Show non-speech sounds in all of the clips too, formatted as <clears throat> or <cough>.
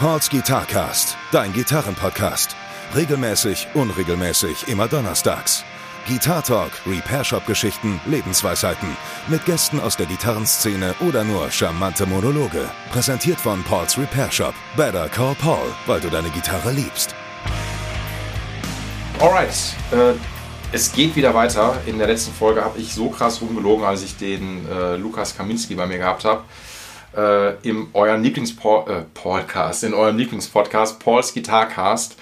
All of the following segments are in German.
Pauls Guitarcast, dein Gitarrenpodcast. Regelmäßig, unregelmäßig, immer donnerstags. Guitar Talk, Repair Shop Geschichten, Lebensweisheiten. Mit Gästen aus der Gitarrenszene oder nur charmante Monologe. Präsentiert von Pauls Repair Shop. Better call Paul, weil du deine Gitarre liebst. Alright, äh, es geht wieder weiter. In der letzten Folge habe ich so krass rumgelogen, als ich den äh, Lukas Kaminski bei mir gehabt habe. Äh, in eurem Lieblingspodcast, äh, in eurem Lieblingspodcast, Pauls Guitarcast,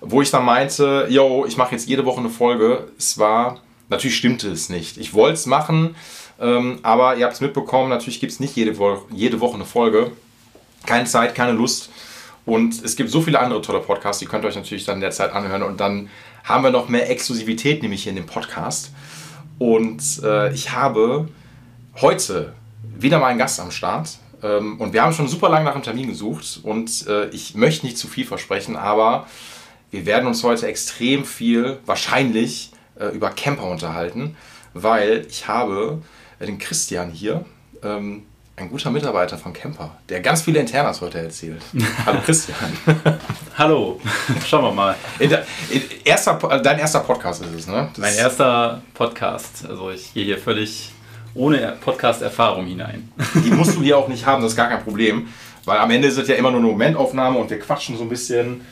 wo ich dann meinte, yo, ich mache jetzt jede Woche eine Folge. Es war, natürlich stimmte es nicht. Ich wollte es machen, ähm, aber ihr habt es mitbekommen, natürlich gibt es nicht jede, Wo jede Woche eine Folge. Keine Zeit, keine Lust. Und es gibt so viele andere tolle Podcasts, die könnt ihr euch natürlich dann in der Zeit anhören. Und dann haben wir noch mehr Exklusivität, nämlich hier in dem Podcast. Und äh, ich habe heute wieder mal einen Gast am Start. Ähm, und wir haben schon super lange nach einem Termin gesucht. Und äh, ich möchte nicht zu viel versprechen, aber wir werden uns heute extrem viel, wahrscheinlich, äh, über Camper unterhalten, weil ich habe äh, den Christian hier. Ähm, ein guter Mitarbeiter von Camper, der ganz viele Internas heute erzählt. <laughs> Hallo Christian. <laughs> Hallo, <laughs> schauen wir mal. In der, in erster, dein erster Podcast ist es, ne? Das mein erster Podcast. Also ich gehe hier völlig ohne Podcast-Erfahrung hinein. Die musst du hier auch nicht haben, das ist gar kein Problem. Weil am Ende ist es ja immer nur eine Momentaufnahme und wir quatschen so ein bisschen.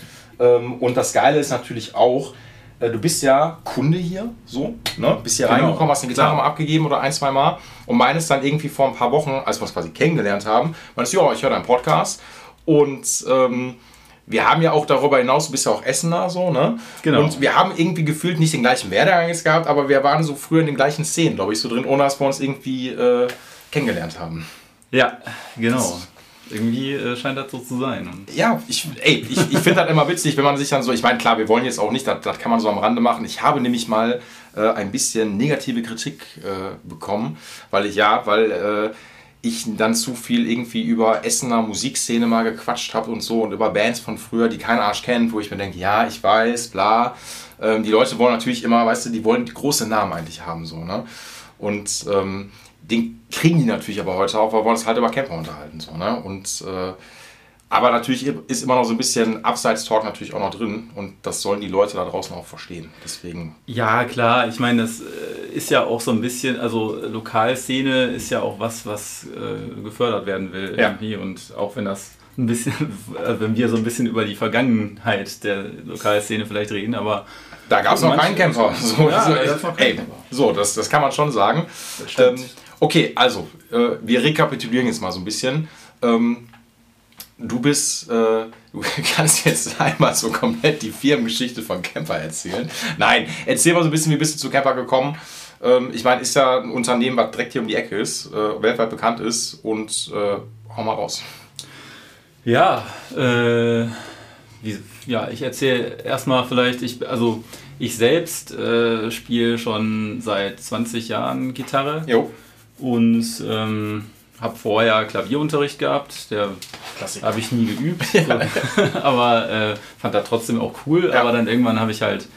Ähm, und das Geile ist natürlich auch, äh, du bist ja Kunde hier, so, ne? Bist hier genau. reingekommen, hast eine Gitarre mal abgegeben oder ein, zwei Mal. Und meines dann irgendwie vor ein paar Wochen, als wir uns quasi kennengelernt haben, meinst ja, ich höre deinen Podcast. Und ähm, wir haben ja auch darüber hinaus, du bist ja auch Essener, so, ne? Genau. Und wir haben irgendwie gefühlt nicht den gleichen Werdegang jetzt gehabt, aber wir waren so früher in den gleichen Szenen, glaube ich, so drin, ohne dass wir uns irgendwie äh, kennengelernt haben. Ja, genau. Das irgendwie äh, scheint das so zu sein. Ja, ich, ey, ich, ich finde das immer witzig, wenn man sich dann so, ich meine, klar, wir wollen jetzt auch nicht, das, das kann man so am Rande machen. Ich habe nämlich mal äh, ein bisschen negative Kritik äh, bekommen, weil ich, ja, weil äh, ich dann zu viel irgendwie über Essener Musikszene mal gequatscht habe und so und über Bands von früher, die kein Arsch kennt, wo ich mir denke, ja, ich weiß, bla. Ähm, die Leute wollen natürlich immer, weißt du, die wollen die große Namen eigentlich haben, so, ne? Und ähm, den kriegen die natürlich aber heute auch, weil wir wollen uns halt über Camper unterhalten. So, ne? Und, äh, aber natürlich ist immer noch so ein bisschen Abseits-Talk natürlich auch noch drin und das sollen die Leute da draußen auch verstehen. Deswegen. Ja, klar, ich meine, das äh, ist ja auch so ein bisschen, also Lokalszene ist ja auch was, was äh, gefördert werden will ja. irgendwie und auch wenn das ein bisschen, <laughs> wenn wir so ein bisschen über die Vergangenheit der Lokalszene vielleicht reden, aber da gab es noch keinen Kämpfer. So, ja, so, ey, so das, das kann man schon sagen. Ähm, Okay, also, äh, wir rekapitulieren jetzt mal so ein bisschen. Ähm, du bist, äh, du <laughs> kannst jetzt einmal so komplett die Firmengeschichte von Camper erzählen. Nein, erzähl mal so ein bisschen, wie bist du zu Camper gekommen? Ähm, ich meine, ist ja ein Unternehmen, was direkt hier um die Ecke ist, äh, weltweit bekannt ist und äh, hau mal raus. Ja, äh, wie, ja, ich erzähle erstmal vielleicht, ich, also ich selbst äh, spiele schon seit 20 Jahren Gitarre. Jo und ähm, habe vorher Klavierunterricht gehabt, der habe ich nie geübt, <laughs> so. <laughs> aber äh, fand das trotzdem auch cool. Ja. Aber dann irgendwann habe ich halt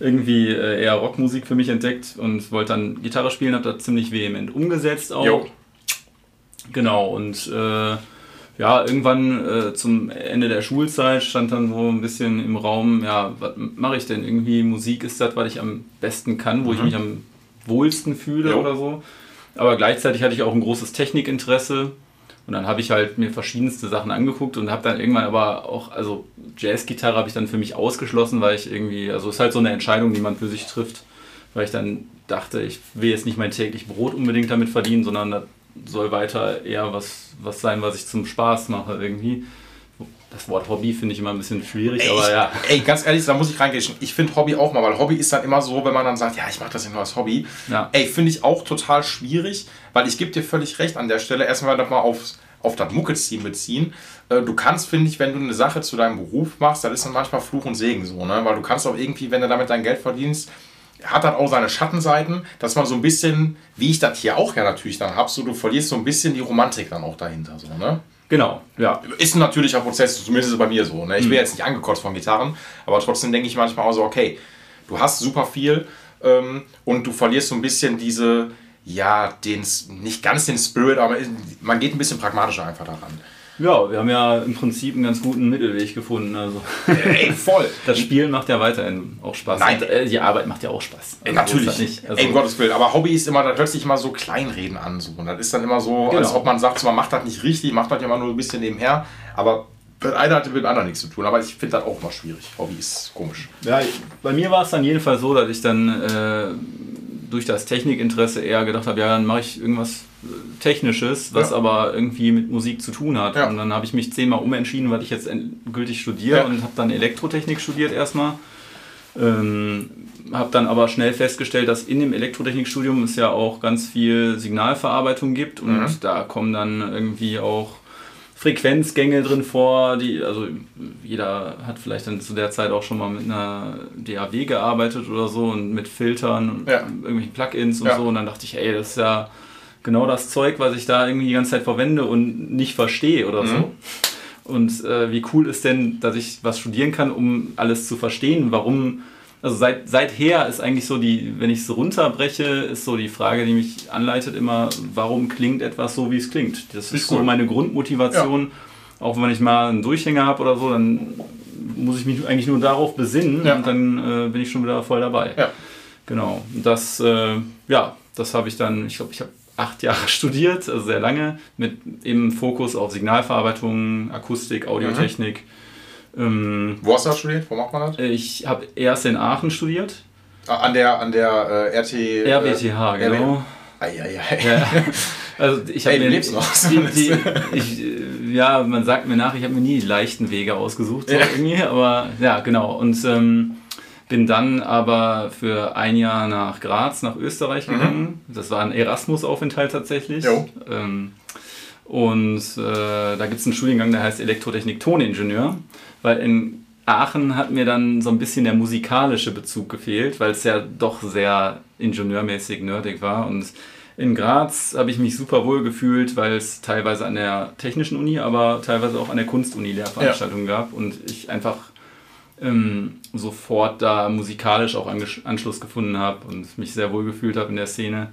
irgendwie äh, eher Rockmusik für mich entdeckt und wollte dann Gitarre spielen, habe das ziemlich vehement umgesetzt auch. Jo. Genau, und äh, ja, irgendwann äh, zum Ende der Schulzeit stand dann so ein bisschen im Raum, ja, was mache ich denn? Irgendwie Musik ist das, was ich am besten kann, wo mhm. ich mich am wohlsten fühle jo. oder so. Aber gleichzeitig hatte ich auch ein großes Technikinteresse. Und dann habe ich halt mir verschiedenste Sachen angeguckt und habe dann irgendwann aber auch, also Jazzgitarre habe ich dann für mich ausgeschlossen, weil ich irgendwie, also ist halt so eine Entscheidung, die man für sich trifft, weil ich dann dachte, ich will jetzt nicht mein täglich Brot unbedingt damit verdienen, sondern das soll weiter eher was, was sein, was ich zum Spaß mache irgendwie. Das Wort Hobby finde ich immer ein bisschen schwierig, ey, aber ja. Ey, ganz ehrlich, da muss ich reingehen. Ich finde Hobby auch mal, weil Hobby ist dann immer so, wenn man dann sagt, ja, ich mache das ja nur als Hobby. Ja. Ey, finde ich auch total schwierig, weil ich gebe dir völlig recht an der Stelle. Erstmal nochmal aufs, auf das Muckelsteam beziehen. Äh, du kannst, finde ich, wenn du eine Sache zu deinem Beruf machst, das ist dann manchmal Fluch und Segen so, ne? Weil du kannst auch irgendwie, wenn du damit dein Geld verdienst, hat dann auch seine Schattenseiten, dass man so ein bisschen, wie ich das hier auch ja natürlich dann habe, so du verlierst so ein bisschen die Romantik dann auch dahinter, so, ne? Genau, ja. Ist ein natürlicher Prozess, zumindest ist es bei mir so. Ne? Ich bin mhm. jetzt nicht angekotzt von Gitarren, aber trotzdem denke ich manchmal auch so, okay, du hast super viel ähm, und du verlierst so ein bisschen diese, ja, den, nicht ganz den Spirit, aber man geht ein bisschen pragmatischer einfach daran. Ja, wir haben ja im Prinzip einen ganz guten Mittelweg gefunden. Also. Ey, voll. Das Spielen macht ja weiterhin auch Spaß. Nein. Und, äh, die Arbeit macht ja auch Spaß. Also, natürlich. das Nicht. Also, Ey, um Gottes Willen. Aber Hobby ist immer, da hört sich immer so Kleinreden an. So. Und das ist dann immer so, Genau. als ob man sagt, man macht das nicht richtig, macht das ja immer nur ein bisschen nebenher. Aber das eine hat mit dem anderen nichts zu tun. Aber ich finde das auch mal schwierig. Hobby ist komisch. Ja, bei mir war es dann jedenfalls so, dass ich dann äh, durch das Technikinteresse eher gedacht habe, ja, dann mache ich irgendwas Technisches, was Ja. aber irgendwie mit Musik zu tun hat. Ja. Und dann habe ich mich zehnmal umentschieden, was ich jetzt endgültig studiere Ja. und habe dann Elektrotechnik studiert erstmal. Ähm, habe dann aber schnell festgestellt, dass in dem Elektrotechnikstudium es ja auch ganz viel Signalverarbeitung gibt und Mhm. da kommen dann irgendwie auch Frequenzgänge drin vor, die, also jeder hat vielleicht dann zu der Zeit auch schon mal mit einer DAW gearbeitet oder so und mit Filtern und irgendwelchen Plugins und so und dann dachte ich, ey, das ist ja genau das Zeug, was ich da irgendwie die ganze Zeit verwende und nicht verstehe oder Mhm. so. Und äh, wie cool ist denn, dass ich was studieren kann, um alles zu verstehen, warum also seit, seither ist eigentlich so die, wenn ich es runterbreche, ist so die Frage, die mich anleitet immer, warum klingt etwas so, wie es klingt. Das ist Ist so cool. meine Grundmotivation. Auch wenn ich mal einen Durchhänger habe oder so, dann muss ich mich eigentlich nur darauf besinnen Ja. und dann äh, bin ich schon wieder voll dabei. Ja. Genau. Und Das, äh, ja, das habe ich dann, ich glaube, ich habe acht Jahre <laughs> studiert, also sehr lange, mit eben Fokus auf Signalverarbeitung, Akustik, Audiotechnik. Ähm, Wo hast du das studiert? Wo macht man das? ich habe erst in Aachen studiert, Ah, An der, an der äh, RT... RWTH, äh, genau. Eieiei. Ja. <laughs> Also ich habe mir lebst noch. Die, die, ich, äh, ja, man sagt mir nach, ich habe mir nie die leichten Wege ausgesucht, so Ja. irgendwie, aber ja, genau. Und ähm, bin dann aber für ein Jahr nach Graz, nach Österreich gegangen. Das war ein Erasmus-Aufenthalt tatsächlich. Mhm. Ähm, und äh, da gibt es einen Studiengang, der heißt Elektrotechnik-Toningenieur, weil in Aachen hat mir dann so ein bisschen der musikalische Bezug gefehlt, weil es ja doch sehr ingenieurmäßig nerdig war. Und in Graz habe ich mich super wohl gefühlt, weil es teilweise an der technischen Uni, aber teilweise auch an der Kunstuni Lehrveranstaltungen gab und ich einfach ähm, sofort da musikalisch auch Anschluss gefunden habe und mich sehr wohl gefühlt habe in der Szene.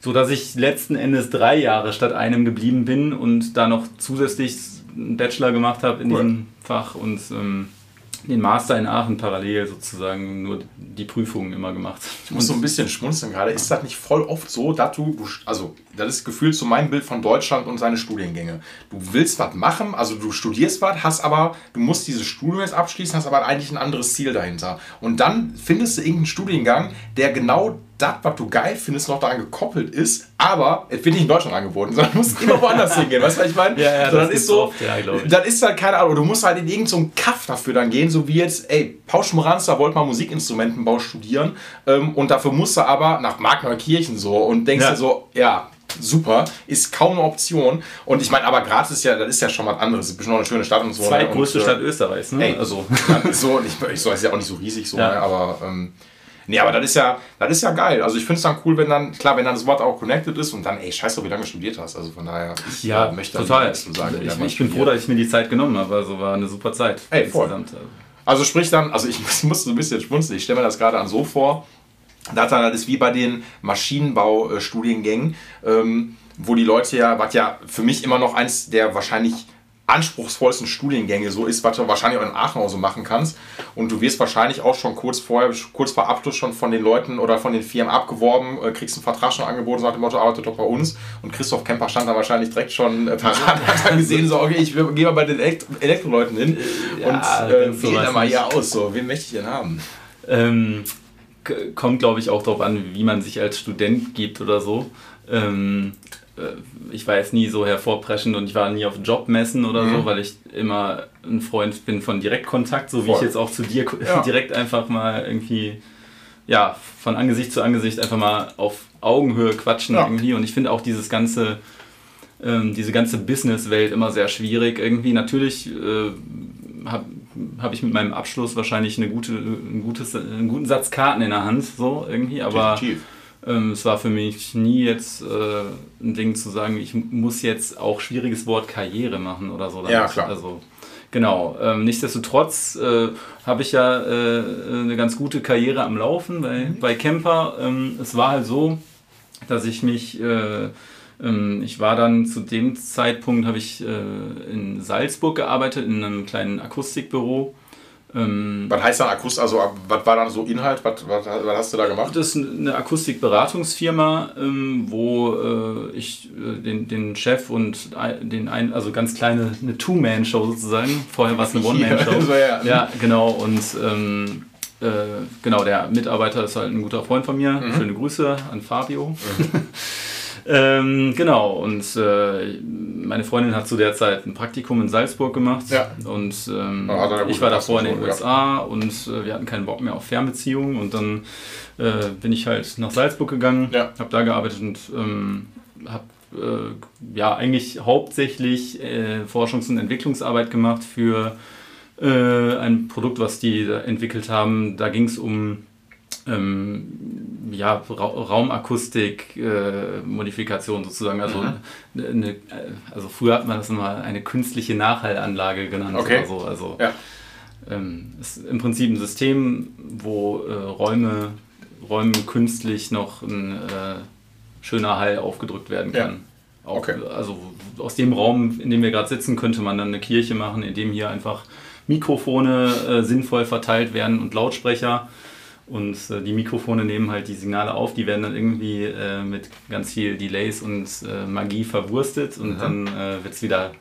So dass ich letzten Endes drei Jahre statt einem geblieben bin und da noch zusätzlich einen Bachelor gemacht habe in Cool. diesem Fach und ähm, den Master in Aachen parallel sozusagen nur die Prüfungen immer gemacht. Ich muss so ein bisschen schmunzeln gerade. Ist das nicht voll oft so, dass du, also das ist gefühlt so mein Bild von Deutschland und seine Studiengänge. Du willst was machen, also du studierst was, hast aber, du musst dieses Studium jetzt abschließen, hast aber eigentlich ein anderes Ziel dahinter. Und dann findest du irgendeinen Studiengang, der genau das, was du geil findest, noch daran gekoppelt ist, aber es wird nicht in Deutschland angeboten, sondern du musst immer woanders hingehen. Weißt du, was ich meine? Ja, ja, so, das ist so, oft, ja, dann ist halt keine Ahnung, du musst halt in irgendeinen so Kaff dafür dann gehen, so wie jetzt, ey, Paul Schmoranzer wollte mal Musikinstrumentenbau studieren ähm, und dafür musst du aber nach Markneukirchen so und denkst Ja. dir so, ja, super, ist kaum eine Option. Und ich meine, aber Graz ist ja, das ist ja schon was anderes, ist bestimmt noch eine schöne Stadt und so. ne? Zweitgrößte äh, Stadt Österreichs, ne? Ey, also. so, ich, ich so, ist ja auch nicht so riesig so, Ja. ne, aber ähm, nee, aber das ist ja, das ist ja geil. Also ich finde es dann cool, wenn dann, klar, wenn dann das Wort auch connected ist und dann, ey, scheiß doch, wie lange du studiert hast. Also von daher, ich Ja, äh, möchte total. nichts zu sagen. ich, ich bin froh, dass ich mir die Zeit genommen habe. Also war eine super Zeit. Ey, voll. Also. Also sprich dann, also ich <laughs> muss, muss so ein bisschen schmunzeln, ich stelle mir das gerade an so vor, das ist wie bei den Maschinenbaustudiengängen, ähm, wo die Leute ja, was ja für mich immer noch eins der wahrscheinlich anspruchsvollsten Studiengänge so ist, was du wahrscheinlich auch in Aachen auch so machen kannst. Und du wirst wahrscheinlich auch schon kurz vorher, kurz vor Abschluss schon von den Leuten oder von den Firmen abgeworben, äh, kriegst einen Vertrag schon angeboten, nach dem Motto, arbeitet doch bei uns. Und Christoph Kemper stand da wahrscheinlich direkt schon äh, parat, <laughs> hat dann gesehen, so, okay, ich gehe mal bei den Elekt Elektroleuten hin Ja, und äh, wähle da mal hier aus, so, wen möchte ich denn haben? Ähm, kommt, glaube ich, auch darauf an, wie man sich als Student gibt oder so. Ähm, äh, ich war jetzt nie so hervorpreschend und ich war nie auf Jobmessen oder Mhm. so, weil ich immer ein Freund bin von Direktkontakt, so wie Voll. ich jetzt auch zu dir Ja. <laughs> direkt einfach mal irgendwie, ja, von Angesicht zu Angesicht einfach mal auf Augenhöhe quatschen Ja. irgendwie. Und ich finde auch dieses ganze, ähm, diese ganze Businesswelt immer sehr schwierig irgendwie. Natürlich äh, habe hab ich mit meinem Abschluss wahrscheinlich eine gute, ein gutes, einen guten Satz Karten in der Hand, so irgendwie, aber Definitiv. Ähm, es war für mich nie jetzt äh, ein Ding zu sagen, ich muss jetzt auch schwieriges Wort Karriere machen oder so. Ja, klar. Also, genau. Ähm, nichtsdestotrotz äh, habe ich ja äh, eine ganz gute Karriere am Laufen bei, Mhm. bei Camper. Ähm, es war halt so, dass ich mich äh, Ähm, ich war dann zu dem Zeitpunkt, habe ich äh, in Salzburg gearbeitet, in einem kleinen Akustikbüro. Ähm, was heißt dann Akustik? Also, was war dann so Inhalt? Was, was, was, hast du da gemacht? Das ist eine Akustikberatungsfirma, ähm, wo äh, ich äh, den, den Chef und den ein, also ganz kleine, eine Two-Man-Show sozusagen. Vorher war es eine <laughs> One-Man-Show. so, ja. ja. genau. Und ähm, äh, genau, der Mitarbeiter ist halt ein guter Freund von mir. Mhm. Schöne Grüße an Fabio. Mhm. <laughs> Ähm, genau, und äh, meine Freundin hat zu der Zeit ein Praktikum in Salzburg gemacht. Ja. Und ähm, ich war davor in den USA und äh, wir hatten keinen Bock mehr auf Fernbeziehungen. Und dann äh, bin ich halt nach Salzburg gegangen, ja. habe da gearbeitet und ähm, habe äh, ja eigentlich hauptsächlich äh, Forschungs- und Entwicklungsarbeit gemacht für äh, ein Produkt, was die entwickelt haben. Da ging es um ähm, ja, Ra Raumakustik äh, Modifikation sozusagen. Also, mhm. eine, also früher hat man das immer eine künstliche Nachhallanlage genannt okay. oder so. Also ja. ähm, ist im Prinzip ein System, wo äh, Räume, Räumen künstlich noch ein äh, schöner Hall aufgedrückt werden kann. Ja. Auch, okay. Also aus dem Raum, in dem wir gerade sitzen, könnte man dann eine Kirche machen, in dem hier einfach Mikrofone äh, sinnvoll verteilt werden und Lautsprecher. Und äh, die Mikrofone nehmen halt die Signale auf, die werden dann irgendwie äh, mit ganz viel Delays und äh, Magie verwurstet und mhm. dann äh, wird es wieder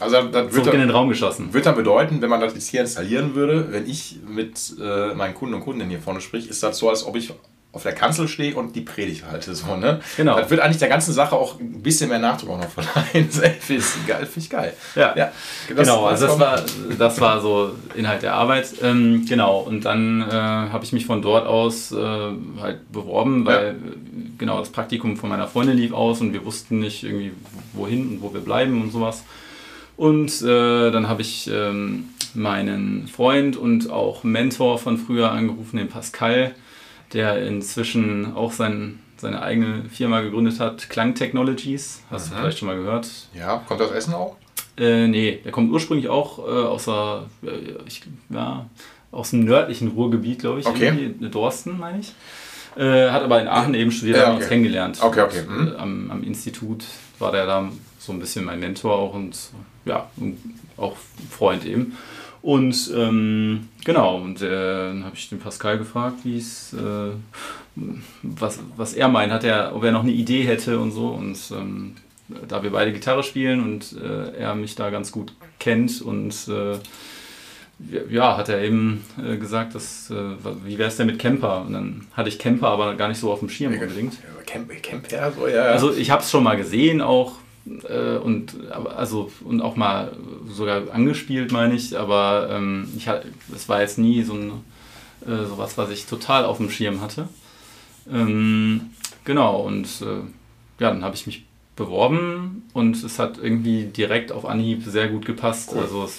also das zurück dann, in den Raum geschossen. Wird dann bedeuten, wenn man das jetzt hier installieren würde, wenn ich mit äh, meinen Kunden und Kundinnen hier vorne spreche, ist das so, als ob ich auf der Kanzel stehe und die Predigt halte. So, ne? Genau. Das wird eigentlich der ganzen Sache auch ein bisschen mehr Nachdruck auch noch verleihen. <laughs> Finde ich geil. Find ich geil. Ja, ja das, genau. Also das war, das war so Inhalt der Arbeit. Ähm, genau. Und dann äh, habe ich mich von dort aus äh, halt beworben, weil ja. genau das Praktikum von meiner Freundin lief aus und wir wussten nicht irgendwie wohin und wo wir bleiben und sowas. Und äh, dann habe ich ähm, meinen Freund und auch Mentor von früher angerufen, den Pascal der inzwischen auch sein, seine eigene Firma gegründet hat, Klang Technologies. Hast mhm. du vielleicht schon mal gehört? Ja, kommt das Essen auch? Äh, nee, der kommt ursprünglich auch äh, aus, der, äh, ich, ja, aus dem nördlichen Ruhrgebiet, glaube ich. Okay. Dorsten, meine ich. Äh, hat aber in Aachen eben studiert, ja, okay. uns kennengelernt. Okay, okay. Mhm. Und, am, am, Institut war der da so ein bisschen mein Mentor auch und ja, auch Freund eben. Und ähm, genau, und äh, dann habe ich den Pascal gefragt, wie es, äh, was, was er meint, hat er, ob er noch eine Idee hätte und so. Und ähm, da wir beide Gitarre spielen und äh, er mich da ganz gut kennt und äh, ja, hat er eben äh, gesagt, dass, äh, wie wäre es denn mit Camper? Und dann hatte ich Camper aber gar nicht so auf dem Schirm unbedingt. Ja, Camper, Camper, so, ja. Also ich habe es schon mal gesehen, auch äh, und also und auch mal sogar angespielt, meine ich, aber ähm, ich es war jetzt nie so ein äh, sowas, was ich total auf dem Schirm hatte. Ähm, genau, und äh, ja, dann habe ich mich beworben und es hat irgendwie direkt auf Anhieb sehr gut gepasst. Cool. Also es,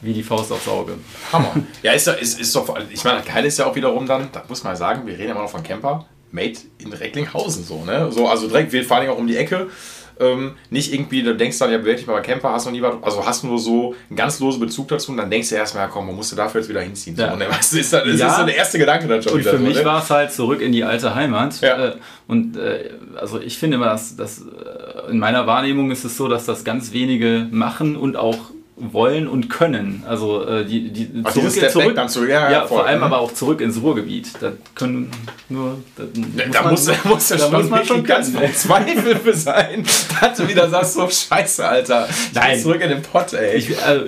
wie die Faust aufs Auge. Hammer. <laughs> Ja, ist, ist, ist doch, ich meine, geil ist ja auch wiederum dann, da muss man sagen, wir reden immer noch von Camper, made in Recklinghausen so, ne? So, also direkt, wir fahren ja auch um die Ecke ähm, nicht irgendwie, du denkst dann, ja, bewerte ich mal Camper, hast noch nie was, also hast nur so einen ganz losen Bezug dazu und dann denkst du erstmal, ja, komm, man musst du dafür jetzt wieder hinziehen. Ja. So, ne? das ist, das ja. ist so der erste Gedanke dann schon und wieder. für so, mich ne? war es halt zurück in die alte Heimat. Ja. Äh, und äh, also ich finde immer, dass, dass äh, in meiner Wahrnehmung ist es so, dass das ganz wenige machen und auch wollen und können. Also äh, die, die Ach, zurück, zurück dann zurück, ja, ja, vor allem mhm. aber auch zurück ins Ruhrgebiet. Da können nur da, muss da man, muss, muss ja schon, muss schon ganz Zweifel für sein, dass du wieder sagst so Scheiße, Alter. Ich Nein. zurück in den Pott, ey. Ich, also,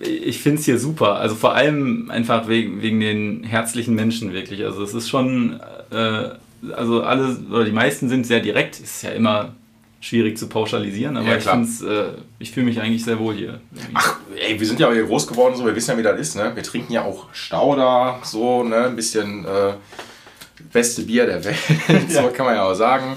ich finde es hier super. Also vor allem einfach wegen, wegen den herzlichen Menschen wirklich. Also es ist schon äh, also alle oder die meisten sind sehr direkt. Ist ja immer schwierig zu pauschalisieren, aber ja, ich, äh, ich fühle mich eigentlich sehr wohl hier. Ach, ey, wir sind ja hier groß geworden, so, wir wissen ja, wie das ist, ne? Wir trinken ja auch Stauder, so, ne? Ein bisschen äh, beste Bier der Welt, <laughs> so ja. kann man ja auch sagen.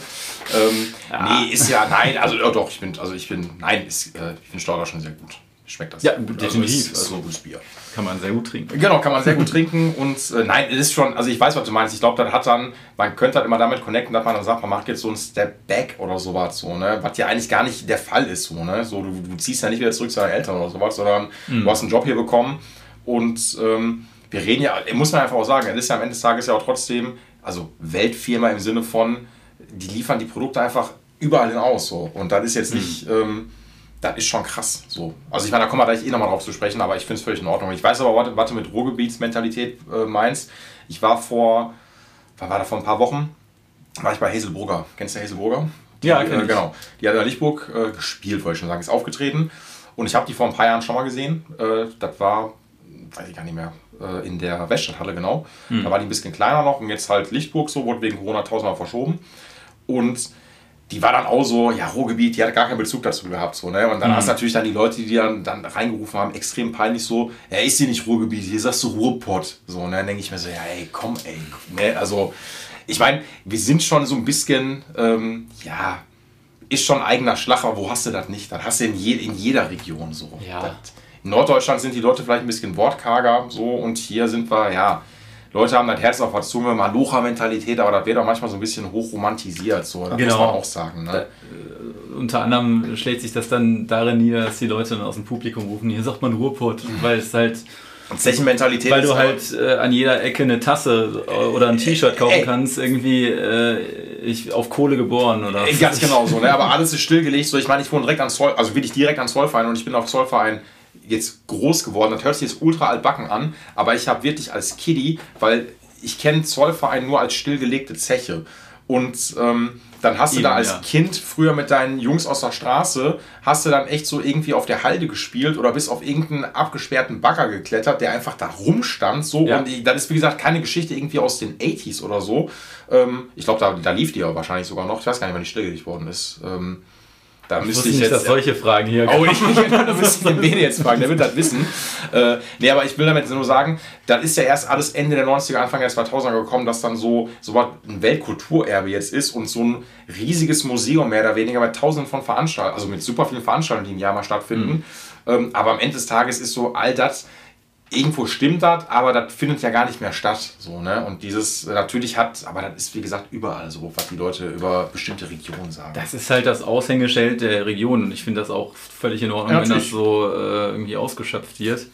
Ähm, ja. Nee, ist ja, nein, also oh, doch, ich bin, also ich bin, nein, ist, äh, ich finde Stauder schon sehr gut schmeckt das. Ja, also definitiv. Ist, ist so ein gutes Bier. Kann man sehr gut trinken. Genau, kann man sehr gut trinken. Und äh, nein, es ist schon, also ich weiß, was du meinst. Ich glaube, das hat dann, man könnte halt immer damit connecten, dass man dann sagt, man macht jetzt so einen Step Back oder sowas, so, ne? Was ja eigentlich gar nicht der Fall ist, so, ne? So, du, du ziehst ja nicht wieder zurück zu deinen Eltern oder sowas, sondern mhm. du hast einen Job hier bekommen und ähm, wir reden ja, muss man einfach auch sagen, es ist ja am Ende des Tages ja auch trotzdem, also Weltfirma im Sinne von, die liefern die Produkte einfach überall hinaus. So. Und das ist jetzt nicht, mhm. ähm, das ist schon krass. So. Also ich meine, da kommen wir gleich eh nochmal drauf zu sprechen, aber ich finde es völlig in Ordnung. Ich weiß aber, was, was du mit Ruhrgebietsmentalität äh, meinst. Ich war vor, war, war da vor ein paar Wochen, war ich bei Hazelburger. Kennst du Hazelburger? Die, ja, äh, genau. Die hat in Lichtburg äh, gespielt, wollte ich schon sagen, ist aufgetreten. Und ich habe die vor ein paar Jahren schon mal gesehen. Äh, das war, weiß ich gar nicht mehr, äh, in der Weststadthalle genau. Mhm. Da war die ein bisschen kleiner noch und jetzt halt Lichtburg so, wurde wegen Corona tausendmal verschoben. Und die war dann auch so, ja, Ruhrgebiet, die hat gar keinen Bezug dazu gehabt. So, ne? Und dann mhm. hast du natürlich dann die Leute, die dann, dann reingerufen haben, extrem peinlich so, ja, ist hier nicht Ruhrgebiet, hier sagst du Ruhrpott. So, ne? Dann denke ich mir so, ja, ey, komm, ey. Ne? Also, ich meine, wir sind schon so ein bisschen, ähm, ja, ist schon eigener Schlag, aber wo hast du das nicht? Das hast du in, je, in jeder Region so. Ja. Das, in Norddeutschland sind die Leute vielleicht ein bisschen wortkarger so und hier sind wir, ja, Leute haben das Herz auf der Zunge, Malocha-Mentalität, aber das wird auch manchmal so ein bisschen hochromantisiert, so, das genau. muss man auch sagen. Ne? Da, äh, unter anderem schlägt sich das dann darin nieder, dass die Leute dann aus dem Publikum rufen, hier sagt man Ruhrpott, weil es halt Zechenmentalität. Weil du halt äh, an jeder Ecke eine Tasse oder ein T-Shirt kaufen ey. kannst, irgendwie äh, ich auf Kohle geboren oder. Ey, ganz <laughs> genau so, ne? Aber alles ist stillgelegt. So, ich meine, ich wohne direkt an Zoll, also wirklich direkt an Zollverein und ich bin auf Zollverein jetzt groß geworden. Das hört sich jetzt ultra altbacken an, aber ich habe wirklich als Kiddie, weil ich kenne Zollverein nur als stillgelegte Zeche. Und ähm, dann hast Eben, du da als ja. Kind früher mit deinen Jungs aus der Straße, hast du dann echt so irgendwie auf der Halde gespielt oder bist auf irgendeinen abgesperrten Bagger geklettert, der einfach da rumstand. So. Ja. Und das ist, wie gesagt, keine Geschichte irgendwie aus den 80s oder so. Ähm, ich glaube, da, da lief die ja wahrscheinlich sogar noch. Ich weiß gar nicht, wann die stillgelegt worden ist. Ähm, da ich müsste ich nicht, jetzt. dass solche Fragen hier Oh, ich, <laughs> <laughs> da müsste ich den Bene jetzt fragen, der wird das wissen. Äh, nee, aber ich will damit nur sagen, das ist ja erst alles Ende der 90er, Anfang der 2000er gekommen, dass dann so, so was ein Weltkulturerbe jetzt ist und so ein riesiges Museum mehr oder weniger mit tausenden von Veranstaltungen, also mit super vielen Veranstaltungen, die im Jahr mal stattfinden. Mhm. Ähm, aber am Ende des Tages ist so all das irgendwo stimmt das, aber das findet ja gar nicht mehr statt. So, ne? Und dieses natürlich hat, aber das ist wie gesagt überall so, was die Leute über bestimmte Regionen sagen. Das ist halt das Aushängeschild der Region und ich finde das auch völlig in Ordnung, ja, wenn das so äh, irgendwie ausgeschöpft wird.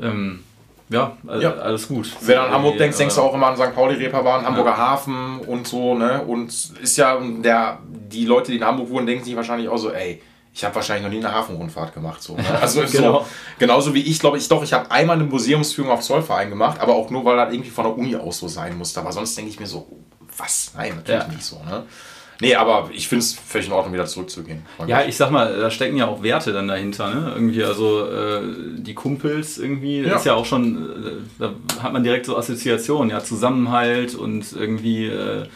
Ähm, ja, also ja, alles gut. Wenn du an Hamburg denkst, denkst du auch immer an St. Pauli-Reeperbahn, Hamburger ja. Hafen und so, ne? Und ist ja der, die Leute, die in Hamburg wohnen, denken sich wahrscheinlich auch so, ey, ich habe wahrscheinlich noch nie eine Hafenrundfahrt gemacht. So, ne? <laughs> Also genau. so, genauso wie ich, glaube ich, doch, ich habe einmal eine Museumsführung auf Zollverein gemacht, aber auch nur, weil das irgendwie von der Uni aus so sein musste. Aber sonst denke ich mir so, was? Nein, natürlich ja. nicht so. Ne? Nee, aber ich finde es völlig in Ordnung, wieder zurückzugehen. Ja, ich sag mal, da stecken ja auch Werte dann dahinter, ne? Irgendwie, also äh, die Kumpels irgendwie, ja. ist ja auch schon, äh, da hat man direkt so Assoziationen, ja, Zusammenhalt und irgendwie äh,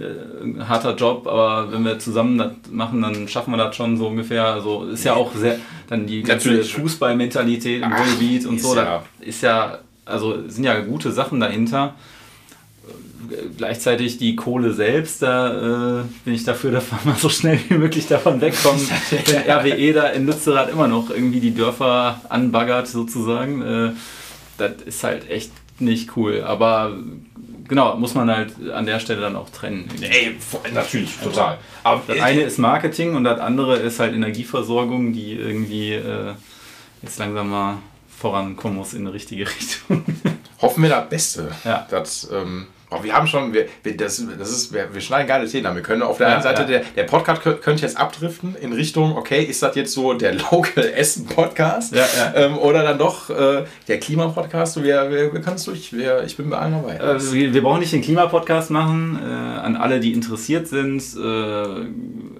ein harter Job, aber wenn wir zusammen das machen, dann schaffen wir das schon so ungefähr. Also ist ja auch sehr, dann die ganze Fußballmentalität im Ruhrgebiet und so, ja. da ist ja, also sind ja gute Sachen dahinter. Gleichzeitig die Kohle selbst, da äh, bin ich dafür, <laughs> dass wir mal so schnell wie möglich davon wegkommen, <laughs> wenn RWE da in Lützerath immer noch irgendwie die Dörfer anbaggert sozusagen. Äh, das ist halt echt nicht cool. Aber genau, muss man halt an der Stelle dann auch trennen. Ey, natürlich, total. Aber das eine ist Marketing und das andere ist halt Energieversorgung, die irgendwie äh, jetzt langsam mal vorankommen muss in eine richtige <laughs> Richtung. Hoffen wir das Beste. Ja. Dass, ähm, Oh, wir haben schon, wir, wir, das, das ist, wir, wir schneiden geile Themen an. Wir können auf der ja, einen Seite, ja. der, der Podcast könnte jetzt abdriften in Richtung, okay, ist das jetzt so der Local <laughs> Essen Podcast? Ja, ähm, oder dann doch äh, der Klima-Podcast? Wir, wir, wir können es durch, wir, ich bin bei allen dabei. Also wir, brauchen nicht den Klima-Podcast machen. Äh, an alle, die interessiert sind äh,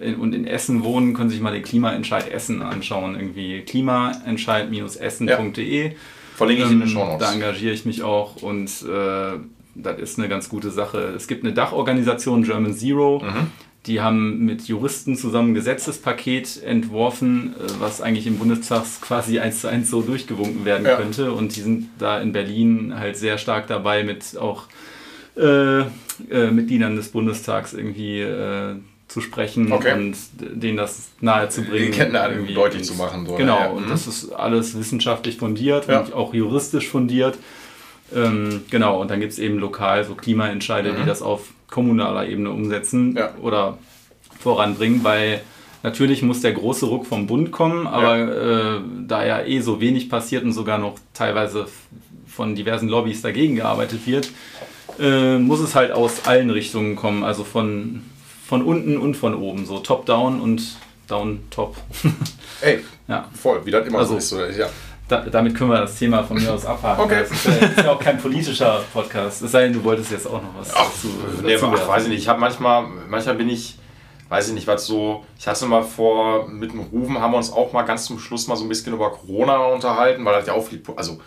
in, und in Essen wohnen, können sich mal den Klimaentscheid Essen anschauen. Irgendwie klimaentscheid-essen.de. Verlinke ich ähm, in den Show Notes. Da engagiere ich mich auch und äh, das ist eine ganz gute Sache. Es gibt eine Dachorganisation, German Zero. Mhm. Die haben mit Juristen zusammen ein Gesetzespaket entworfen, äh, was eigentlich im Bundestag quasi eins zu eins so durchgewunken werden ja. könnte. Und die sind da in Berlin halt sehr stark dabei, mit auch äh, äh, Mitgliedern des Bundestags irgendwie äh, zu sprechen okay. und denen das nahezubringen. Die irgendwie deutlich zu machen. So, genau, ja. und mhm. das ist alles wissenschaftlich fundiert ja. und auch juristisch fundiert. Ähm, genau, und dann gibt es eben lokal so Klimaentscheide, mhm. die das auf kommunaler Ebene umsetzen ja. oder voranbringen, weil natürlich muss der große Ruck vom Bund kommen, aber ja. äh, da ja eh so wenig passiert und sogar noch teilweise von diversen Lobbys dagegen gearbeitet wird, äh, muss es halt aus allen Richtungen kommen, also von von unten und von oben, so top-down und down-top. <laughs> Ey, ja. voll, wie das immer also, so ist. So, ja. Da, damit können wir das Thema von mir aus abhaken. Okay. Das ist, ja, ist ja auch kein politischer Podcast. Es sei denn, du wolltest jetzt auch noch was ach, dazu, nee, dazu ach, weiß ich nicht. Ich habe manchmal, manchmal bin ich, weiß ich nicht, was so. Ich hatte mal vor, mit dem Rufen haben wir uns auch mal ganz zum Schluss mal so ein bisschen über Corona unterhalten, weil das ja auch viel, also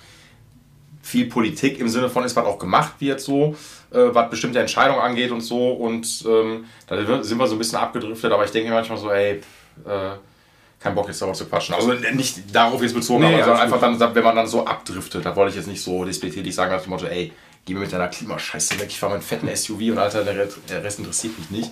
viel Politik im Sinne von ist, was auch gemacht wird, so, äh, was bestimmte Entscheidungen angeht und so. Und ähm, da sind wir so ein bisschen abgedriftet, aber ich denke manchmal so, ey, äh, kein Bock jetzt darüber zu quatschen. Also nicht darauf jetzt bezogen, nee, aber sondern einfach dann, wenn man dann so abdriftet, da wollte ich jetzt nicht so despektierlich sagen, nach dem Motto, ey, geh mir mit deiner Klimascheiße weg, ich fahre meinen fetten SUV und Alter, der Rest interessiert mich nicht.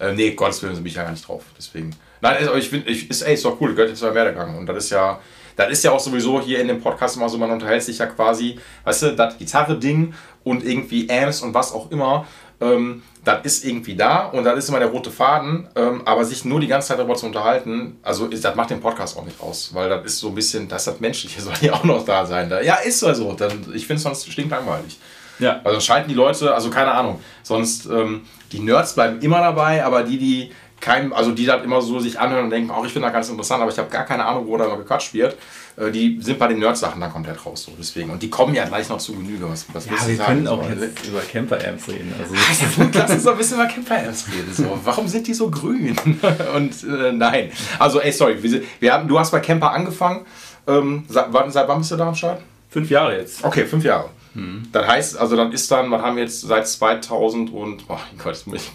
Äh, nee, Gottes Willen, bin ich ja gar nicht drauf. Deswegen. Nein, also ich finde, ist, ey, ist doch cool, gehört jetzt zu Werdegang. Und das ist ja, das ist ja auch sowieso hier in dem Podcast immer so, man unterhält sich ja quasi, weißt du, das Gitarre-Ding und irgendwie Amps und was auch immer, ähm, das ist irgendwie da und das ist immer der rote Faden, ähm, aber sich nur die ganze Zeit darüber zu unterhalten, also ist, das macht den Podcast auch nicht aus, weil das ist so ein bisschen, das hat Menschliche <laughs> soll ja auch noch da sein. Da, ja, ist also, dann, ich finde es sonst stinklangweilig. Ja. Also schalten die Leute, also keine Ahnung, sonst ähm, die Nerds bleiben immer dabei, aber die, die kein, also die dann immer so sich anhören und denken, auch ich finde das ganz interessant, aber ich habe gar keine Ahnung, wo da immer gequatscht wird. Äh, die sind bei den Nerd-Sachen dann komplett raus. So. Deswegen. Und die kommen ja gleich noch zu Genüge. Was, was ja, wir sagen? können auch jetzt über Camper-Amps reden. Also gut, lass uns doch ein bisschen über Camper-Amps reden. So. Warum sind die so grün? <laughs> und äh, nein. Also, ey, sorry. Wir, wir haben, du hast bei Camper angefangen. Ähm, seit, seit wann bist du da am Start? Fünf Jahre jetzt. Okay, fünf Jahre. Mhm. Das heißt, also dann ist dann, wir haben jetzt seit 2000 und, oh Gott, das muss ich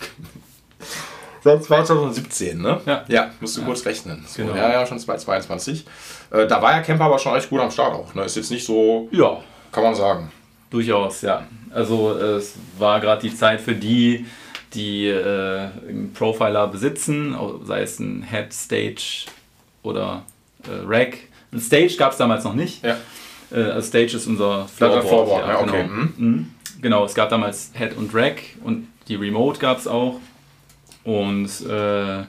Seit 2017, ne? Ja. Ja, musst du ja. kurz rechnen. So, genau. Ja, ja, schon 2022. Äh, da war ja Camper aber schon echt gut am Start auch. Ne? Ist jetzt nicht so. Ja. Kann man sagen. Durchaus, ja. Also es war gerade die Zeit für die, die äh, einen Profiler besitzen, sei es ein Head, Stage oder äh, Rack. Ein Stage gab es damals noch nicht. Ja. Äh, also Stage ist unser Floorboard. Floorboard. Ja, ja, okay. genau. Mhm. mhm. genau, es gab damals Head und Rack und die Remote gab es auch. Und äh,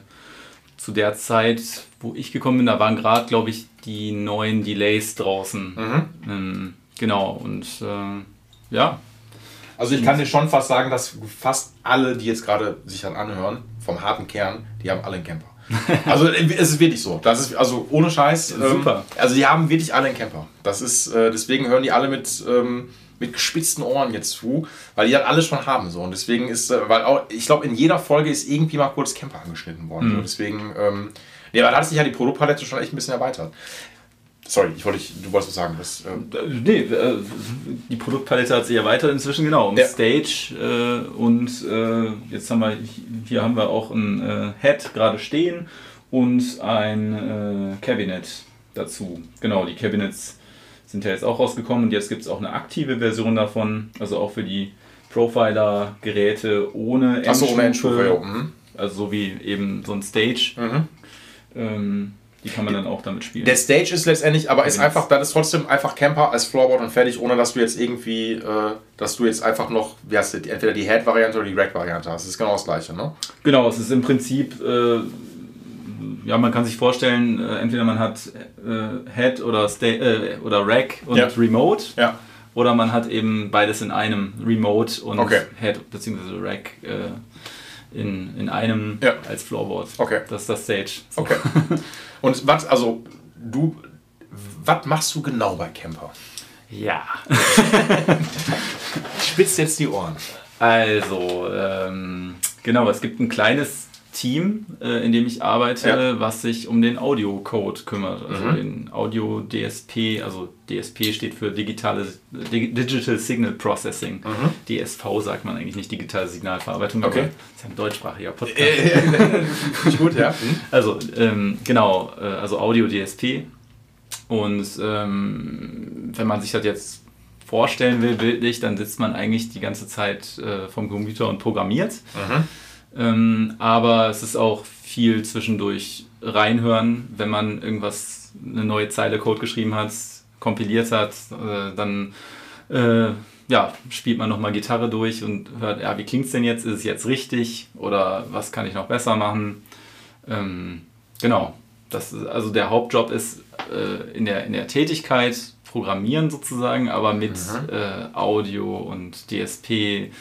zu der Zeit, wo ich gekommen bin, da waren gerade, glaube ich, die neuen Delays draußen. Mhm. Ähm, genau, und äh, ja. Also ich kann dir schon fast sagen, dass fast alle, die jetzt gerade sich dann anhören, vom harten Kern, die haben alle einen Camper. <laughs> also es ist wirklich so. Das ist also ohne Scheiß. Ähm, Super. Also die haben wirklich alle einen Camper. Das ist äh, deswegen hören die alle mit ähm, mit gespitzten Ohren jetzt zu, weil die das alles schon haben. So. Und deswegen ist, äh, weil auch, ich glaube, in jeder Folge ist irgendwie mal kurz Camper angeschnitten worden. Mhm. So. Deswegen, ähm, nee, weil da hat sich ja die Produktpalette schon echt ein bisschen erweitert. Sorry, ich wollte, du wolltest was sagen. Das, ähm äh, nee, äh, die Produktpalette hat sich erweitert inzwischen, genau. Um ja. Stage äh, und äh, jetzt haben wir, hier haben wir auch ein äh, Head gerade stehen und ein Cabinet dazu. Genau, die Cabinets sind ja jetzt auch rausgekommen und jetzt gibt es auch eine aktive Version davon, also auch für die Profiler-Geräte ohne Endstufe. Achso, ohne Endstufe, ja. Mhm. Also so wie eben so ein Stage. Mhm. Ähm, die kann man dann auch damit spielen. Der Stage ist letztendlich, aber ist einfach, das ist trotzdem einfach Camper als Floorboard und fertig, ohne dass du jetzt irgendwie, äh, dass du jetzt einfach noch, wie heißt das, entweder die Head-Variante oder die Rack-Variante hast. Das ist genau das gleiche, ne? Genau, es ist im Prinzip äh, ja, man kann sich vorstellen, äh, entweder man hat äh, Head oder, äh, oder Rack und ja. Remote. Ja. Oder man hat eben beides in einem Remote und okay. Head bzw. Rack äh, in, in einem ja. als Floorboard. Okay. Das ist das Stage. So. Okay. <laughs> Und was, also du, was machst du genau bei Camper? Ja. <laughs> Spitzt jetzt die Ohren. Also, ähm, genau, es gibt ein kleines Team, äh, in dem ich arbeite, ja. was sich um den Audio-Code kümmert. Also mhm. den Audio-DSP, also DSP steht für digitale, Digital Signal Processing. Mhm. DSV sagt man eigentlich nicht, digitale Signalverarbeitung, okay. aber das ist ja ein deutschsprachiger Podcast. Äh, <laughs> gut, ja. <laughs> Also ähm, genau, äh, also Audio-DSP. Und ähm, wenn man sich das jetzt vorstellen will, bildlich, dann sitzt man eigentlich die ganze Zeit äh, vom Computer und programmiert. Mhm. Ähm, aber es ist auch viel zwischendurch reinhören, wenn man irgendwas, eine neue Zeile Code geschrieben hat, kompiliert hat, äh, dann äh, ja, spielt man nochmal Gitarre durch und hört, ja, wie klingt es denn jetzt? Ist es jetzt richtig? Oder was kann ich noch besser machen? Ähm, genau. Das ist, also der Hauptjob ist äh, in, der, in der Tätigkeit Programmieren sozusagen, aber mit mhm. Äh, Audio und DSP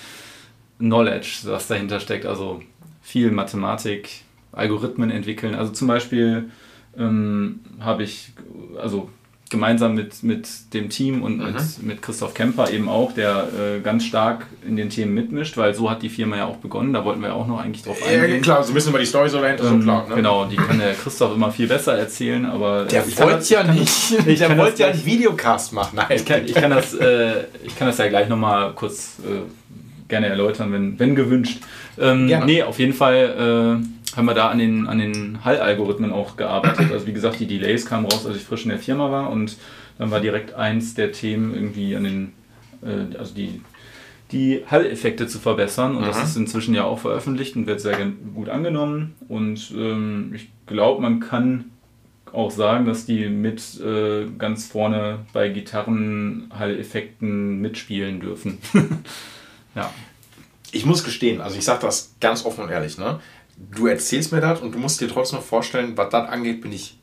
Knowledge, was dahinter steckt. Also viel Mathematik, Algorithmen entwickeln. Also zum Beispiel ähm, habe ich, also gemeinsam mit, mit dem Team und mhm. mit, mit Christoph Kemper eben auch, der äh, ganz stark in den Themen mitmischt, weil so hat die Firma ja auch begonnen. Da wollten wir ja auch noch eigentlich drauf eingehen. Ja, klar, so ein bisschen über die Story so dahinter, ähm, so klar. Ne? Genau, die kann der Christoph immer viel besser erzählen, aber. Der wollte ja nicht. Ich der wollte ja einen Videocast machen. Nein. Ich kann, ich kann, das, äh, ich kann das ja gleich nochmal kurz äh, gerne erläutern, wenn, wenn gewünscht. Ähm, gerne. Nee, auf jeden Fall äh, haben wir da an den, an den Hall-Algorithmen auch gearbeitet. Also wie gesagt, die Delays kamen raus, als ich frisch in der Firma war und dann war direkt eins der Themen irgendwie an den, äh, also die, die Hall-Effekte zu verbessern und mhm. das ist inzwischen ja auch veröffentlicht und wird sehr gut angenommen und ähm, ich glaube, man kann auch sagen, dass die mit äh, ganz vorne bei Gitarren-Hall-Effekten mitspielen dürfen. <laughs> ja. Ich muss gestehen, also ich sage das ganz offen und ehrlich, ne? du erzählst mir das und du musst dir trotzdem noch vorstellen, was das angeht, bin ich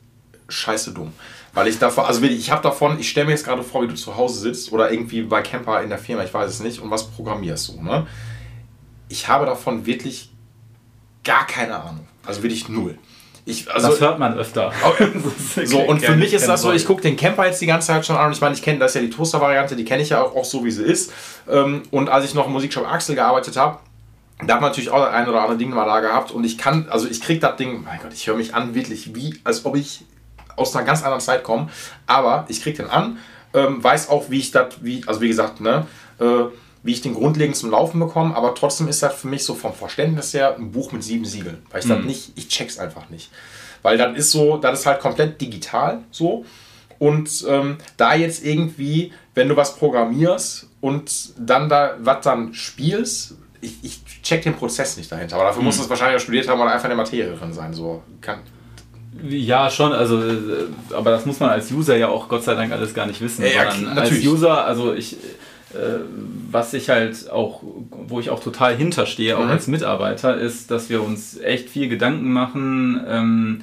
scheiße dumm. Weil ich davon, also ich habe davon, ich stelle mir jetzt gerade vor, wie du zu Hause sitzt oder irgendwie bei Camper in der Firma, ich weiß es nicht, und was programmierst du, ne? Ich habe davon wirklich gar keine Ahnung. Also wirklich null. Ich, also, das hört man öfter. <laughs> Okay. <laughs> so, und für mich ist das so, ich gucke den Camper jetzt die ganze Zeit schon an und ich meine, ich kenne das ja die Toaster-Variante, die kenne ich ja auch, auch so, wie sie ist. Ähm, und als ich noch im Musikshop Axel gearbeitet habe, da hat man natürlich auch ein oder andere Ding mal da gehabt und ich kann, also ich kriege das Ding, mein Gott, ich höre mich an wirklich wie, als ob ich aus einer ganz anderen Zeit komme, aber ich kriege den an, ähm, weiß auch, wie ich das, wie, also wie gesagt, ne, äh, wie ich den grundlegend zum Laufen bekomme, aber trotzdem ist das für mich so vom Verständnis her ein Buch mit sieben Siegeln, weil ich mhm. das nicht, ich check's einfach nicht. Weil das ist so, das ist halt komplett digital so und ähm, da jetzt irgendwie, wenn du was programmierst und dann da was dann spielst, ich, ich check den Prozess nicht dahinter. Aber dafür hm. muss es wahrscheinlich auch studiert haben oder einfach eine Materie drin sein. So kann, ja, schon, also, äh, aber das muss man als User ja auch Gott sei Dank alles gar nicht wissen. Ja, ja, als User, also ich, was ich halt auch, wo ich auch total hinterstehe, auch mhm. als Mitarbeiter, ist, dass wir uns echt viel Gedanken machen ähm,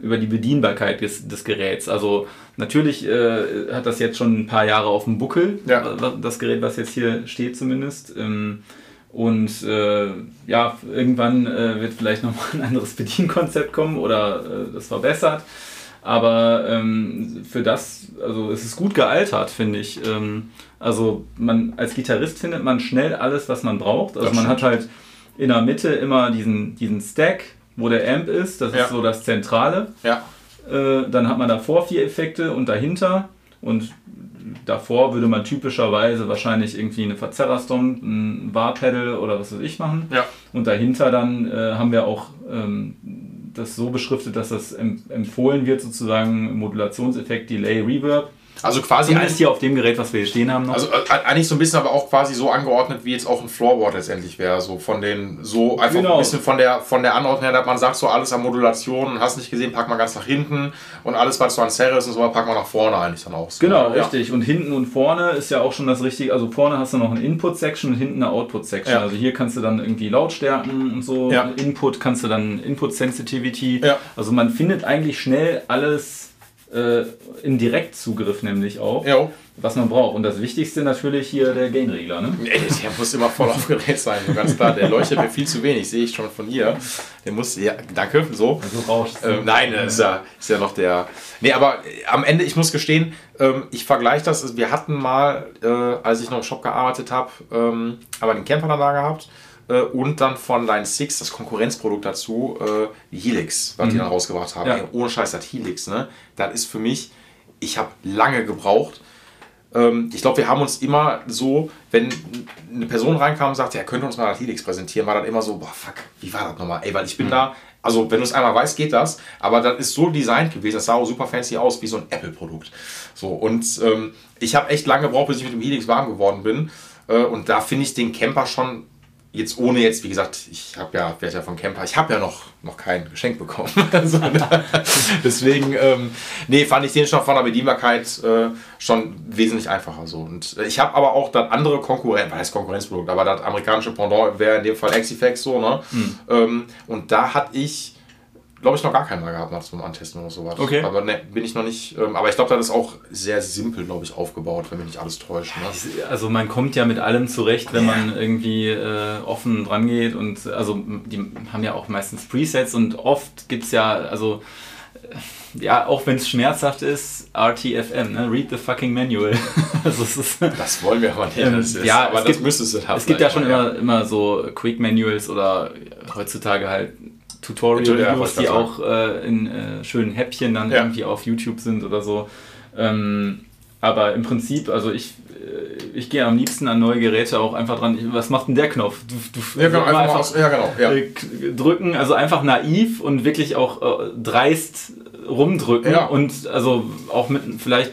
über die Bedienbarkeit des, des Geräts. Also natürlich äh, hat das jetzt schon ein paar Jahre auf dem Buckel, ja. das Gerät, was jetzt hier steht zumindest. Ähm, und äh, ja, irgendwann äh, wird vielleicht nochmal ein anderes <laughs> Bedienkonzept kommen oder äh, das verbessert. Aber ähm, für das, also es ist gut gealtert, finde ich. Also man als Gitarrist findet man schnell alles, was man braucht. Also man hat halt in der Mitte immer diesen, diesen Stack, wo der Amp ist. Das ja. ist so das Zentrale. Ja. Äh, dann hat man davor vier Effekte und dahinter. Und davor würde man typischerweise wahrscheinlich irgendwie eine Verzerrerstomp, ein Barpedal oder was weiß ich machen. Ja. Und dahinter dann äh, haben wir auch ähm, das so beschriftet, dass das empfohlen wird, sozusagen Modulationseffekt, Delay, Reverb. Also quasi. Zumindest hier auf dem Gerät, was wir hier stehen haben. Noch. Also äh, eigentlich so ein bisschen, aber auch quasi so angeordnet, wie jetzt auch ein Floorboard letztendlich wäre. So von den, so einfach genau. ein bisschen von der, von der Anordnung her, dass man sagt, so alles an Modulation und hast nicht gesehen, pack mal ganz nach hinten und alles, was so an Serre ist und so, pack mal nach vorne eigentlich dann auch. So. Genau, ja. richtig. Und hinten und vorne ist ja auch schon das Richtige. Also vorne hast du noch eine Input-Section und hinten eine Output-Section. Ja. Also hier kannst du dann irgendwie Lautstärken und so. Ja. Input kannst du dann Input-Sensitivity. Ja. Also man findet eigentlich schnell alles äh, im Direktzugriff nämlich auch, jo. was man braucht. Und das Wichtigste natürlich hier der Gain-Regler. Ne? Der muss immer voll aufgeregt sein, so ganz klar. Der leuchtet mir viel zu wenig, sehe ich schon von hier. Der muss, ja, danke, so. Also rauschst ähm, Nein, das ist ja, ist ja noch der. Nee, aber äh, am Ende, ich muss gestehen, ähm, ich vergleiche das. Wir hatten mal, äh, als ich noch im Shop gearbeitet habe, ähm, aber den Camper da gehabt und dann von Line 6 das Konkurrenzprodukt dazu, äh, Helix, was mhm. die dann rausgebracht haben. Ja. Ey, ohne Scheiß, das Helix, ne? Das ist für mich, ich habe lange gebraucht. Ähm, ich glaube, wir haben uns immer so, wenn eine Person reinkam und sagte, er könnte uns mal das Helix präsentieren, war dann immer so, boah, fuck, wie war das nochmal? Ey, weil ich bin mhm. da, also wenn du es einmal weißt, geht das, aber das ist so designt gewesen, das sah auch super fancy aus, wie so ein Apple-Produkt. So, und ähm, ich habe echt lange gebraucht, bis ich mit dem Helix warm geworden bin. Äh, und da finde ich den Camper schon jetzt ohne jetzt, wie gesagt, ich habe ja, werde ja von Camper, ich habe ja noch, noch kein Geschenk bekommen. <laughs> also, deswegen, ähm, nee, fand ich den schon von der Bedienbarkeit äh, schon wesentlich einfacher so. Und ich habe aber auch das andere Konkurrent, was heißt Konkurrenzprodukt, aber das amerikanische Pendant wäre in dem Fall Exifex so, ne? Mhm. Ähm, und da hatte ich glaube ich, noch gar keinen mal gehabt nach so einem Antesten oder sowas. Okay. Aber ne, bin ich noch nicht. Ähm, aber ich glaube, das ist auch sehr simpel, glaube ich, aufgebaut, wenn mich nicht alles täuscht. Ne? Also man kommt ja mit allem zurecht, wenn man irgendwie äh, offen dran geht. Und also die haben ja auch meistens Presets und oft gibt es ja, also äh, ja, auch wenn es schmerzhaft ist, RTFM, ne? Read the fucking manual. <laughs> also ist, das wollen wir aber nicht. Ähm, das ist, ja, aber das gibt, müsstest du haben. Es gibt ja schon immer, immer so Quick Manuals oder heutzutage halt Tutorial-Videos, die auch äh, in äh, schönen Häppchen dann ja. irgendwie auf YouTube sind oder so. Ähm, aber im Prinzip, also ich, äh, ich gehe am liebsten an neue Geräte auch einfach dran. Was macht denn der Knopf? Du, du ja, genau, einfach, aus, ja, genau, ja. Äh, drücken, also einfach naiv und wirklich auch äh, dreist rumdrücken ja. und also auch mit vielleicht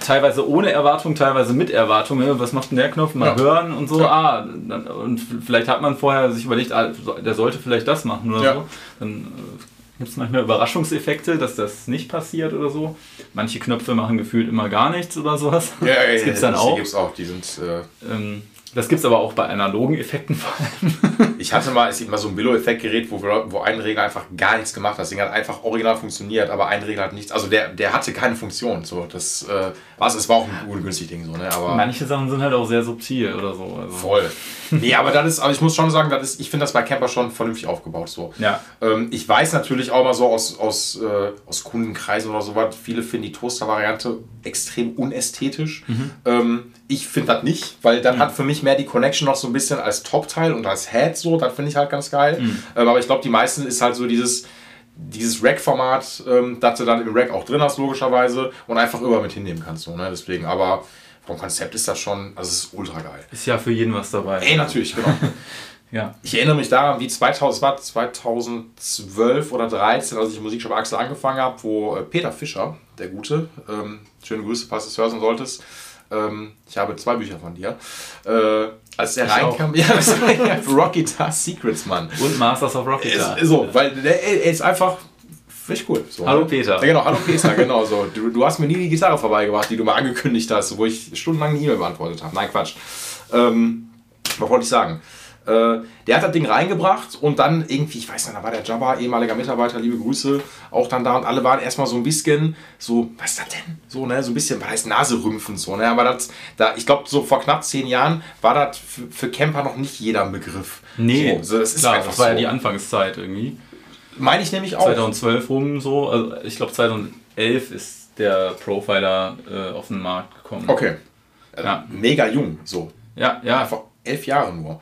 teilweise ohne Erwartung, teilweise mit Erwartung. Ne? Was macht denn der Knopf? Mal ja. hören und so. Ja. Ah, dann, und vielleicht hat man vorher sich überlegt, ah, der sollte vielleicht das machen oder ja. so. Dann äh, gibt es manchmal Überraschungseffekte, dass das nicht passiert oder so. Manche Knöpfe machen gefühlt immer gar nichts oder sowas. Ja, ja, das gibt es dann auch. Die gibt's auch. Die sind. Äh ähm, das gibt es aber auch bei analogen Effekten vor allem. <laughs> ich hatte mal, es gibt mal so ein Billo-Effekt-Gerät, wo, wo ein Regler einfach gar nichts gemacht hat. Das Ding hat einfach original funktioniert, aber ein Regler hat nichts. Also der, der hatte keine Funktion. So, das äh, was, es war auch ein ungünstiges Ding. So, ne? aber Manche Sachen sind halt auch sehr subtil oder so. Also. Voll. Nee, aber das ist, aber ich muss schon sagen, das ist, ich finde das bei Camper schon vernünftig aufgebaut. So. Ja. Ähm, ich weiß natürlich auch mal so aus, aus, äh, aus Kundenkreisen oder so was, viele finden die Toaster-Variante extrem unästhetisch. Mhm. Ähm, ich finde das nicht, weil dann mhm. hat für mich mehr die Connection noch so ein bisschen als Top-Teil und als Head so, das finde ich halt ganz geil. Mhm. Ähm, aber ich glaube, die meisten ist halt so dieses, dieses Rack-Format, ähm, das du dann im Rack auch drin hast, logischerweise, und einfach über mit hinnehmen kannst. So, ne? Deswegen, aber vom Konzept ist das schon, also es ist ultra geil. Ist ja für jeden was dabei. Ey, natürlich, genau. <laughs> ja. Ich erinnere mich daran, wie 2000, war 2012 oder 2013, als ich im Musikshop Axel angefangen habe, wo äh, Peter Fischer, der Gute, ähm, schöne Grüße, falls du es hören solltest, ähm, ich habe zwei Bücher von dir. Äh, als er reinkam, <laughs> ja, Rock Guitar Secrets, Mann. Und Masters of Rock Guitar. Ist, so, weil der, er ist einfach Richtig cool. So, hallo ne? Peter. Ja, genau, hallo Peter, genau so. Du, du hast mir nie die Gitarre vorbeigebracht, die du mal angekündigt hast, wo ich stundenlang eine E-Mail beantwortet habe. Nein, Quatsch. Ähm, was wollte ich sagen? Äh, der hat das Ding reingebracht und dann irgendwie, ich weiß nicht, da war der Jabba, ehemaliger Mitarbeiter, liebe Grüße, auch dann da und alle waren erstmal so ein bisschen so, was ist das denn? So, ne, so ein bisschen, was heißt Naserümpfen so, ne, aber das, da, ich glaube, so vor knapp zehn Jahren war das für, für Camper noch nicht jeder ein Begriff. Nee, so, das ist klar, einfach das war so. ja die Anfangszeit irgendwie. Meine ich nämlich auch. 2012 rum so, also ich glaube 2011 ist der Profiler äh, auf den Markt gekommen. Okay. Ja. Mega jung, so. Ja, ja. Vor elf Jahren nur.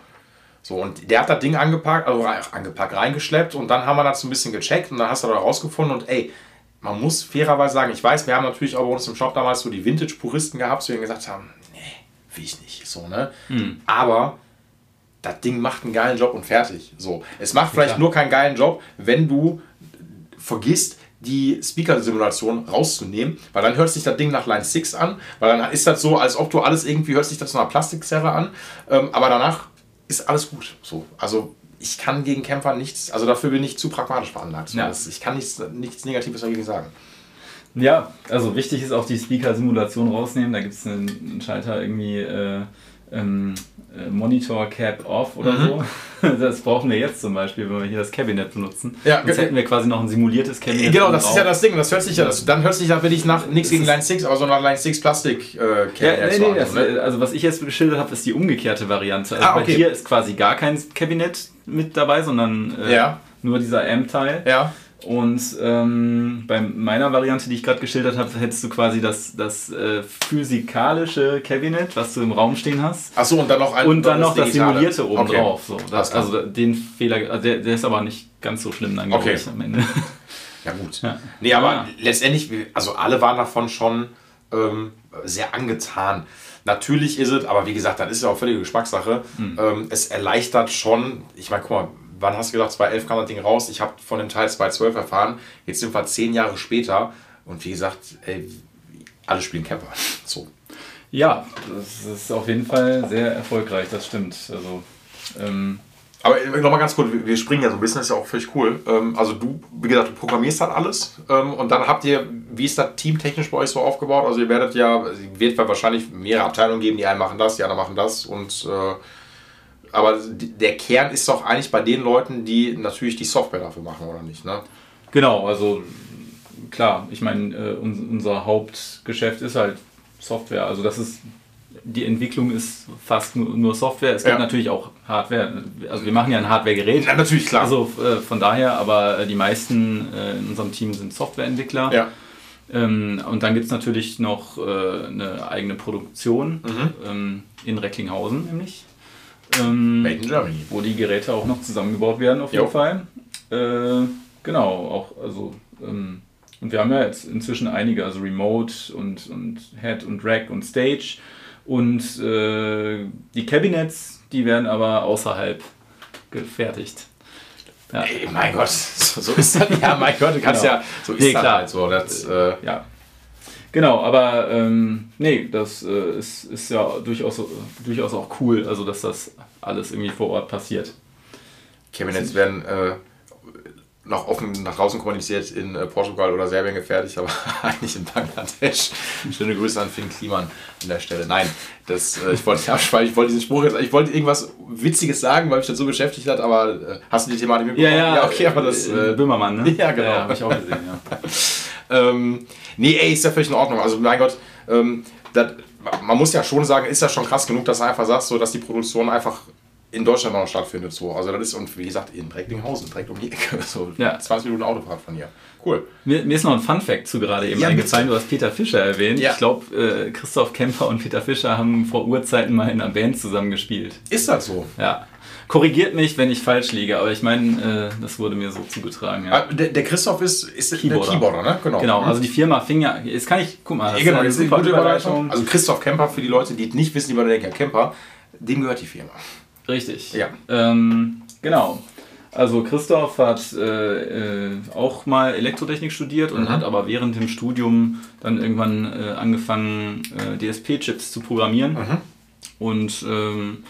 So, und der hat das Ding angepackt, also angepackt, reingeschleppt und dann haben wir das so ein bisschen gecheckt und dann hast du da rausgefunden und ey, man muss fairerweise sagen, ich weiß, wir haben natürlich auch bei uns im Shop damals so die Vintage-Puristen gehabt, die gesagt haben, nee, will ich nicht, so, ne? Hm. Aber das Ding macht einen geilen Job und fertig. So, es macht vielleicht ja, nur keinen geilen Job, wenn du vergisst, die Speaker-Simulation rauszunehmen, weil dann hört sich das Ding nach Line 6 an, weil dann ist das so, als ob du alles irgendwie hört sich das nach einer Plastikserre an, ähm, aber danach ist alles gut. So, also ich kann gegen Kämpfer nichts, also dafür bin ich zu pragmatisch veranlagt. Ja. ich kann nichts, nichts Negatives dagegen sagen. Ja, also wichtig ist auch die Speaker-Simulation rausnehmen. Da gibt es einen, einen, Schalter irgendwie äh, ähm, äh, Monitor Cap Off oder mhm. so. <laughs> Das brauchen wir jetzt zum Beispiel, wenn wir hier das Cabinet benutzen. Ja, Jetzt hätten wir quasi noch ein simuliertes Cabinet. Genau, das ist ja das Ding. Das hört sich ja, das, dann hört sich ja wirklich nach nichts gegen Line 6, aber so nach Line 6 Plastik äh, Cabinet. Ja, nee, nee, ne? Also was ich jetzt geschildert habe, ist die umgekehrte Variante. Also ah, okay. dir ist quasi gar kein Cabinet mit dabei, sondern äh, ja. nur dieser Amp-Teil. Ja. Und ähm, bei meiner Variante, die ich gerade geschildert habe, hättest du quasi das, das äh, physikalische Cabinet, was du im Raum stehen hast. Achso, und dann noch ein Und dann noch das simulierte oben okay. drauf. So, das, also den Fehler, also der, der, ist aber nicht ganz so schlimm dann okay. am Ende. <laughs> Ja gut. Ja. Nee, aber ja. letztendlich, also alle waren davon schon ähm, sehr angetan. Natürlich ist es, aber wie gesagt, dann ist es auch völlige Geschmackssache. Mhm. Ähm, es erleichtert schon, ich meine, guck mal, wann hast du gedacht, 2011 kam das Ding raus? Ich habe von dem Teil 2012 erfahren. Jetzt sind wir zehn Jahre später. Und wie gesagt, ey, alle spielen Camper. <laughs> So. Ja, das ist auf jeden Fall sehr erfolgreich, das stimmt. Also, ähm aber nochmal ganz kurz, wir springen ja so ein bisschen, das ist ja auch völlig cool. Ähm, also du, wie gesagt, du programmierst halt alles ähm, und dann habt ihr, wie ist das teamtechnisch bei euch so aufgebaut? Also ihr werdet ja, es wird wahrscheinlich mehrere Abteilungen geben, die einen machen das, die anderen machen das und äh, aber der Kern ist doch eigentlich bei den Leuten, die natürlich die Software dafür machen, oder nicht? Ne? Genau, also klar, ich meine, äh, unser Hauptgeschäft ist halt Software. Also das ist die Entwicklung ist fast nur Software. Es gibt ja. natürlich auch Hardware. Also wir machen ja ein Hardware-Gerät. Ja, natürlich, klar. Also äh, von daher, aber äh, die meisten äh, in unserem Team sind Softwareentwickler. Ja. Ähm, und dann gibt es natürlich noch äh, eine eigene Produktion mhm. ähm, in Recklinghausen, nämlich. Ähm, Made in Germany. Wo die Geräte auch noch zusammengebaut werden, auf jeden jo. Fall. Äh, genau, auch, also. Ähm, und wir haben ja jetzt inzwischen einige, also Remote und, und Head und Rack und Stage. Und äh, die Cabinets, die werden aber außerhalb gefertigt. Ja. Ey, mein Gott, <laughs> so, so ist das. Ja, mein Gott, du kannst genau. ja, so ist nee, das klar. halt so. Das, äh, ja. Genau, aber ähm, nee, das äh, ist, ist ja durchaus, durchaus auch cool, also dass das alles irgendwie vor Ort passiert. Cabinets werden äh, noch offen nach draußen kommuniziert in äh, Portugal oder Serbien gefertigt, aber <laughs> eigentlich in Bangladesch. Schöne Grüße an Finn Kliman an der Stelle. Nein, das, äh, ich wollte <laughs> abschweifen, ich wollte diesen Spruch jetzt, ich wollte irgendwas Witziges sagen, weil mich das so beschäftigt hat, aber äh, hast du die Thematik mitbekommen? Ja, ja, ja okay, aber das. Äh, Böhmermann, ne? <laughs> Ja, genau. Ja, habe ich auch gesehen, ja. ähm, nee, ey, ist ja völlig in Ordnung. Also, mein Gott, ähm, das, man muss ja schon sagen, ist das schon krass genug, dass du einfach sagst, so, dass die Produktion einfach in Deutschland noch stattfindet. So. Also das ist, und wie gesagt, in Recklinghausen, direkt um die Ecke. <laughs> So ja. 20 Minuten Autofahrt von hier. Cool. Mir, mir ist noch ein Fun-Fact zu gerade eben ja, eingefallen. Du hast Peter Fischer erwähnt. Ja. Ich glaube, äh, Christoph Kemper und Peter Fischer haben vor Urzeiten mal in einer Band zusammengespielt. Ist das so? Ja. Korrigiert mich, wenn ich falsch liege, aber ich meine, äh, das wurde mir so zugetragen. Ja. Ah, der, der, Christoph ist, ist Keyboarder. der Keyboarder, ne? Genau. Genau, also die Firma fing ja, jetzt kann ich, guck mal, das genau, ist eine gute Überleitung. Also Christoph Kemper, für die Leute, die nicht wissen, die denken, Kemper, dem gehört die Firma. Richtig. Ja. Ähm, genau. Also Christoph hat äh, äh, auch mal Elektrotechnik studiert und mhm. hat aber während dem Studium dann irgendwann äh, angefangen, äh, DSP-Chips zu programmieren. Mhm. Und ähm,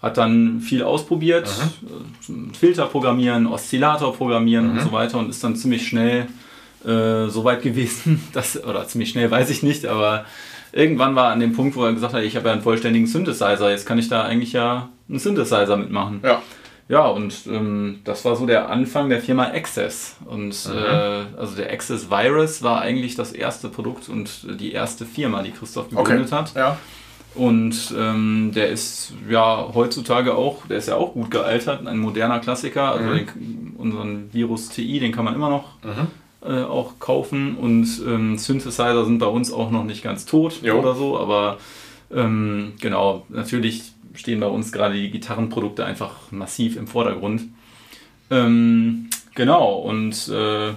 hat dann viel ausprobiert, mhm. Filter programmieren, Oszillator programmieren und mhm. so weiter und ist dann ziemlich schnell äh, so weit <laughs> gewesen, dass, oder ziemlich schnell weiß ich nicht, aber irgendwann war an dem Punkt, wo er gesagt hat, ich habe ja einen vollständigen Synthesizer, jetzt kann ich da eigentlich ja einen Synthesizer mitmachen. Ja. Ja, und ähm, das war so der Anfang der Firma Access. Und mhm. äh, also der Access Virus war eigentlich das erste Produkt und die erste Firma, die Christoph gegründet okay. hat. Ja. Und ähm, der ist ja heutzutage auch, der ist ja auch gut gealtert, ein moderner Klassiker. Also mhm. den, unseren Virus TI, den kann man immer noch mhm äh, auch kaufen und ähm, Synthesizer sind bei uns auch noch nicht ganz tot jo. oder so, aber ähm, genau, natürlich stehen bei uns gerade die Gitarrenprodukte einfach massiv im Vordergrund. Ähm, genau, und äh,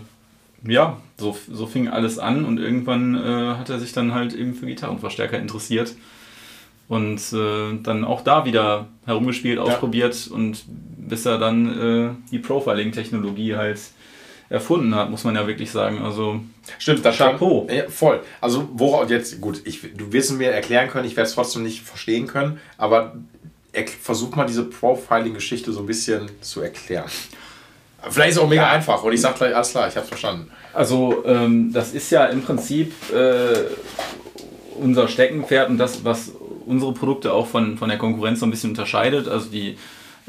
ja, so, so fing alles an und irgendwann äh, hat er sich dann halt eben für Gitarrenverstärker interessiert und äh, dann auch da wieder herumgespielt, ja. ausprobiert und bis er dann äh, die Profiling-Technologie halt erfunden hat, muss man ja wirklich sagen. Also Stimmt, das Chapeau. Ja, voll. Also worauf jetzt, gut, ich, du wirst es mir erklären können, ich werde es trotzdem nicht verstehen können, aber er, versuch mal diese Profiling-Geschichte so ein bisschen zu erklären. Vielleicht ist es auch mega ja. einfach und ich sage gleich, alles klar, ich habe es verstanden. Also ähm, das ist ja im Prinzip äh, unser Steckenpferd und das, was unsere Produkte auch von, von der Konkurrenz so ein bisschen unterscheidet. Also die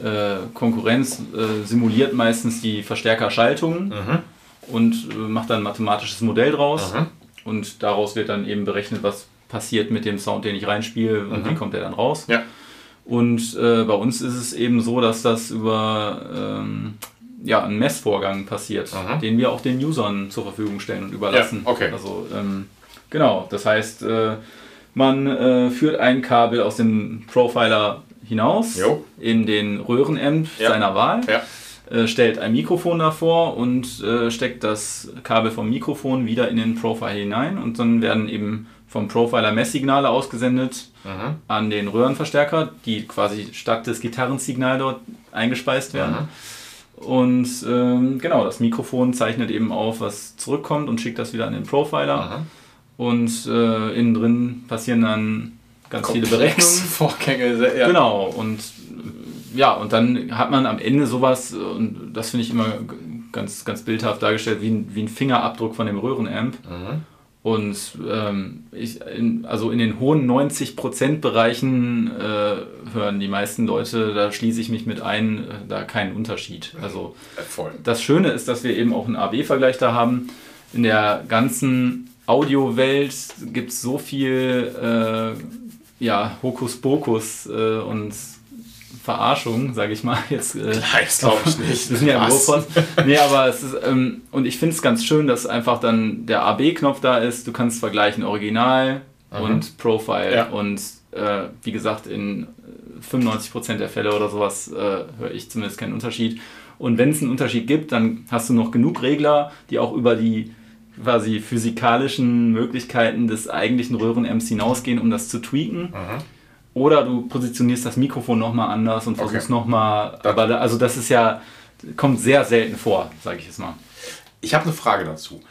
äh, Konkurrenz äh, simuliert meistens die Verstärkerschaltungen mhm. Und äh, macht dann ein mathematisches Modell draus. Mhm. Und daraus wird dann eben berechnet, was passiert mit dem Sound, den ich reinspiele und mhm. wie kommt der dann raus. Ja. Und äh, bei uns ist es eben so, dass das über ähm, ja, einen Messvorgang passiert, mhm. den wir auch den Usern zur Verfügung stellen und überlassen. Ja, okay. Also ähm, genau, das heißt, äh, man äh, führt ein Kabel aus dem Profiler hinaus jo. in den Röhrenamp ja. seiner Wahl, ja. Äh, stellt ein Mikrofon davor und äh, steckt das Kabel vom Mikrofon wieder in den Profiler hinein und dann werden eben vom Profiler Messsignale ausgesendet mhm. an den Röhrenverstärker, die quasi statt des Gitarrensignals dort eingespeist werden. Mhm. Und ähm, genau, das Mikrofon zeichnet eben auf, was zurückkommt und schickt das wieder an den Profiler. Mhm. Und äh, innen drin passieren dann ganz Komplex viele Berechnungen. Vorgänge, ja. Genau, und ja, und dann hat man am Ende sowas, und das finde ich immer ganz, ganz bildhaft dargestellt, wie ein, wie ein Fingerabdruck von dem Röhrenamp. Mhm. Und ähm, ich, in, also in den hohen 90%-Bereichen äh, hören die meisten Leute, da schließe ich mich mit ein, äh, da keinen Unterschied. Also Voll. das Schöne ist, dass wir eben auch einen AB-Vergleich da haben. In der ganzen Audiowelt gibt es so viel äh, ja, Hokuspokus äh, und Verarschung, sage ich mal. Jetzt, äh, das glaube ich nicht. <laughs> Wir sind ja im Ruhrpott. Nee, aber es ist, ähm, und ich finde es ganz schön, dass einfach dann der AB-Knopf da ist. Du kannst vergleichen Original mhm. und Profile. Ja. Und äh, wie gesagt, in 95% der Fälle oder sowas äh, höre ich zumindest keinen Unterschied. Und wenn es einen Unterschied gibt, dann hast du noch genug Regler, die auch über die quasi physikalischen Möglichkeiten des eigentlichen Röhren-Amps hinausgehen, um das zu tweaken. Mhm. Oder du positionierst das Mikrofon nochmal anders und versuchst okay. nochmal. Aber da, also das ist ja, kommt sehr selten vor, sage ich jetzt mal. Ich habe eine Frage dazu.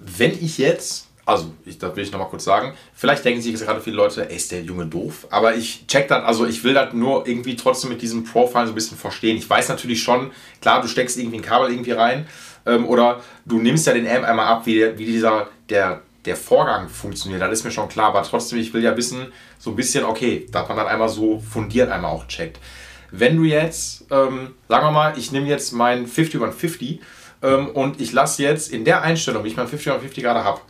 Wenn ich jetzt, also ich, das will ich nochmal kurz sagen, vielleicht denken sich jetzt gerade viele Leute, ey, ist der Junge doof, aber ich check das, also ich will das nur irgendwie trotzdem mit diesem Profile so ein bisschen verstehen. Ich weiß natürlich schon, klar, du steckst irgendwie ein Kabel irgendwie rein ähm, oder du nimmst ja den Amp einmal ab, wie, wie dieser, der, der Vorgang funktioniert, das ist mir schon klar, aber trotzdem, ich will ja wissen, so ein bisschen, okay, dass man dann einmal so fundiert einmal auch checkt. Wenn du jetzt, ähm, sagen wir mal, ich nehme jetzt mein 5150 ähm, und ich lasse jetzt in der Einstellung, wie ich mein 5150 gerade habe,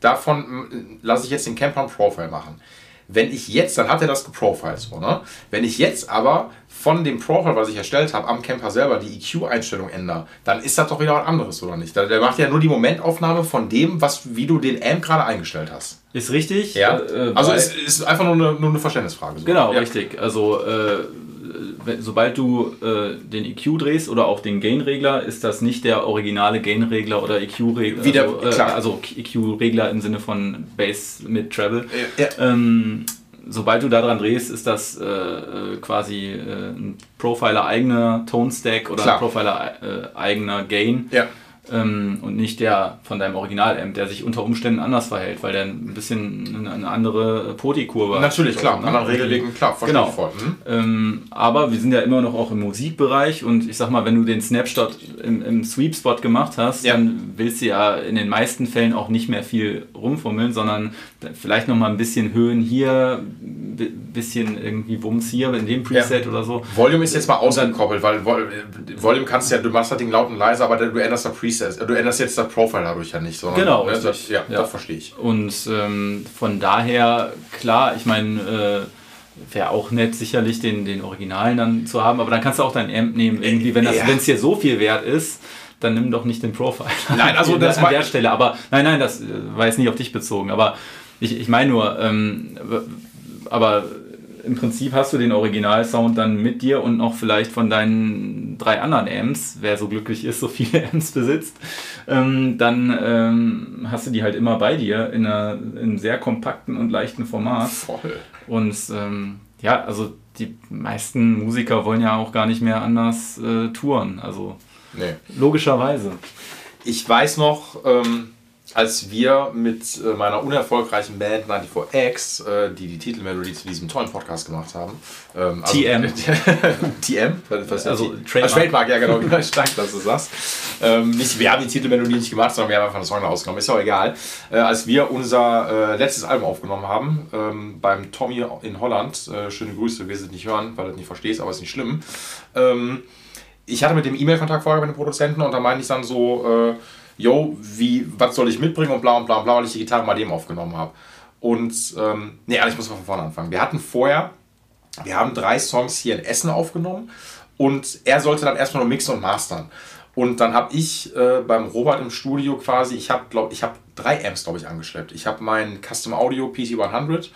davon lasse ich jetzt den Camper Profile machen. Wenn ich jetzt, dann hat er das geprofiled so, ne? Wenn ich jetzt aber von dem Profile, was ich erstellt habe, am Camper selber die EQ-Einstellung ändere, dann ist das doch wieder was anderes, oder nicht? Der macht ja nur die Momentaufnahme von dem, was, wie du den Amp gerade eingestellt hast. Ist richtig. Ja. Äh, also es ist, ist einfach nur eine, nur eine Verständnisfrage. So. Genau, ja. richtig. Also äh, sobald du äh, den EQ drehst oder auch den Gain-Regler, ist das nicht der originale Gain-Regler oder EQ-Regler. Also, äh, also EQ-Regler im Sinne von Bass mit Treble. Ja, ja. Ähm, sobald du daran drehst, ist das äh, äh quasi äh, ein Profiler eigener Tone Stack oder klar. ein Profiler äh, eigener Gain. Ja ähm, und nicht der von deinem Original-Amp, der sich unter Umständen anders verhält, weil der ein bisschen eine andere Poti-Kurve hat. Natürlich, klar, ne? anderen Regelwegen, klar, genau. voll. Hm? Ähm, aber wir sind ja immer noch auch im Musikbereich und ich sag mal, wenn du den Snapshot im, im Sweep-Spot gemacht hast, ja. dann willst du ja in den meisten Fällen auch nicht mehr viel rumfummeln, sondern vielleicht nochmal ein bisschen Höhen hier, bisschen irgendwie Wumms hier in dem Preset ja. oder so. Volume ist jetzt mal ausgekoppelt, weil Volume kannst du ja, du machst halt den laut und leiser, aber du änderst das Preset, du änderst jetzt das Profile dadurch ja nicht, sondern genau, ne, das, ja, ja, das verstehe ich. Und ähm, von daher, klar, ich meine, äh, wäre auch nett, sicherlich den, den Originalen dann zu haben, aber dann kannst du auch dein Amp nehmen, irgendwie, wenn es dir so viel wert ist dann nimm doch nicht den Profile. Nein, also <laughs> das an der Stelle. Aber nein, nein, das war jetzt nicht auf dich bezogen. Aber ich, ich meine nur, ähm, aber im Prinzip hast du den Originalsound dann mit dir und noch vielleicht von deinen drei anderen Amps, wer so glücklich ist, so viele <laughs> Amps besitzt, ähm, dann ähm, hast du die halt immer bei dir in, einer, in einem sehr kompakten und leichten Format. Voll. Und ähm, ja, also die meisten Musiker wollen ja auch gar nicht mehr anders äh, touren. Also nee. logischerweise. Ich weiß noch, ähm, als wir mit äh, meiner unerfolgreichen Band 94X, äh, die die Titelmelodie zu diesem tollen Podcast gemacht haben. Ähm, also, TM. TM? Was also Trademark. Trademark, ja genau, <laughs> genau stark, dass du sagst. Ähm, nicht, wir haben die Titelmelodie nicht gemacht, sondern wir haben einfach einen Song ausgenommen, ist ja auch egal. Äh, als wir unser äh, letztes Album aufgenommen haben, ähm, beim Tommy in Holland, schöne Grüße, wir sind nicht hören, weil du das nicht verstehst, aber ist nicht schlimm. Ich hatte mit dem E-Mail-Kontakt vorher mit dem Produzenten und da meinte ich dann so, äh, yo, wie, was soll ich mitbringen und bla und bla und bla, weil ich die Gitarre mal dem aufgenommen habe. Und, ähm, nee, also ich muss mal von vorne anfangen. Wir hatten vorher, wir haben drei Songs hier in Essen aufgenommen und er sollte dann erstmal nur mixen und mastern. Und dann habe ich äh, beim Robert im Studio quasi, ich habe, glaube ich, habe drei Amps, glaube ich, angeschleppt. Ich habe mein Custom Audio PT100,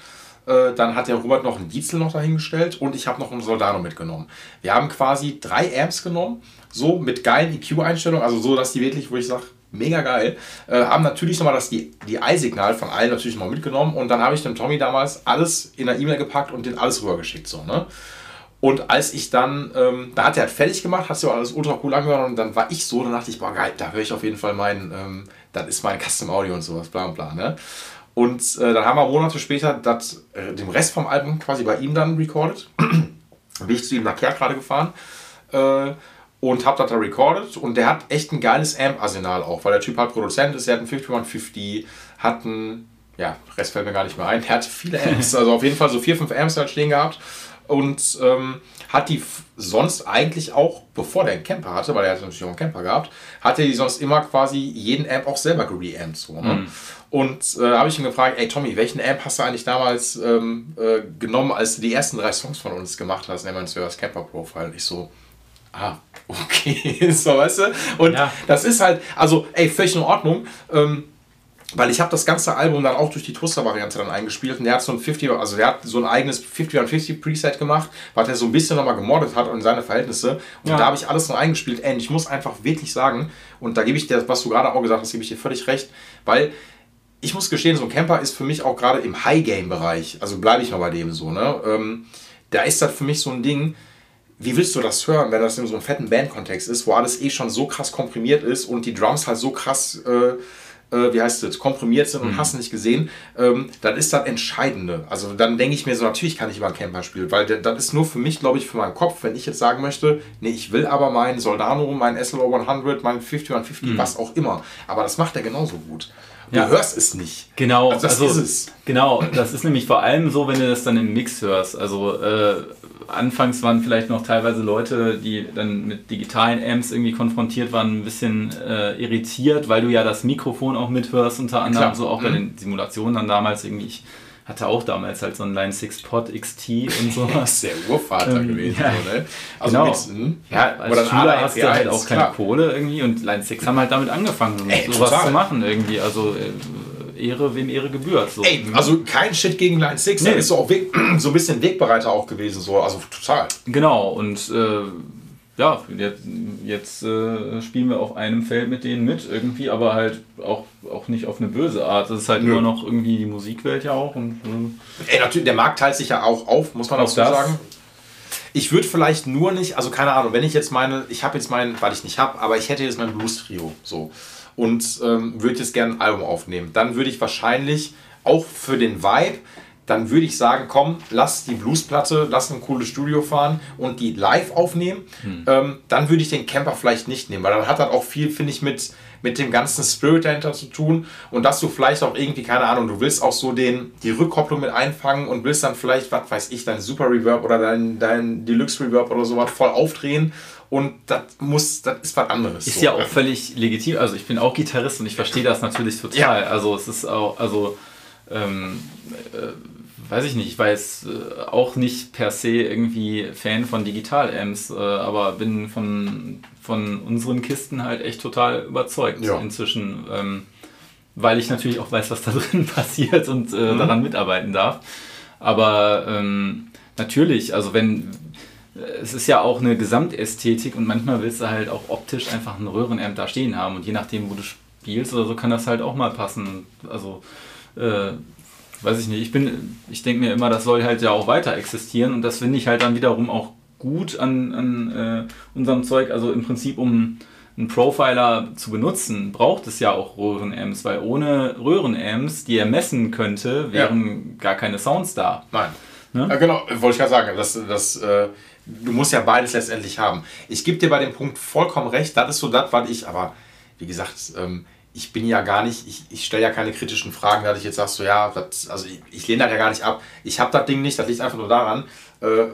äh, dann hat der Robert noch einen Diesel noch dahingestellt und ich habe noch einen Soldano mitgenommen. Wir haben quasi drei Amps genommen, so mit geilen EQ-Einstellungen, also so, dass die wirklich, wo ich sage, mega geil. Äh, haben natürlich nochmal das die, die Ei-Signal von allen natürlich mal mitgenommen und dann habe ich dem Tommy damals alles in der E-Mail gepackt und den alles rübergeschickt. So, ne? Und als ich dann, ähm, da hat er halt fertig gemacht, hat sich auch alles ultra cool angehört und dann war ich so, dann dachte ich, boah geil, da höre ich auf jeden Fall mein, ähm, das ist mein Custom Audio und sowas, bla bla. Ne? Und äh, dann haben wir Monate später das, äh, den Rest vom Album quasi bei ihm dann recorded. <clears throat> Bin ich zu ihm nach Kerk gerade gefahren. Äh, und habe das da recorded und der hat echt ein geiles Amp-Arsenal auch, weil der Typ halt Produzent ist, der hat einen 5150, hat einen, ja, Rest fällt mir gar nicht mehr ein, <laughs> der hat viele Amps, also auf jeden Fall so vier, fünf Amps halt stehen gehabt und ähm, hat die sonst eigentlich auch, bevor der einen Camper hatte, weil er hatte natürlich auch einen Camper gehabt, hat er die sonst immer quasi jeden Amp auch selber gereamt. So, ne? Mhm. Und äh, habe ich ihn gefragt, ey Tommy, welchen Amp hast du eigentlich damals ähm, äh, genommen, als du die ersten drei Songs von uns gemacht hast, nennen wir das Camper Profile? Und ich so, ah, okay, <laughs> so, weißt du? Und ja. das ist halt, also, ey, völlig in Ordnung. Ähm, weil ich habe das ganze Album dann auch durch die Twister-Variante dann eingespielt und der hat so ein 50, also der hat so ein eigenes 50 50 Preset gemacht, was er so ein bisschen nochmal gemoddet hat in seine Verhältnisse und ja. da habe ich alles noch eingespielt. Ey, ich muss einfach wirklich sagen, und da gebe ich dir, was du gerade auch gesagt hast, gebe ich dir völlig recht, weil ich muss gestehen, so ein Camper ist für mich auch gerade im High-Game-Bereich, also bleibe ich noch bei dem so, ne? Ähm, da ist das für mich so ein Ding, wie willst du das hören, wenn das in so einem fetten Bandkontext ist, wo alles eh schon so krass komprimiert ist und die Drums halt so krass äh, äh, wie heißt es, komprimiert sind und mhm. hast nicht gesehen, ähm, dann ist das Entscheidende. Also dann denke ich mir so, natürlich kann ich über einen Camper spielen, weil das ist nur für mich, glaube ich, für meinen Kopf, wenn ich jetzt sagen möchte, nee, ich will aber meinen Soldano, meinen SLO 100, meinen 5150, mhm. was auch immer. Aber das macht er genauso gut. Du ja. hörst es nicht. Genau, also das also, ist es. Genau, das ist nämlich vor allem so, wenn du das dann im Mix hörst. Also äh, anfangs waren vielleicht noch teilweise Leute, die dann mit digitalen Amps irgendwie konfrontiert waren, ein bisschen äh, irritiert, weil du ja das Mikrofon auch mithörst, unter anderem, Klar. so auch mhm. bei den Simulationen dann damals irgendwie. Ich hatte auch damals halt so einen Line 6 Pod XT und <laughs> so. Das ist der Urvater ähm, gewesen, ja, so, ne? Also genau. Mit, hm? ja, als Oder Schüler hast du halt auch keine. Kohle irgendwie und Line 6 haben halt damit angefangen, Ey, sowas total. zu machen irgendwie. Also äh, Ehre, wem Ehre gebührt. So. Ey, also kein Shit gegen Line 6, nee. ist so, auch Weg, <clears throat> so ein bisschen Wegbereiter auch gewesen, so, also total. Genau, und äh, ja, jetzt, jetzt äh, spielen wir auf einem Feld mit denen mit irgendwie, aber halt auch, auch nicht auf eine böse Art. Das ist halt Nö. immer noch irgendwie die Musikwelt ja auch. Und, äh Ey, natürlich, der Markt teilt sich ja auch auf, muss man auch so sagen. Ich würde vielleicht nur nicht, also keine Ahnung, wenn ich jetzt meine, ich habe jetzt meinen, weil ich nicht habe, aber ich hätte jetzt mein Blues-Trio, so und ähm, würde jetzt gerne ein Album aufnehmen. Dann würde ich wahrscheinlich auch für den Vibe, dann würde ich sagen, komm, lass die Bluesplatte, lass ein cooles Studio fahren und die live aufnehmen. Hm. Ähm, dann würde ich den Camper vielleicht nicht nehmen, weil dann hat das auch viel, finde ich, mit, mit dem ganzen Spirit dahinter zu tun und dass du vielleicht auch irgendwie, keine Ahnung, du willst auch so den, die Rückkopplung mit einfangen und willst dann vielleicht, was weiß ich, dein Super Reverb oder dein, dein Deluxe Reverb oder sowas voll aufdrehen und das muss, das ist was anderes. Ist so. ja auch völlig legitim. Also ich bin auch Gitarrist und ich verstehe das natürlich total. Ja. Also es ist auch, also ähm, äh, weiß ich nicht, ich weiß äh, auch nicht per se irgendwie Fan von Digital-Amps, äh, aber bin von, von unseren Kisten halt echt total überzeugt ja. inzwischen. Ähm, weil ich natürlich auch weiß, was da <laughs> drin passiert und äh, mhm. daran mitarbeiten darf. Aber ähm, natürlich, also wenn, es ist ja auch eine Gesamtästhetik und manchmal willst du halt auch optisch einfach ein Röhrenamp da stehen haben und je nachdem, wo du spielst oder so, kann das halt auch mal passen. Also, äh, weiß ich nicht, ich bin, ich denke mir immer, das soll halt ja auch weiter existieren und das finde ich halt dann wiederum auch gut an, an äh, unserem Zeug. Also im Prinzip, um einen Profiler zu benutzen, braucht es ja auch Röhrenamps, weil ohne Röhrenamps, die er messen könnte, wären ja. gar keine Sounds da. Nein. Ne? Ja, genau, wollte ich gerade sagen. Das, das äh, du musst ja beides letztendlich haben. Ich gebe dir bei dem Punkt vollkommen recht, das ist so das, was ich, aber wie gesagt, ähm, ich bin ja gar nicht, ich, ich stelle ja keine kritischen Fragen, dass ich jetzt sagst, so ja, das, also ich, ich lehne das ja gar nicht ab. Ich habe das Ding nicht, das liegt einfach nur daran,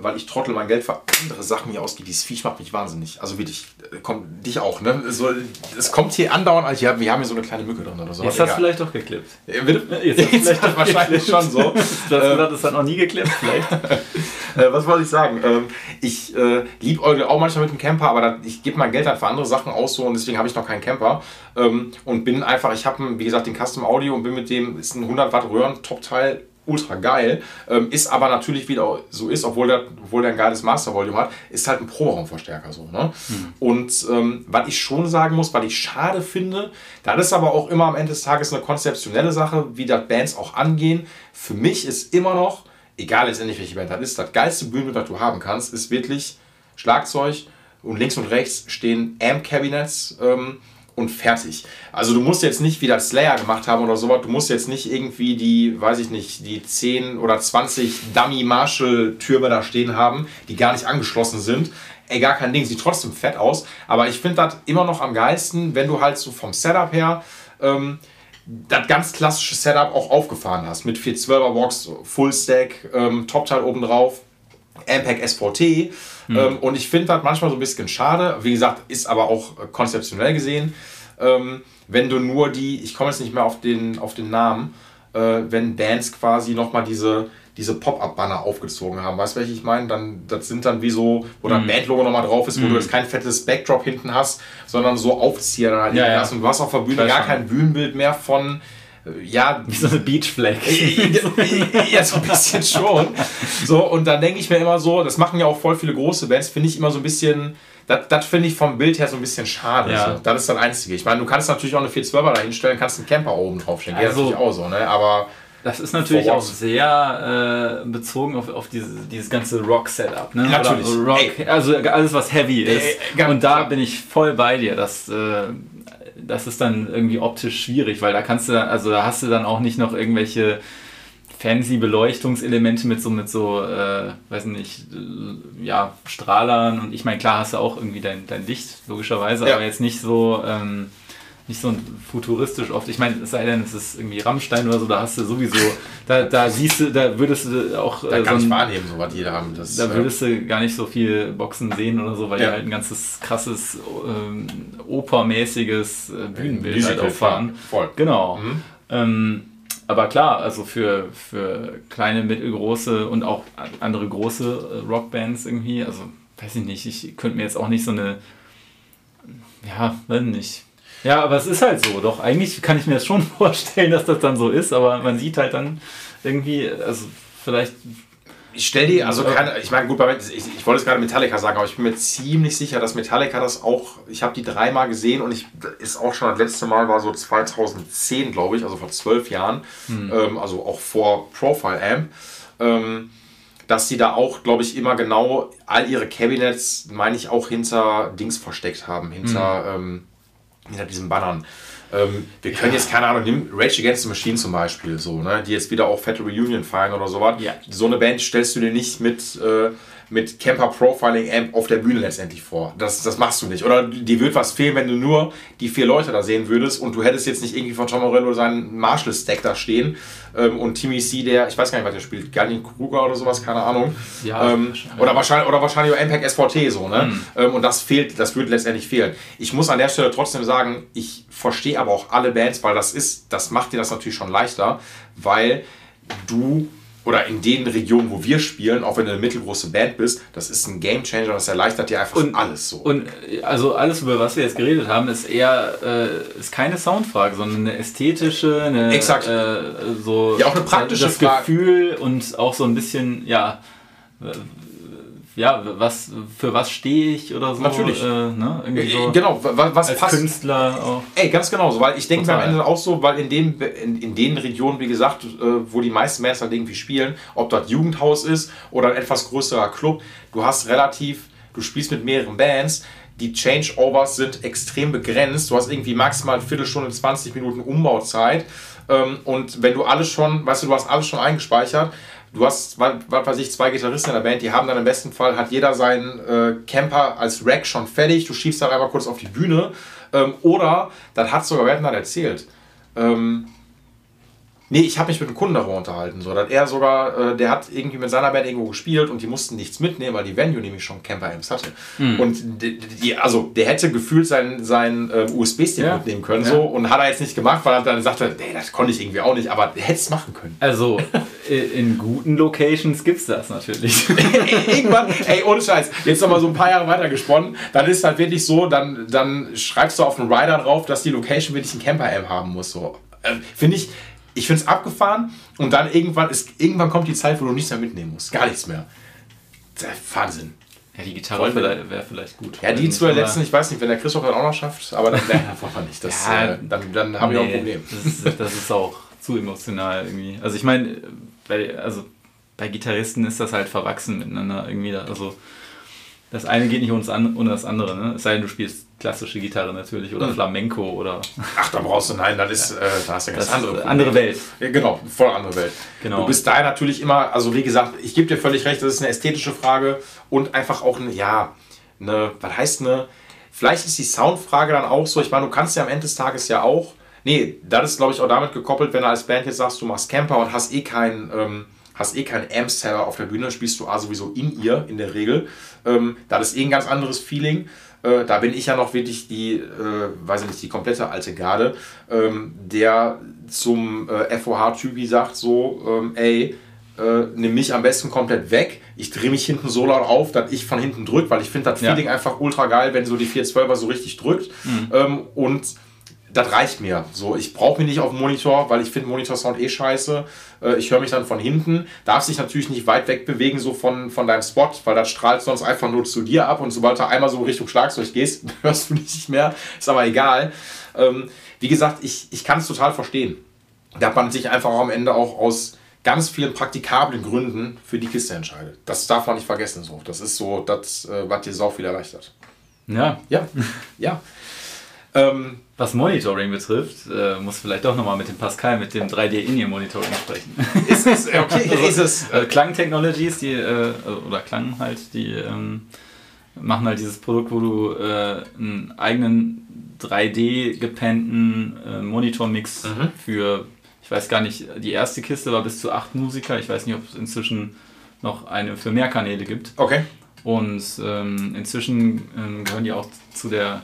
weil ich trottel mein Geld für andere Sachen hier ausgebe. Dieses Viech macht mich wahnsinnig. Also wirklich, äh, kommt dich auch, ne? So, es kommt hier andauernd, also wir haben hier so eine kleine Mücke drin oder so. Jetzt hast du vielleicht doch geklippt. Ja, bitte? Jetzt, Jetzt vielleicht wahrscheinlich schon so. <laughs> du hast gesagt, das hat noch nie geklippt, vielleicht. <laughs> äh, was wollte ich sagen? Ähm, ich äh, liebe auch manchmal mit dem Camper, aber da, ich gebe mein Geld halt für andere Sachen aus so und deswegen habe ich noch keinen Camper. Ähm, und bin einfach, ich habe, wie gesagt, den Custom Audio und bin mit dem, ist ein 100 Watt Röhren, Top-Teil, ultra geil. Ähm, ist aber natürlich wieder so ist, obwohl der, obwohl der ein geiles Master Volume hat, ist halt ein Proberaumverstärker so. Ne? Mhm. Und ähm, was ich schon sagen muss, was ich schade finde, das ist aber auch immer am Ende des Tages eine konzeptionelle Sache, wie das Bands auch angehen. Für mich ist immer noch, egal letztendlich welche Band das ist, das geilste Bühnenbild, das du haben kannst, ist wirklich Schlagzeug und links und rechts stehen Amp-Cabinets. Ähm, und fertig. Also du musst jetzt nicht wie das Slayer gemacht haben oder sowas, du musst jetzt nicht irgendwie die, weiß ich nicht, die 10 oder 20 Dummy Marshall Türme da stehen haben, die gar nicht angeschlossen sind. ey, gar kein Ding, sieht trotzdem fett aus. Aber ich finde das immer noch am geilsten, wenn du halt so vom Setup her ähm, das ganz klassische Setup auch aufgefahren hast. Mit 412er Box, Full Stack, ähm, Top-Teil oben drauf, Ampeg SVT. Mhm. Ähm, und ich finde das manchmal so ein bisschen schade. Wie gesagt, ist aber auch konzeptionell gesehen. Ähm, wenn du nur die, ich komme jetzt nicht mehr auf den, auf den Namen, äh, wenn Bands quasi nochmal diese, diese Pop-Up-Banner aufgezogen haben. Weißt du, welche ich meine? Dann, das sind dann wie so, wo dann mm. Bandlogo nochmal drauf ist, wo mm. du jetzt kein fettes Backdrop hinten hast, sondern so Aufzieher dann halt ja, ja. hast. Und du hast auf der Bühne gar kein Bühnenbild mehr von, äh, ja. Wie so eine Beachflag. ja, so ein bisschen schon. So, und dann denke ich mir immer so, das machen ja auch voll viele große Bands, finde ich immer so ein bisschen das, finde ich vom Bild her so ein bisschen schade. Ja. So. Das ist das Einzige. Ich meine, du kannst natürlich auch eine 412er da hinstellen, kannst einen Camper oben draufstellen. Also, Geht natürlich auch so, ne? Aber. Das ist natürlich auch sehr äh, bezogen auf, auf diese, dieses ganze Rock-Setup. Ne? Natürlich. Rock, also alles, was heavy ist. Ey, Und da bin ich voll bei dir. dass. äh, das ist dann irgendwie optisch schwierig, weil da kannst du, also da hast du dann auch nicht noch irgendwelche fancy Beleuchtungselemente mit so, mit so, äh, weiß nicht, äh, ja, Strahlern und ich meine, klar hast du auch irgendwie dein, dein Licht, logischerweise, ja. aber jetzt nicht so, ähm, nicht so futuristisch oft. Ich meine, es sei denn, es ist irgendwie Rammstein oder so, da hast du sowieso, da, da siehst du, da würdest du auch. Da äh, kann so ich wahrnehmen, so was die da haben. Das, da würdest du gar nicht so viel Boxen sehen oder so, weil ja. die halt ein ganzes krasses, ähm, opermäßiges äh, Bühnenbild halt auffahren. Voll. Genau. Mhm. Ähm, aber klar, also für, für kleine, mittelgroße und auch andere große äh, Rockbands irgendwie, also weiß ich nicht, ich könnte mir jetzt auch nicht so eine, ja, weiß nicht. Ja, aber es ist halt so, doch eigentlich kann ich mir das schon <laughs> vorstellen, dass das dann so ist, aber man sieht halt dann irgendwie, also vielleicht ich stelle die, also keine, ich meine, gut, ich, ich wollte es gerade Metallica sagen, aber ich bin mir ziemlich sicher, dass Metallica das auch, ich habe die dreimal gesehen und ich ist auch schon das letzte Mal war so 2010, glaube ich, also vor zwölf Jahren, hm. ähm, also auch vor Profile Amp, ähm, dass die da auch, glaube ich, immer genau all ihre Cabinets, meine ich, auch hinter Dings versteckt haben, hinter, hm. ähm, hinter diesen Bannern. Ähm, wir können ja. jetzt, keine Ahnung, nimm Rage Against the Machine zum Beispiel, so, ne, die jetzt wieder auch Fat Reunion feiern oder sowas. Ja. So eine Band stellst du dir nicht mit, äh, mit Camper Profiling Amp auf der Bühne letztendlich vor. Das, das machst du nicht. Oder dir wird was fehlen, wenn du nur die vier Leute da sehen würdest und du hättest jetzt nicht irgendwie von Tom Morello seinen Marshall-Stack da stehen ähm, und Timmy C, der, ich weiß gar nicht, was der spielt, Gallin Kruger oder sowas, keine Ahnung. Ja, ähm, oder, wahrscheinlich, oder wahrscheinlich auch Impact SVT so, ne? Mhm. Ähm, und das fehlt, das würde letztendlich fehlen. Ich muss an der Stelle trotzdem sagen, ich verstehe aber auch alle Bands, weil das ist, das macht dir das natürlich schon leichter, weil du oder in den Regionen, wo wir spielen, auch wenn du eine mittelgroße Band bist, das ist ein Game Changer, das erleichtert dir einfach und, alles so. Und also alles, über was wir jetzt geredet haben, ist eher äh, ist keine Soundfrage, sondern eine ästhetische, eine Exakt. Äh, so ja, auch eine praktische das Frage. Gefühl und auch so ein bisschen, ja, ja, was, für was stehe ich oder so. Natürlich. Äh, ne? Irgendwie so genau, was, als passt. Künstler auch. Ey, ganz genau so, weil ich denke am Ende auch so, weil in, dem, in, in den Regionen, wie gesagt, äh, wo die meisten Bands halt irgendwie spielen, ob dort Jugendhaus ist oder ein etwas größerer Club, du hast relativ, du spielst mit mehreren Bands, die Changeovers sind extrem begrenzt. Du hast irgendwie maximal eine Viertelstunde, 20 Minuten Umbauzeit. Ähm, und wenn du alles schon, weißt du, du hast alles schon eingespeichert, du hast, was weiß ich, zwei Gitarristen in der Band, die haben dann im besten Fall, hat jeder seinen äh, Camper als Rack schon fertig, du schiebst dann einmal kurz auf die Bühne. Ähm, oder, das hat sogar, wer hat dann erzählt? Ähm, Nee, ich habe mich mit einem Kunden darüber unterhalten. So, dass er sogar, äh, der hat irgendwie mit seiner Band irgendwo gespielt und die mussten nichts mitnehmen, weil die Venue nämlich schon Camper Amps hatte. Mhm. Und die, die, also der hätte gefühlt seinen sein, äh, USB-Stick ja. mitnehmen können ja. so und hat er jetzt nicht gemacht, weil er dann sagte, nee, das konnte ich irgendwie auch nicht, aber er hätte es machen können. Also <laughs> in guten Locations gibt es das natürlich. <laughs> Irgendwann, ey, ohne Scheiß, jetzt nochmal so ein paar Jahre weiter gesponnen, dann ist es halt wirklich so, dann, dann schreibst du auf einen Rider drauf, dass die Location wirklich ein Camper-Amp haben muss. So. Äh, Finde ich ich finde es abgefahren und dann irgendwann, ist, irgendwann kommt die Zeit, wo du nichts mehr mitnehmen musst. Gar nichts mehr. Wahnsinn. Ja, die Gitarre wäre vielleicht gut. Ja, die zu ersetzen, ich weiß nicht, wenn der Christoph das auch noch schafft, aber dann wäre einfach nicht. Das, <laughs> ja, äh, dann dann nee, ich auch ein Problem. Das ist, das ist auch zu emotional irgendwie. Also ich meine, bei, also bei Gitarristen ist das halt verwachsen miteinander irgendwie. Da, also das eine geht nicht ohne das andere, ne? Es sei denn, du spielst klassische Gitarre natürlich oder mhm. Flamenco oder. Ach, da brauchst du, nein, das ist, ja. äh, da hast du eine ganz andere. Andere Welt. Ja, genau, voll andere Welt. Genau. Du bist da natürlich immer, also wie gesagt, ich gebe dir völlig recht, das ist eine ästhetische Frage und einfach auch ein, ja, eine, was heißt eine, vielleicht ist die Soundfrage dann auch so, ich meine, du kannst ja am Ende des Tages ja auch, nee, das ist glaube ich auch damit gekoppelt, wenn du als Band jetzt sagst, du machst Camper und hast eh keinen, ähm, hast eh keinen Amp-Seller auf der Bühne, spielst du A sowieso in ihr in der Regel. Ähm, das ist eh ein ganz anderes Feeling. Äh, da bin ich ja noch wirklich die, äh, weiß ich nicht, die komplette alte Garde, ähm, der zum äh, FOH-Typi sagt so, ähm, ey, äh, nimm mich am besten komplett weg. Ich drehe mich hinten so laut auf, dass ich von hinten drücke, weil ich finde das Feeling ja. einfach ultra geil, wenn so die 412er so richtig drückt. Mhm. Ähm, und das reicht mir. So, ich brauche mich nicht auf dem Monitor, weil ich finde Monitor-Sound eh scheiße. Äh, ich höre mich dann von hinten. Darf sich natürlich nicht weit weg bewegen, so von, von deinem Spot, weil das strahlt sonst einfach nur zu dir ab und sobald du einmal so Richtung Schlagzeug gehst, <laughs> hörst du nicht mehr. Ist aber egal. Ähm, wie gesagt, ich, ich kann es total verstehen. Da man sich einfach am Ende auch aus ganz vielen praktikablen Gründen für die Kiste entscheidet. Das darf man nicht vergessen. So. Das ist so das, äh, was dir sau viel erleichtert. Ja. Ja. ja. Ähm, Was Monitoring betrifft, äh, muss vielleicht doch nochmal mit dem Pascal, mit dem 3D-In-Ear-Monitoring sprechen. Ist es, okay, <laughs> also, ist es. Äh, Klang-Technologies, die, äh, oder Klang halt, die ähm, machen halt dieses Produkt, wo du äh, einen eigenen 3D-gepennten äh, Monitor-Mix mhm. für, ich weiß gar nicht, die erste Kiste war bis zu acht Musiker. Ich weiß nicht, ob es inzwischen noch eine für mehr Kanäle gibt. Okay. Und ähm, inzwischen ähm, gehören die auch zu der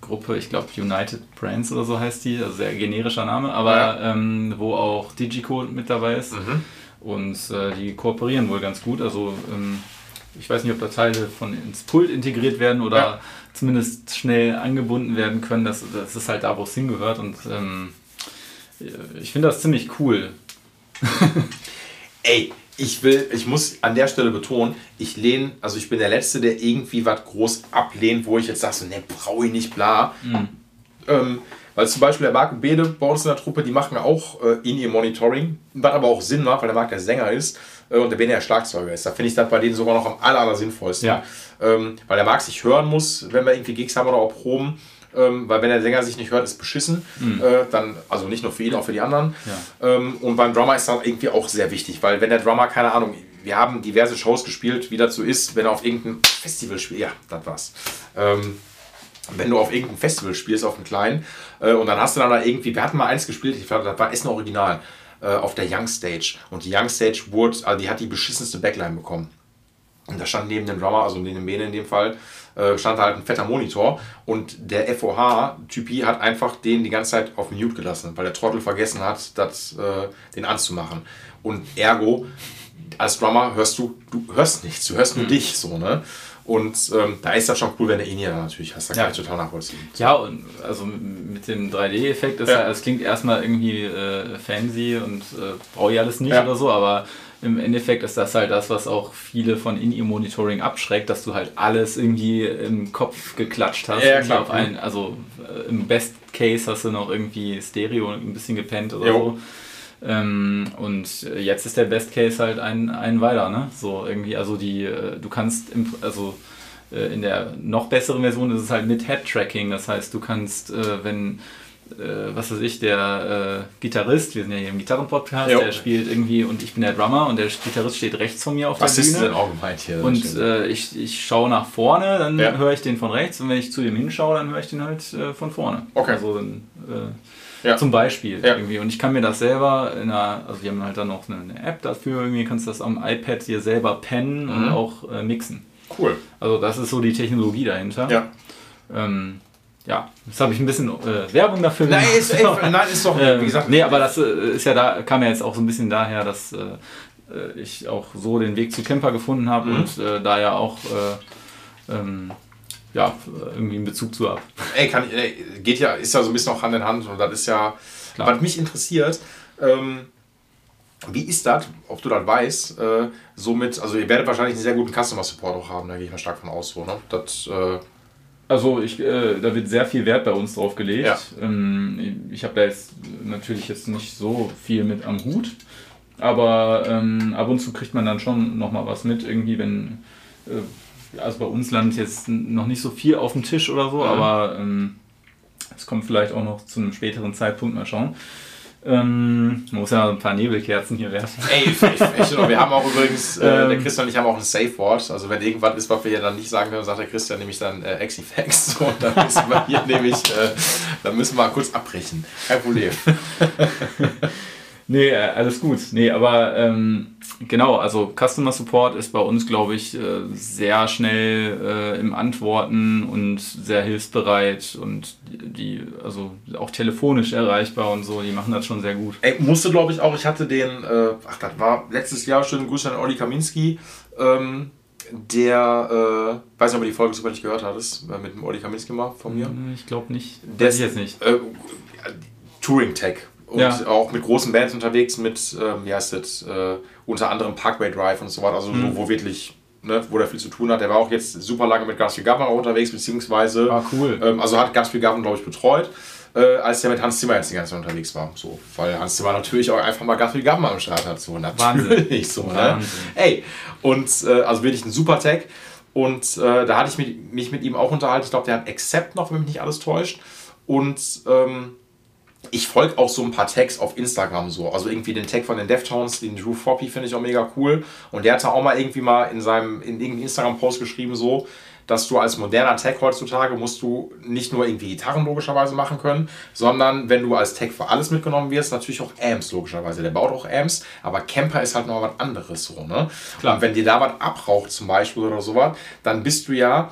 Gruppe, ich glaube United Brands oder so heißt die, also sehr generischer Name, aber ja. ähm, wo auch Digicode mit dabei ist. Mhm. Und äh, die kooperieren wohl ganz gut. Also ähm, ich weiß nicht, ob da Teile von ins Pult integriert werden oder ja. zumindest schnell angebunden werden können. Das, das ist halt da, wo es hingehört. Und ähm, ich finde das ziemlich cool. Ey, ich will, ich muss an der Stelle betonen, ich lehne, also ich bin der Letzte, der irgendwie was groß ablehnt, wo ich jetzt sage, so, ne, brauche ich nicht, bla. Mhm. Ähm, weil zum Beispiel der Marc Bede bei uns in der Truppe, die machen auch äh, in ihr Monitoring, was aber auch Sinn macht, weil der Marc der Sänger ist äh, und der Bene der Schlagzeuger ist. Da finde ich das bei denen sogar noch am aller, aller sinnvollsten. Ja. Ähm, weil der Marc sich hören muss, wenn wir irgendwie Gigs haben oder auch Proben ähm, weil wenn der Sänger sich nicht hört, ist beschissen. Mhm. Äh, dann, also nicht nur für ihn, auch für die anderen. Ja. Ähm, und beim Drummer ist das irgendwie auch sehr wichtig, weil wenn der Drummer, keine Ahnung, wir haben diverse Shows gespielt, wie so ist, wenn er auf irgendeinem Festival spielt, ja, das war's. Ähm, wenn du auf irgendeinem Festival spielst, auf einem kleinen, äh, und dann hast du dann da irgendwie, wir hatten mal eins gespielt, ich glaube, das war Essen Original, äh, auf der Young Stage. Und die Young Stage wurde, also die hat die beschissenste Backline bekommen. Und da stand neben dem Drummer, also neben dem Mene in dem Fall, äh, stand halt ein fetter Monitor und der FOH-Typi hat einfach den die ganze Zeit auf Mute gelassen, weil der Trottel vergessen hat, das, äh, den anzumachen. Und ergo, als Drummer hörst du, du hörst nichts, du hörst nur mhm. dich so, ne? Und ähm, da ist das schon cool, wenn du ihn ja natürlich hast. Da kann ich total nachvollziehen. Ja, und also mit dem 3D-Effekt, das, ja. das klingt erstmal irgendwie äh, fancy und äh, brauche ich alles nicht ja. oder so, aber im Endeffekt ist das halt das, was auch viele von In-Ear-Monitoring abschreckt, dass du halt alles irgendwie im Kopf geklatscht hast. Ja, klar. Auf ein, also äh, im Best Case hast du noch irgendwie Stereo ein bisschen gepennt oder jo. so. Ähm, und jetzt ist der Best Case halt ein, ein weiter, ne? So irgendwie, also die, äh, du kannst, im, also äh, in der noch besseren Version ist es halt mit Head-Tracking, das heißt, du kannst, äh, wenn äh, was weiß ich, der äh, Gitarrist, wir sind ja hier im Gitarrenpodcast, der spielt irgendwie und ich bin der Drummer und der Gitarrist steht rechts von mir auf was der Bühne. Was ist denn auch gemeint hier? Und äh, ich, ich schaue nach vorne, dann ja. höre ich den von rechts und wenn ich zu ihm hinschaue, dann höre ich den halt äh, von vorne. Okay. Also dann, äh, ja. zum Beispiel ja. irgendwie. Und ich kann mir das selber in einer, also wir haben halt dann noch eine, App dafür, irgendwie kannst du das am iPad hier selber pennen mhm. und auch mixen. Cool. Also das ist so die Technologie dahinter. Ja. Ähm, ja, jetzt habe ich ein bisschen äh, Werbung dafür gemacht. Nein, ist, ey, <laughs> nein, ist doch, wie gesagt. nee, aber das äh, ist ja da, kam ja jetzt auch so ein bisschen daher, dass äh, äh ich auch so den Weg zu Camper gefunden habe mhm. und äh, da ja auch äh, ähm, ja, irgendwie einen Bezug zu habe. Ey, kann ich, ey, geht ja, ist ja so ein bisschen auch Hand in Hand und das ist ja, Klar. was mich interessiert, ähm, wie ist das, ob du das weißt, somit, also ihr werdet wahrscheinlich einen sehr guten Customer Support auch haben, da gehe ich mal stark von aus, so, ne? Das, also ich, äh, da wird sehr viel Wert bei uns drauf gelegt. Ja. Ähm, ich habe da jetzt natürlich jetzt nicht so viel mit am Hut, aber ähm, ab und zu kriegt man dann schon nochmal was mit, irgendwie wenn, äh, also bei uns landet jetzt noch nicht so viel auf dem Tisch oder so, mhm. aber ähm, es kommt vielleicht auch noch zu einem späteren Zeitpunkt, mal schauen. Ähm, man muss ja ein paar Nebelkerzen hier werfen. Ey, echt, echt, wir haben auch übrigens, äh, der ähm. Christian und ich haben auch ein Safe Word. Also wenn irgendwas ist, was wir ja dann nicht sagen können, sagt der Christian nämlich dann äh, Exifax. <laughs> Und dann müssen wir hier nämlich, äh, dann müssen wir kurz abbrechen. Kein Problem. <laughs> nee, äh, alles gut. Nee, aber ähm, Genau, also Customer Support ist bei uns, glaube ich, äh, sehr schnell äh, im Antworten und sehr hilfsbereit und die, also auch telefonisch erreichbar und so, die machen das schon sehr gut. Ey, musste, glaube ich, auch, ich hatte den, äh, ach, das war letztes Jahr, schönen Grüße an Olli Kaminski, ähm, der, äh, weiß nicht, ob du die Folge super nicht gehört hattest, äh, mit dem Olli Kaminski mal von mir. Hm, ich glaube nicht. Der ist jetzt nicht. Touring Tech und ja. auch mit großen Bands unterwegs, mit, äh, wie heißt das, äh, unter anderem Parkway Drive und so weiter, also mhm. wo, wo wirklich, ne, wo der viel zu tun hat. Der war auch jetzt super lange mit Gatsby Governor unterwegs, beziehungsweise, ah, cool. ähm, also hat Gatsby Governor, glaube ich, betreut, äh, als der mit Hans Zimmer jetzt die ganze Zeit unterwegs war. So, weil Hans Zimmer natürlich auch einfach mal Gatsby Governor am Start hat. So, natürlich Wahnsinn. so, ne? Ey, und äh, also wirklich ein super Tag. Und äh, da hatte ich mich, mich mit ihm auch unterhalten. Ich glaube, der hat Accept noch, wenn mich nicht alles täuscht. Und ähm, ich folge auch so ein paar Tags auf Instagram so. Also irgendwie den Tag von den Deftones, den Drew Foppy finde ich auch mega cool. Und der hat da auch mal irgendwie mal in seinem, in irgendeinem Instagram-Post geschrieben so, dass du als moderner Tag heutzutage musst du nicht nur irgendwie Gitarren logischerweise machen können, sondern wenn du als Tag für alles mitgenommen wirst, natürlich auch Amps logischerweise. Der baut auch Amps, aber Camper ist halt noch was anderes so, ne? Klar. Und wenn dir da was abraucht zum Beispiel oder sowas, dann bist du ja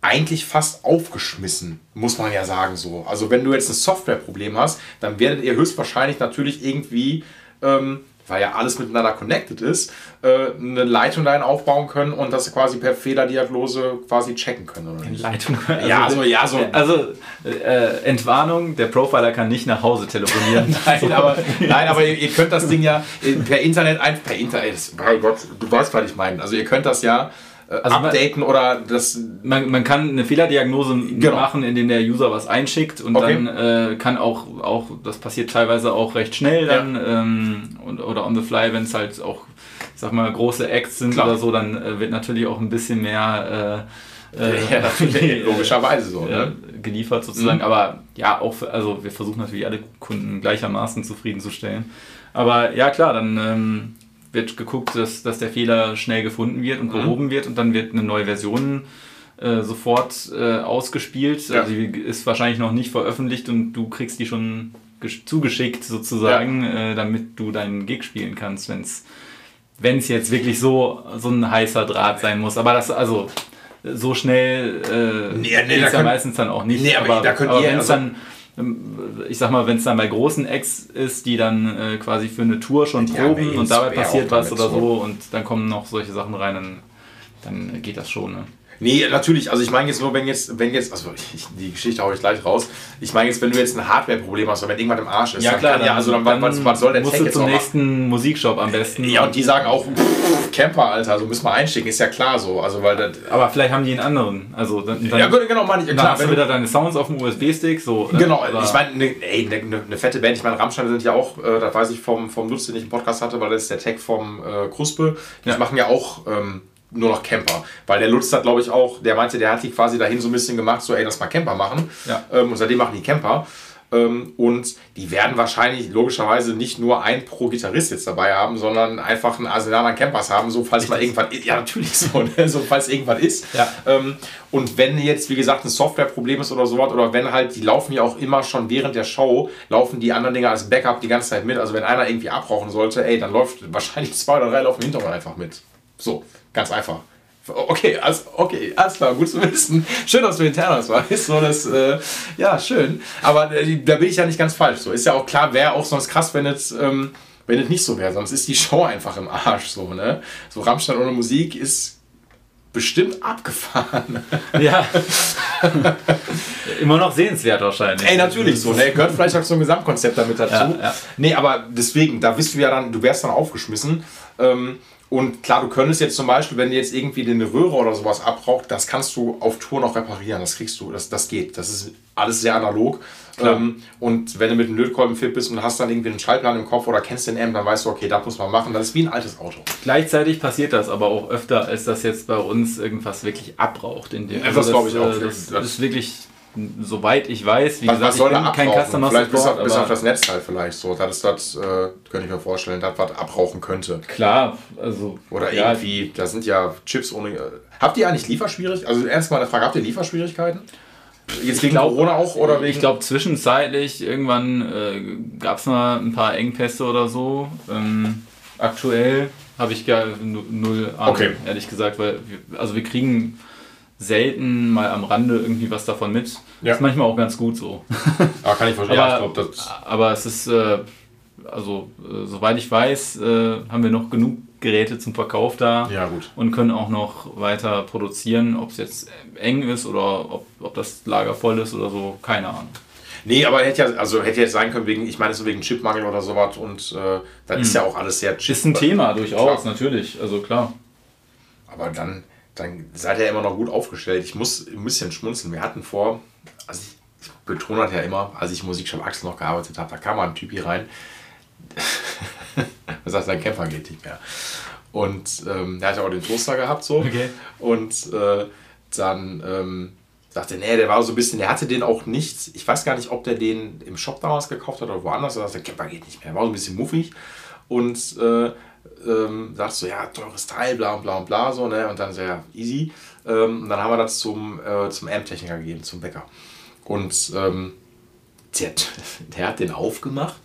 eigentlich fast aufgeschmissen, muss man ja sagen so. Also wenn du jetzt ein Softwareproblem hast, dann werdet ihr höchstwahrscheinlich natürlich irgendwie, ähm, weil ja alles miteinander connected ist, äh, eine Leitung dahin aufbauen können und das quasi per Fehlerdiagnose quasi checken können. Oder nicht? Leitung? Also, ja, also, ja, so. Also äh, Entwarnung, der Profiler kann nicht nach Hause telefonieren. <laughs> nein, aber, nein, aber ihr, ihr, könnt das Ding ja per Internet, ein, per Internet, oh Gott, du weißt, was ich meine. Also ihr könnt das ja äh, also updaten man, oder das. Man, man kann eine Fehlerdiagnose genau. machen, indem der User was einschickt und okay. dann äh, kann auch, auch, das passiert teilweise auch recht schnell dann ja. ähm, und, oder on the fly, wenn es halt auch, ich sag mal, große Acts sind Klar. oder so, dann äh, wird natürlich auch ein bisschen mehr. Äh, äh ja, <laughs> logischerweise so. Ne? geliefert sozusagen. Mhm. Aber ja, auch für, also wir versuchen natürlich alle Kunden gleichermaßen zufriedenzustellen. Aber ja, klar, dann ähm, wird geguckt, dass, dass der Fehler schnell gefunden wird und mhm. behoben mhm. wird und dann wird eine neue Version äh, sofort äh, ausgespielt. Ja. Also die ist wahrscheinlich noch nicht veröffentlicht und du kriegst die schon zugeschickt sozusagen, ja. äh, damit du deinen Gig spielen kannst, wenn es wenn es jetzt wirklich so so ein heißer Draht sein muss. Aber das also so schnell äh, nee, nee, ist ja meistens dann auch nicht. Nee, aber, aber, aber wenn es also dann ich sag mal, wenn es dann bei großen Acts ist, die dann äh, quasi für eine Tour schon ja, proben und dabei passiert was oder so und dann kommen noch solche Sachen rein, dann, dann geht das schon. Ne? Nee, natürlich. Also ich meine jetzt nur, wenn jetzt, wenn jetzt, also ich, die Geschichte haue ich gleich raus. Ich meine jetzt, wenn du jetzt ein Hardware-Problem hast oder wenn irgendwas im Arsch ist. Ja klar, dann, ja, also dann, dann was, was soll der musst Tech du zum nächsten? Musikshop am besten. Ja, und die sagen auch, pff, Camper, Alter, so müssen wir einschicken, ist ja klar so. Also, weil das, Aber vielleicht haben die einen anderen. Also dann, dann ja, genau, meine ich. Klar, dann hast du wieder deine Sounds auf dem USB-Stick. So, äh, genau, oder? ich meine, ne, ey, eine ne, ne fette Band, ich meine, Rammstein sind ja auch, äh, das weiß ich vom, vom Lutz, den ich im Podcast hatte, weil das ist der Tech vom äh, Kruspe. Die ja. machen ja auch ähm, nur noch Camper. Weil der Lutz hat, glaube ich, auch, der meinte, der hat die quasi dahin so ein bisschen gemacht, so, ey, lass mal Camper machen. Ja. Ähm, und seitdem machen die Camper. Ähm, und die werden wahrscheinlich logischerweise nicht nur ein pro Gitarrist jetzt dabei haben, sondern einfach ein Arsenal an Campers haben, so falls mal irgendwann ist. Ja, natürlich so, ne? <laughs> so falls irgendwann ist. Ja. Ähm, und wenn jetzt, wie gesagt, ein Softwareproblem ist oder sowas, oder wenn halt, die laufen ja auch immer schon während der Show, laufen die anderen Dinge als Backup die ganze Zeit mit. Also wenn einer irgendwie abrauchen sollte, ey, dann läuft wahrscheinlich <laughs> zwei oder drei laufen im Hintergrund einfach mit. So. Ganz einfach. Okay, alles, okay, alles klar, gut zu wissen. Schön, dass du Internas weißt. So, das, äh, ja, schön. Aber äh, da bin ich ja nicht ganz falsch. So ist ja auch klar, wäre auch sonst krass, wenn es, ähm, wenn es nicht so wäre. Sonst ist die Show einfach im Arsch. So, ne? so Rammstein ohne Musik ist bestimmt abgefahren. <laughs> Ja. Immer noch sehenswert wahrscheinlich. Ey, natürlich so. Ne? Gehört vielleicht auch so ein Gesamtkonzept damit dazu. Ja, ja. Nee, aber deswegen, da bist du ja dann, du wärst dann aufgeschmissen. Ähm, und klar, du könntest jetzt zum Beispiel, wenn dir jetzt irgendwie eine Röhre oder sowas abbraucht, das kannst du auf Tour noch reparieren. Das kriegst du, das, das geht. Das ist alles sehr analog. Ähm, und wenn du mit dem Lötkolben fit bist und hast dann irgendwie einen Schaltplan im Kopf oder kennst den M, dann weißt du, okay, das muss man machen. Das ist wie ein altes Auto. Gleichzeitig passiert das aber auch öfter, als dass jetzt bei uns irgendwas wirklich abbraucht. In dem, also das, glaube ich auch. Äh, das, das ist wirklich soweit ich weiß, wie was, gesagt, was soll ich bin kein Customer vielleicht Support. Bis, bis auf das Netzteil vielleicht so. Das ist das, äh, könnte ich mir vorstellen, das was abrauchen könnte. Klar, also. Oder ja, irgendwie, da sind ja Chips ohne. Äh, habt ihr eigentlich Lieferschwierigkeiten? Also erstmal eine Frage, habt ihr Lieferschwierigkeiten? Jetzt wegen glaub, Corona auch oder wegen? Ich glaube zwischenzeitlich irgendwann äh, gab es mal ein paar Engpässe oder so. Ähm, aktuell habe ich gar null Ahnung, okay. ehrlich gesagt, weil wir, also wir kriegen selten mal am Rande irgendwie was davon mit. Ja. Ist manchmal auch ganz gut so. <laughs> Ja, kann ich verstehen. aber, ja, ich glaub, das aber es ist, äh, also äh, soweit ich weiß, äh, haben wir noch genug Geräte zum Verkauf da ja, gut. und können auch noch weiter produzieren. Ob es jetzt eng ist oder ob, ob das Lager voll ist oder so, keine Ahnung. Nee, aber hätte ja, also hätte jetzt sein können, wegen, ich meine so wegen Chipmangel oder sowas und äh, dann hm. ist ja auch alles sehr Chip. Ist ein Thema durchaus, klar. natürlich, also klar. Aber dann, dann seid ihr immer noch gut aufgestellt. Ich muss ein bisschen schmunzeln. Wir hatten vor, also ich, ich betone das ja immer, als ich Musikshop Axel noch gearbeitet habe, da kam mal ein Typ hier rein, <laughs> der sagt, sein Kämpfer geht nicht mehr. Und ähm, der hat ja auch den Toaster gehabt so. Okay. Und äh, dann ähm, sagte, nee, der war so ein bisschen, der hatte den auch nicht, ich weiß gar nicht, ob der den im Shop damals gekauft hat oder woanders, er sagte, der Camper geht nicht mehr, war so ein bisschen muffig und äh, ähm, sagt so, ja, teures Teil, bla bla bla, so, ne, und dann so, ja, easy. Ähm, und dann haben wir das zum, äh, zum Amp-Techniker gegeben, zum Bäcker. Und ähm, der, <laughs> der hat den aufgemacht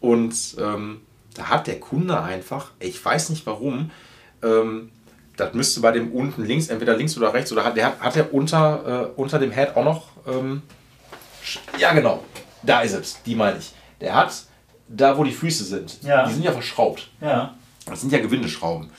und ähm, da hat der Kunde einfach, ich weiß nicht warum, ähm, das müsste bei dem unten links, entweder links oder rechts, oder hat der, hat er unter, äh, unter dem Head auch noch. Ähm, ja, genau. Da ist es. Die meine ich. Der hat da, wo die Füße sind. Ja. Die sind ja verschraubt. Ja. Das sind ja Gewindeschrauben.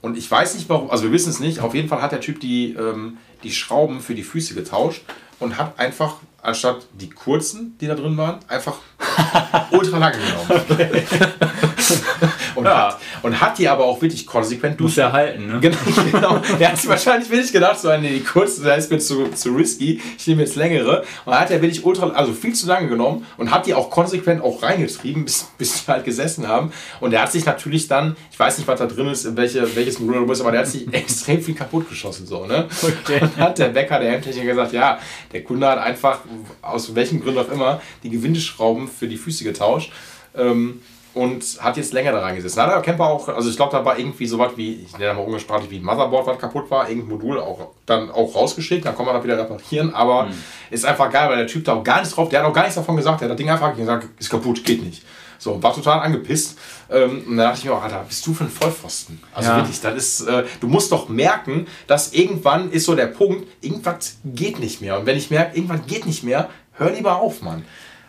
Und ich weiß nicht warum, also wir wissen es nicht. Auf jeden Fall hat der Typ die, ähm, die Schrauben für die Füße getauscht und hat einfach anstatt die kurzen, die da drin waren, einfach <laughs> ultra lange genommen. Okay. <laughs> und, ja. hat, und hat die aber auch wirklich konsequent durch. Muss er halten, ne? Genau. <laughs> genau. Er hat sich wahrscheinlich wirklich gedacht, so, nee, die kurzen, da ist mir zu, zu risky, ich nehme jetzt längere. Und hat er wirklich ultra, also viel zu lange genommen und hat die auch konsequent auch reingetrieben, bis, <laughs> bis die halt gesessen haben. Und er hat sich natürlich dann, ich weiß nicht, was da drin ist, welche, welches Modul du bist, aber der hat sich <laughs> extrem viel kaputt geschossen, so, ne? Okay. Und dann hat der Bäcker, der Hemdtechniker gesagt, ja, der Kunde hat einfach aus welchen Gründen auch immer, die Gewindeschrauben für die Füße getauscht. Ähm, und hat jetzt länger daran gesessen. Hat der Camper auch, also ich glaube, da war irgendwie so was wie, ich nenne mal umgangssprachlich, wie ein Motherboard, was kaputt war, irgendein Modul auch dann auch rausgeschickt, dann kann man das wieder reparieren, aber mhm. ist einfach geil, weil der Typ da auch gar nichts drauf, der hat auch gar nichts davon gesagt, der hat das Ding einfach gesagt, ist kaputt, geht nicht. So, war total angepisst. Ähm, und dann dachte ich mir auch, Alter, bist du für ein Vollpfosten? Also ja. wirklich, das ist, äh, du musst doch merken, dass irgendwann ist so der Punkt, irgendwas geht nicht mehr. Und wenn ich merke, irgendwas geht nicht mehr, hör lieber auf, Mann.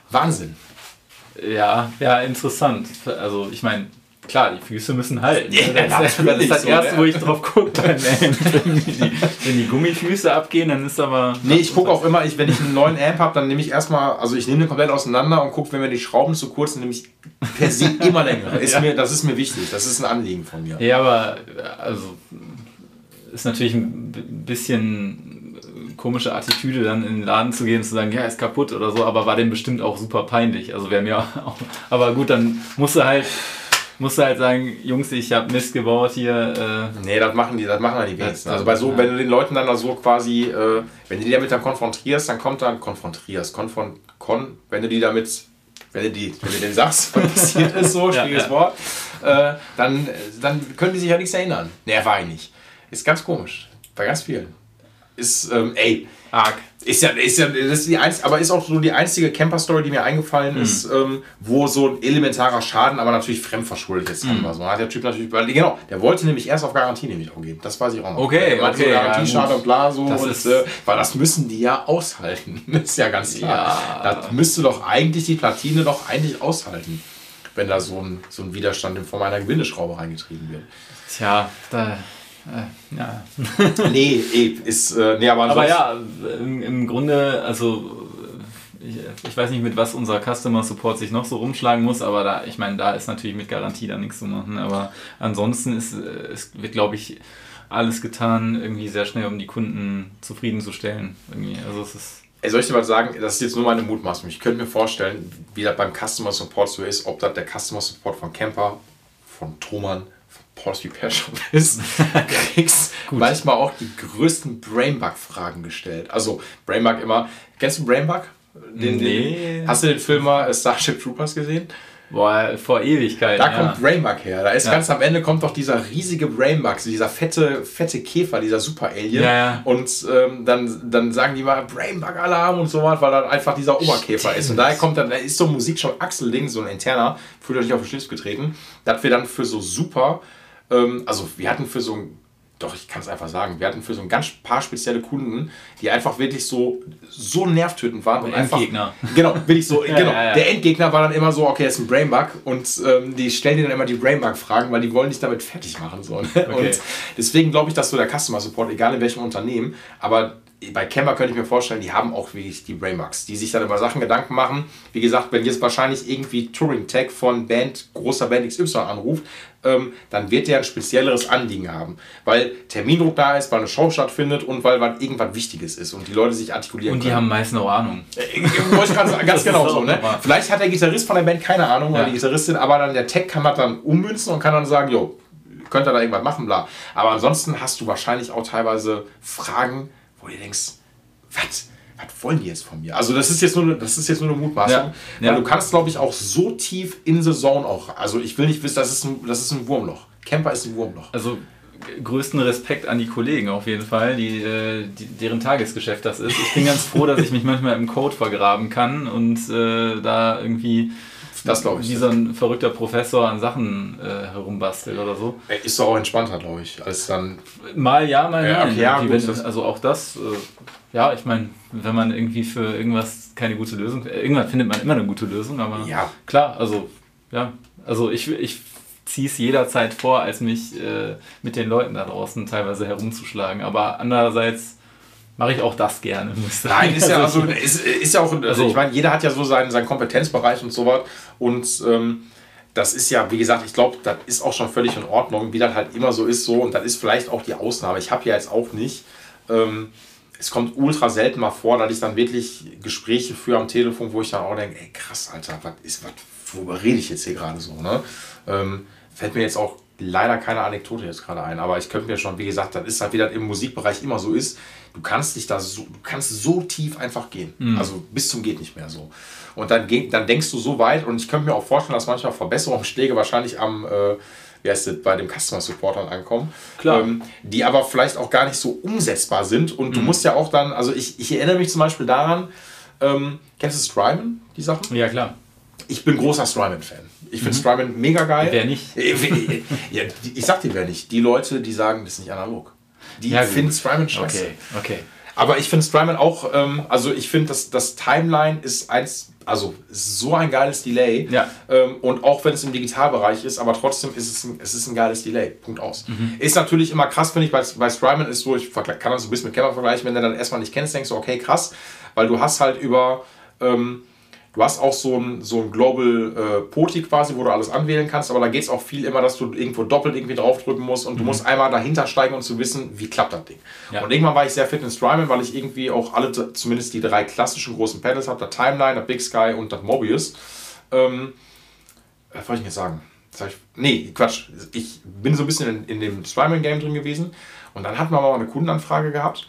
Wahnsinn. Ja, ja, interessant. Also ich meine, klar, die Füße müssen halten. Ja, das, das, ist das so, Erste, wo ich drauf gucke. <laughs> wenn, die, wenn die Gummifüße abgehen, dann ist aber... Nee, ich gucke auch immer, ich, wenn ich einen neuen Amp habe, dann nehme ich erstmal, also ich nehme den komplett auseinander und gucke, wenn mir die Schrauben zu kurz sind, nehme ich per se immer länger. Ist <laughs> ja. mir, das ist mir wichtig, das ist ein Anliegen von mir. Ja, aber also ist natürlich ein bisschen komische Attitüde, dann in den Laden zu gehen und zu sagen, ja, ist kaputt oder so, aber war dem bestimmt auch super peinlich. Also wäre mir <laughs> auch, aber gut, dann musst du halt musst du halt sagen, Jungs, ich habe Mist gebaut hier. Äh nee, das machen die, das machen die wenigsten. Also bei so, ja. wenn du den Leuten dann so quasi, äh, wenn du die damit dann konfrontierst, dann kommt dann konfrontierst, konfront, kon, wenn du die damit, wenn du die, wenn du den sagst, was passiert ist, so <laughs> schwieriges ja, ja. Wort, äh, dann, dann können die sich ja nichts erinnern. Nee, war ich nicht. Ist ganz komisch. Bei ganz vielen ist, ähm, ey, arg. Ist ja, ist ja, das ist die einzige, aber ist auch so die einzige Camper-Story, die mir eingefallen mhm. ist, ähm, wo so ein elementarer Schaden, aber natürlich fremdverschuldet jetzt mhm. So hat der Typ natürlich, genau, der wollte nämlich erst auf Garantie nämlich auch geben. Das weiß ich auch noch. Okay, der okay. So Garantieschaden ja, und bla, so. Das und, ist, äh, weil das müssen die ja aushalten. <laughs> ist ja ganz klar. Ja. Das müsste doch eigentlich die Platine doch eigentlich aushalten, wenn da so ein, so ein Widerstand in Form einer Gewindeschraube reingetrieben wird. Tja, da äh, ja. <laughs> nee, eh, ist, äh, nee, aber, aber ja, im, im, Grunde, also ich, ich, weiß nicht, mit was unser Customer Support sich noch so rumschlagen muss, aber da, ich meine, da ist natürlich mit Garantie da nichts zu machen. Aber ansonsten ist, es wird, glaube ich, alles getan, irgendwie sehr schnell, um die Kunden zufriedenzustellen. Irgendwie. Also es ist. Soll ich dir mal sagen, das ist jetzt nur meine Mutmaßung. Ich könnte mir vorstellen, wie das beim Customer Support so ist, ob das der Customer Support von Camper, von Thomann, Porsche Repair Shop ist, kriegst, manchmal auch die größten Brainbug-Fragen gestellt. Also Brainbug immer. Kennst du Brainbug? Den, nee. Den, hast du den Film mal Starship Troopers gesehen? Boah, vor Ewigkeit. Da ja. kommt Brainbug her. Da ist ja. ganz am Ende kommt doch dieser riesige Brainbug, dieser fette, fette Käfer, dieser Super-Alien. Ja, und ähm, dann, dann sagen die mal Brainbug-Alarm und so was, weil dann einfach dieser Oberkäfer ist. Und daher kommt dann, da ist so Musik schon Axel-Ding, so ein interner, fühlt euch auf den Schlips getreten, dass wir dann für so super, ähm, also wir hatten für so ein doch, ich kann es einfach sagen. Wir hatten für so ein ganz paar spezielle Kunden, die einfach wirklich so, so nervtötend waren. Und Endgegner. Einfach, genau, wirklich so. <laughs> ja, genau. Ja, ja. Der Endgegner war dann immer so, okay, das ist ein Brainbug und ähm, die stellen dir dann immer die Brainbug-Fragen, weil die wollen dich damit fertig machen. So, ne? okay. Und deswegen glaube ich, dass so der Customer Support, egal in welchem Unternehmen, aber bei Camber könnte ich mir vorstellen, die haben auch wirklich die Brainbugs, die sich dann über Sachen Gedanken machen. Wie gesagt, wenn jetzt wahrscheinlich irgendwie Touring Tech von Band, großer Band XY anruft, ähm, dann wird der ein spezielleres Anliegen haben. Weil Termindruck da ist, weil eine Show stattfindet und weil was irgendwas Wichtiges ist und die Leute sich artikulieren Und die können. haben meist eine Ahnung. Äh, ich kann sagen, ganz <laughs> genau so. Ne? Vielleicht hat der Gitarrist von der Band keine Ahnung ja. oder die Gitarristin, aber dann der Tech kann das dann ummünzen und kann dann sagen, jo, könnt ihr da irgendwas machen, bla. Aber ansonsten hast du wahrscheinlich auch teilweise Fragen, wo du denkst, was? Was wollen die jetzt von mir? Also das ist jetzt nur, das ist jetzt nur eine Mutmaßung. Ja, ja. Weil du kannst, glaube ich, auch so tief in the Zone auch. Also ich will nicht wissen, das ist ein, das ist ein Wurmloch. Camper ist ein Wurmloch. Also größten Respekt an die Kollegen auf jeden Fall, die, äh, die, deren Tagesgeschäft das ist. Ich bin ganz froh, dass ich mich manchmal im Code vergraben kann und äh, da irgendwie das glaube ich. Wie so ein verrückter Professor an Sachen äh, herumbastelt oder so. Ist doch auch entspannter, glaube ich, als dann. Mal ja, mal ja, nein. Okay, ja, gut, wenn, also auch das, äh, ja, ich meine, wenn man irgendwie für irgendwas keine gute Lösung, äh, irgendwann findet man immer eine gute Lösung, aber ja. klar, also ja, also ich, ich ziehe es jederzeit vor, als mich äh, mit den Leuten da draußen teilweise herumzuschlagen. Aber andererseits mache ich auch das gerne. Nein, ist ja, also, ist, ist ja auch, also, also ich meine, jeder hat ja so seinen, seinen Kompetenzbereich und so was. Und ähm, das ist ja, wie gesagt, ich glaube, das ist auch schon völlig in Ordnung, wie das halt immer so ist. so Und das ist vielleicht auch die Ausnahme. Ich habe ja jetzt auch nicht. Ähm, es kommt ultra selten mal vor, dass ich dann wirklich Gespräche führe am Telefon, wo ich dann auch denke, ey krass, Alter, was ist, was, worüber rede ich jetzt hier gerade so, ne? Ähm, fällt mir jetzt auch leider keine Anekdote jetzt gerade ein, aber ich könnte mir schon, wie gesagt, das ist halt, wie das im Musikbereich immer so ist, du kannst dich da so, du kannst so tief einfach gehen. Mhm. Also bis zum geht nicht mehr so. Und dann, dann denkst du so weit und ich könnte mir auch vorstellen, dass manchmal Verbesserungsschläge wahrscheinlich am, äh, wie heißt das, bei dem Customer Supportern ankommen. Klar. Ähm, die aber vielleicht auch gar nicht so umsetzbar sind. Und mhm. du musst ja auch dann, also ich, ich erinnere mich zum Beispiel daran, ähm, kennst du Strymon, die Sachen? Ja, klar. Ich bin großer Strymon-Fan. Ich finde mhm. Strymon mega geil. Wer nicht? <laughs> ja, ich sag dir, wer nicht. Die Leute, die sagen, das ist nicht analog. Die ja, finden Strymon scheiße. Okay, okay. Aber ich finde Strymon auch, ähm, also ich finde, dass das Timeline ist eins, also so ein geiles Delay. Ja. Ähm, und auch wenn es im Digitalbereich ist, aber trotzdem ist es ein, es ist ein geiles Delay. Punkt aus. Mhm. Ist natürlich immer krass, finde ich, bei, bei Strymon ist so, ich kann das so ein bisschen mit Camera vergleichen, wenn du dann erstmal nicht kennst, denkst du, okay, krass, weil du hast halt über. Ähm, Du hast auch so ein, so ein Global äh, Poti quasi, wo du alles anwählen kannst, aber da geht es auch viel immer, dass du irgendwo doppelt irgendwie draufdrücken musst und mhm. du musst einmal dahinter steigen, um zu wissen, wie klappt das Ding. Ja. Und irgendwann war ich sehr fit in Strymon, weil ich irgendwie auch alle, zumindest die drei klassischen großen Pedals habe, der Timeline, der Big Sky und das Mobius. Ähm, was wollte ich mir sagen? Ich, nee, Quatsch. Ich bin so ein bisschen in, in dem Strymon-Game drin gewesen und dann hatten wir mal eine Kundenanfrage gehabt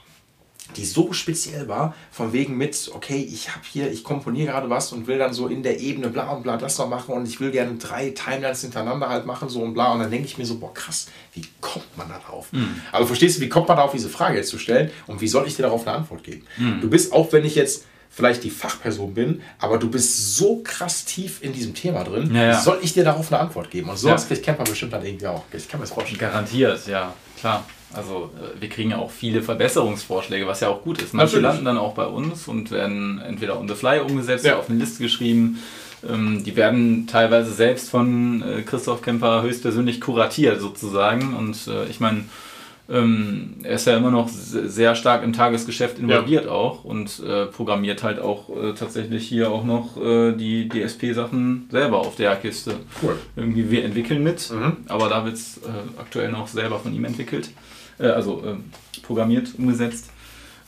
die so speziell war, von wegen mit, okay, ich habe hier, ich komponiere gerade was und will dann so in der Ebene bla und bla das noch machen und ich will gerne drei Timelines hintereinander halt machen, so und bla. Und dann denke ich mir so, boah, krass, wie kommt man da drauf? Mhm. Aber verstehst du, wie kommt man darauf, diese Frage jetzt zu stellen und wie soll ich dir darauf eine Antwort geben? Mhm. Du bist, auch wenn ich jetzt vielleicht die Fachperson bin, aber du bist so krass tief in diesem Thema drin, ja, ja. soll ich dir darauf eine Antwort geben? Und sowas ja. kennt man bestimmt dann irgendwie auch. Ich kann mir das vorstellen. Garantiert, ja, klar. Also äh, wir kriegen ja auch viele Verbesserungsvorschläge, was ja auch gut ist. Manche Natürlich. landen dann auch bei uns und werden entweder on the fly umgesetzt ja. oder auf eine Liste geschrieben. Ähm, die werden teilweise selbst von äh, Christoph Kemper höchstpersönlich kuratiert sozusagen. Und äh, ich meine, ähm, er ist ja immer noch sehr stark im Tagesgeschäft involviert ja. auch und äh, programmiert halt auch äh, tatsächlich hier auch noch äh, die DSP-Sachen selber auf der Kiste. Cool. Irgendwie wir entwickeln mit, mhm. aber da wird es äh, aktuell noch selber von ihm entwickelt, äh, also ähm, programmiert, umgesetzt.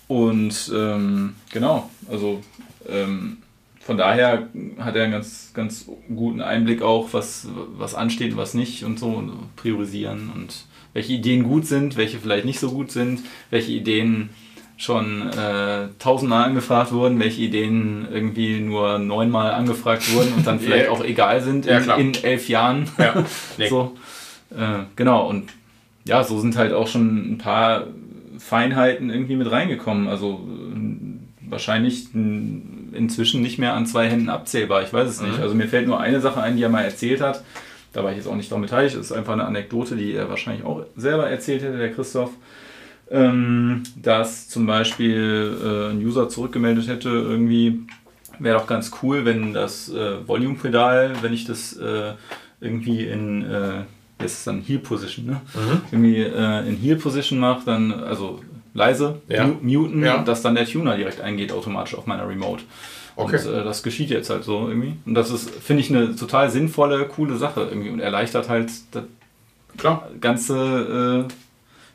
Und ähm, genau, also ähm, von daher hat er einen ganz, ganz guten Einblick auch, was, was ansteht, was nicht und so, und priorisieren und welche Ideen gut sind, welche vielleicht nicht so gut sind, welche Ideen schon äh, tausendmal angefragt wurden, welche Ideen irgendwie nur neunmal angefragt wurden und dann <laughs> vielleicht auch egal sind in, ja, in elf Jahren. Ja. <laughs> Nee. so, äh, genau, und ja, so sind halt auch schon ein paar Feinheiten irgendwie mit reingekommen. Also äh, wahrscheinlich inzwischen nicht mehr an zwei Händen abzählbar. Ich weiß es nicht. Mhm. Also mir fällt nur eine Sache ein, die er mal erzählt hat. Da war ich jetzt auch nicht daran beteiligt. Das ist einfach eine Anekdote, die er wahrscheinlich auch selber erzählt hätte, der Christoph. Ähm, dass zum Beispiel äh, ein User zurückgemeldet hätte, irgendwie wäre doch ganz cool, wenn das äh, Volume-Pedal, wenn ich das äh, irgendwie in äh, das ist dann Heel Position, ne? Mhm. Irgendwie äh, in Heel Position mache, dann also leise ja. muten, ja. dass dann der Tuner direkt eingeht automatisch auf meiner Remote. Okay. Und äh, das geschieht jetzt halt so irgendwie. Und das ist, finde ich, eine total sinnvolle, coole Sache irgendwie und erleichtert halt das Klar. ganze äh,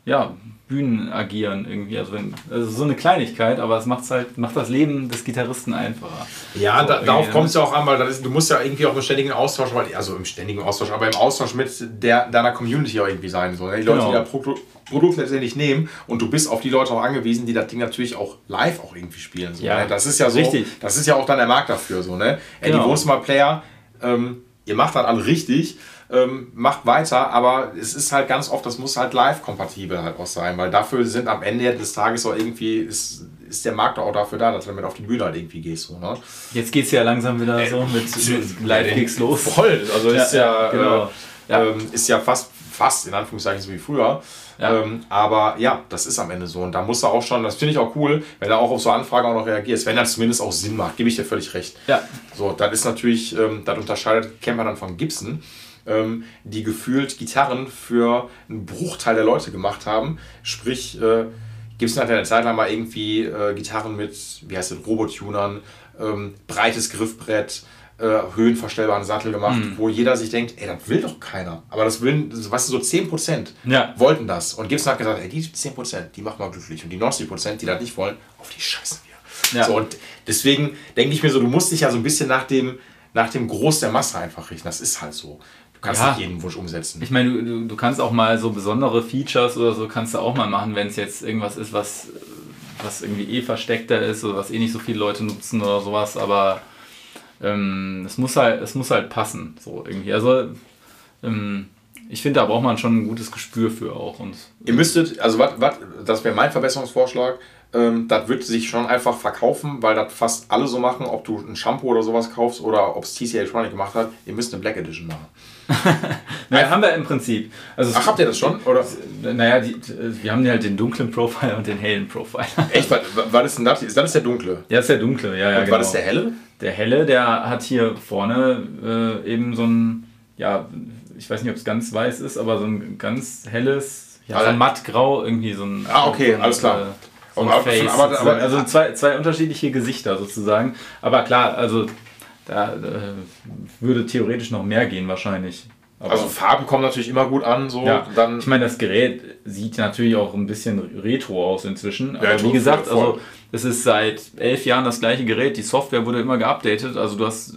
ja, Bühnen agieren irgendwie. Also, wenn, also so eine Kleinigkeit, aber es macht halt, macht das Leben des Gitarristen einfacher. Ja, so, da, darauf kommt es ja auch an, weil ist, du musst ja irgendwie auch im ständigen Austausch, also im ständigen Austausch, aber im Austausch mit der, deiner Community auch irgendwie sein. So, ne? Die Leute, genau. die das Pro Produkt letztendlich nehmen und du bist auf die Leute auch angewiesen, die das Ding natürlich auch live auch irgendwie spielen. So, ja, ne? Das ist ja so, richtig. das ist ja auch dann der Markt dafür. So, ne? Ey, genau. die Wohnzimmer-Player, ähm, ihr macht das alle richtig ähm, macht weiter, aber es ist halt ganz oft, das muss halt live-kompatibel halt auch sein, weil dafür sind am Ende des Tages auch irgendwie, ist, ist der Markt auch dafür da, dass du damit auf die Bühne halt irgendwie gehst. So, ne? Jetzt geht es ja langsam wieder äh, so mit, <laughs> mit Live-Kicks los. Voll, also ist ja, ja, genau. äh, ja. Ähm, ist ja fast, fast in Anführungszeichen so wie früher. Ja. Ähm, aber ja, das ist am Ende so. Und da muss er auch schon, das finde ich auch cool, wenn er auch auf so Anfragen auch noch reagiert, wenn er zumindest auch Sinn macht, gebe ich dir völlig recht. Ja. So, das ist natürlich, ähm, das unterscheidet Camper dann von Gibson ähm, die gefühlt Gitarren für einen Bruchteil der Leute gemacht haben. Sprich, äh, Gibson hat ja eine Zeit lang mal irgendwie äh, Gitarren mit, wie heißt das, Robotunern, ähm, breites Griffbrett, äh, höhenverstellbaren Sattel gemacht, mhm. wo jeder sich denkt, ey, das will doch keiner. Aber das will, was so 10% ja. wollten das. Und Gibson hat gesagt, ey, die 10%, die machen wir glücklich. Und die 90%, die das nicht wollen, auf die scheißen wir. Ja. So, und deswegen denke ich mir so, du musst dich ja so ein bisschen nach dem, nach dem Groß der Masse einfach richten. Das ist halt so. Du kannst ja. nicht jeden Wunsch umsetzen. Ich meine, du, du kannst auch mal so besondere Features oder so kannst du auch mal machen, wenn es jetzt irgendwas ist, was, was irgendwie eh versteckter ist oder was eh nicht so viele Leute nutzen oder sowas, aber ähm, es, muss halt, es muss halt passen. So irgendwie. Also ähm, ich finde, da braucht man schon ein gutes Gespür für auch. Und, Ihr müsstet, also wat, wat, das wäre mein Verbesserungsvorschlag, ähm, das wird sich schon einfach verkaufen, weil das fast alle so machen, ob du ein Shampoo oder sowas kaufst oder ob es TC Electronic gemacht hat, ihr müsst eine Black Edition machen. <laughs> naja, haben wir im Prinzip. Also Ach, habt ihr das schon? Oder? Naja, die, wir haben ja halt den dunklen Profile und den hellen Profile. Echt? Was, was ist denn das? Ist das der dunkle? Ja, das ist der dunkle, ja, ja. Und genau. was ist der helle? Der helle, der hat hier vorne äh, eben so ein, ja, ich weiß nicht, ob es ganz weiß ist, aber so ein ganz helles, ja, so ein mattgrau, irgendwie so ein. Ah, okay, so ein, alles klar. Äh, so ein Face. Aber, aber, also zwei, zwei unterschiedliche Gesichter sozusagen. Aber klar, also da äh, würde theoretisch noch mehr gehen wahrscheinlich. Aber also Farben kommen natürlich immer gut an. So. Ja, dann ich meine, das Gerät sieht natürlich auch ein bisschen retro aus inzwischen. Aber ja, wie gesagt, also es ist seit elf Jahren das gleiche Gerät. Die Software wurde immer geupdatet. Also du hast,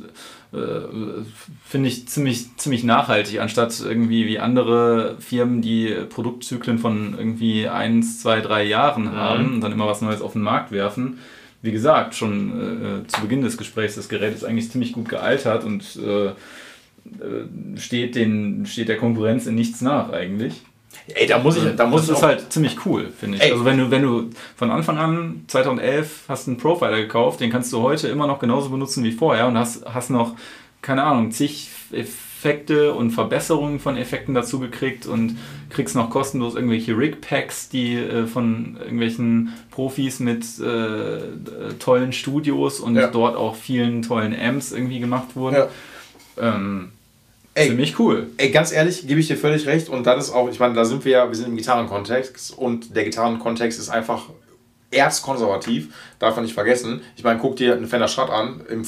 finde ich, ziemlich, ziemlich nachhaltig, anstatt irgendwie wie andere Firmen, die Produktzyklen von irgendwie eins, zwei, drei Jahren mhm. haben und dann immer was Neues auf den Markt werfen wie gesagt, schon äh, zu Beginn des Gesprächs, das Gerät ist eigentlich ziemlich gut gealtert und äh, äh, steht, den, steht der Konkurrenz in nichts nach eigentlich. Ey, da muss ich, da muss das ist halt ziemlich cool, finde ich. Ey. Also wenn du, wenn du von Anfang an 2011 hast einen Profiler gekauft, den kannst du heute immer noch genauso benutzen wie vorher und hast, hast noch keine Ahnung zig Effekte und Verbesserungen von Effekten dazu gekriegt und kriegst noch kostenlos irgendwelche Rig-Packs, die äh, von irgendwelchen Profis mit äh, tollen Studios und ja. dort auch vielen tollen Amps irgendwie gemacht wurden. Ja. Ähm, Ey, ziemlich cool. Ey, ganz ehrlich, gebe ich dir völlig recht. Und das ist auch, ich meine, da sind wir ja, wir sind im Gitarrenkontext und der Gitarrenkontext ist einfach erzkonservativ, darf man nicht vergessen. Ich meine, guck dir eine Fender Strat an, im,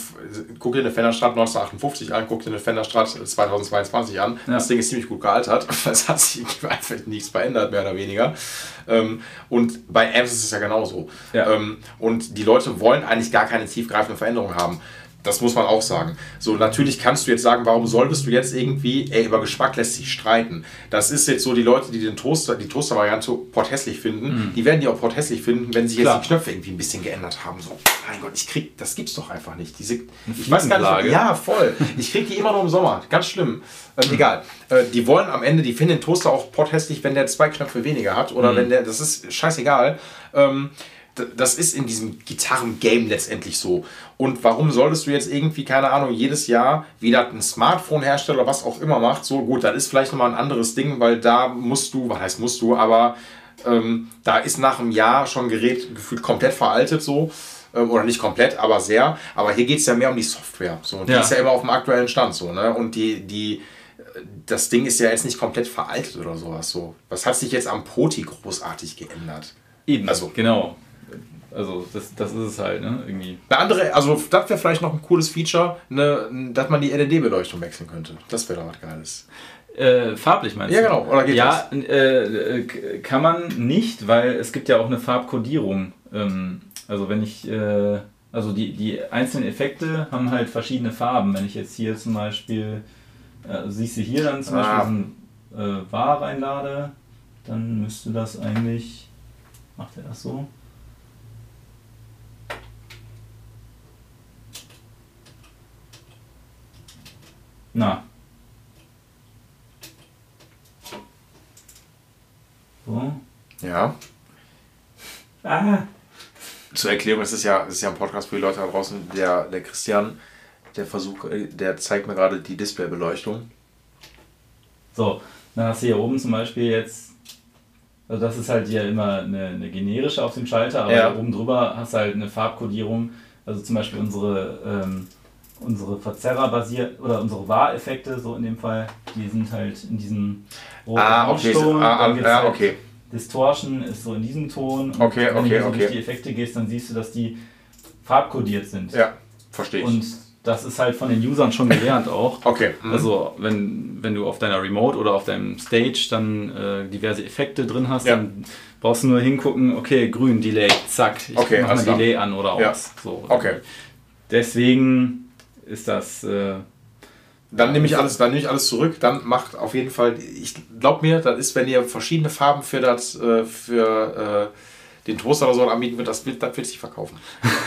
guck dir eine Fender Strat 1958 an, guck dir eine Fender Strat 2022 an. Ja. Das Ding ist ziemlich gut gealtert. <laughs> Es hat sich einfach nichts verändert, mehr oder weniger. Ähm, und bei Amps ist es ja genauso. Ja. Ähm, und die Leute wollen eigentlich gar keine tiefgreifende Veränderung haben. Das muss man auch sagen. So, natürlich kannst du jetzt sagen, warum solltest du jetzt irgendwie, ey, über Geschmack lässt sich streiten. Das ist jetzt so, die Leute, die den Toaster, die Toaster-Variante porthässlich finden, mhm. die werden die auch porthässlich finden, wenn sich jetzt die Knöpfe irgendwie ein bisschen geändert haben. So, mein Gott, ich krieg, das gibt's doch einfach nicht. Diese, ich weiß gar nicht, ja, voll. Ich krieg die immer nur im Sommer. Ganz schlimm. Ähm, mhm. Egal. Äh, die wollen am Ende, die finden den Toaster auch porthässlich, wenn der zwei Knöpfe weniger hat oder mhm. wenn der, das ist scheißegal. Ähm, das ist in diesem Gitarren-Game letztendlich so. Und warum solltest du jetzt irgendwie, keine Ahnung, jedes Jahr wieder ein Smartphone-Hersteller oder was auch immer macht? So gut, das ist vielleicht nochmal ein anderes Ding, weil da musst du, was heißt musst du, aber ähm, da ist nach einem Jahr schon ein Gerät gefühlt komplett veraltet so. Ähm, oder nicht komplett, aber sehr. Aber hier geht es ja mehr um die Software. So. Und die ja. ist ja immer auf dem aktuellen Stand so. Ne? Und die, die, das Ding ist ja jetzt nicht komplett veraltet oder sowas. So. Was hat sich jetzt am Poti großartig geändert? Eben, also, genau. Also das, das ist es halt, ne? Irgendwie. Eine andere, also das wäre vielleicht noch ein cooles Feature, ne, dass man die LED-Beleuchtung wechseln könnte. Das wäre doch was Geiles. Äh, farblich meinst du? Ja, genau. Oder geht ja, das? Äh, kann man nicht, weil es gibt ja auch eine Farbkodierung. Ähm, also wenn ich, äh, also die, die einzelnen Effekte haben halt verschiedene Farben. Wenn ich jetzt hier zum Beispiel, äh, siehst du hier dann zum ah. Beispiel diesen äh, War reinlade, dann müsste das eigentlich, macht er das so? Na. So. Ja. Ah. Zur Erklärung, es ist ja, es ist ja ein Podcast für die Leute da draußen. Der, der Christian, der Versuch, der zeigt mir gerade die Displaybeleuchtung. So, dann hast du hier oben zum Beispiel jetzt, also das ist halt hier immer eine, eine generische auf dem Schalter, aber ja. oben drüber hast du halt eine Farbkodierung. Also zum Beispiel unsere ähm, unsere Verzerrer basiert oder unsere Wahreffekte, so in dem Fall, die sind halt in diesem roten ah, okay. Ton. Ah, ah, ja, halt okay. Distortion ist so in diesem Ton. Okay, und wenn okay, du so okay. durch die Effekte gehst, dann siehst du, dass die farbkodiert sind. Ja, verstehe ich. Und das ist halt von den Usern schon gelernt auch. <laughs> Okay. Mhm. Also wenn, wenn du auf deiner Remote oder auf deinem Stage dann äh, diverse Effekte drin hast, ja. dann brauchst du nur hingucken, okay, grün, Delay, zack, ich okay, mach mal Delay an oder ja. aus. So. Okay. Deswegen ist das. Äh, dann nehme ich alles, dann nehme ich alles zurück. Dann macht auf jeden Fall, ich glaube mir, das ist, wenn ihr verschiedene Farben für das, äh, für äh, den Toaster oder so anbieten wird, das wird, das wird sich verkaufen.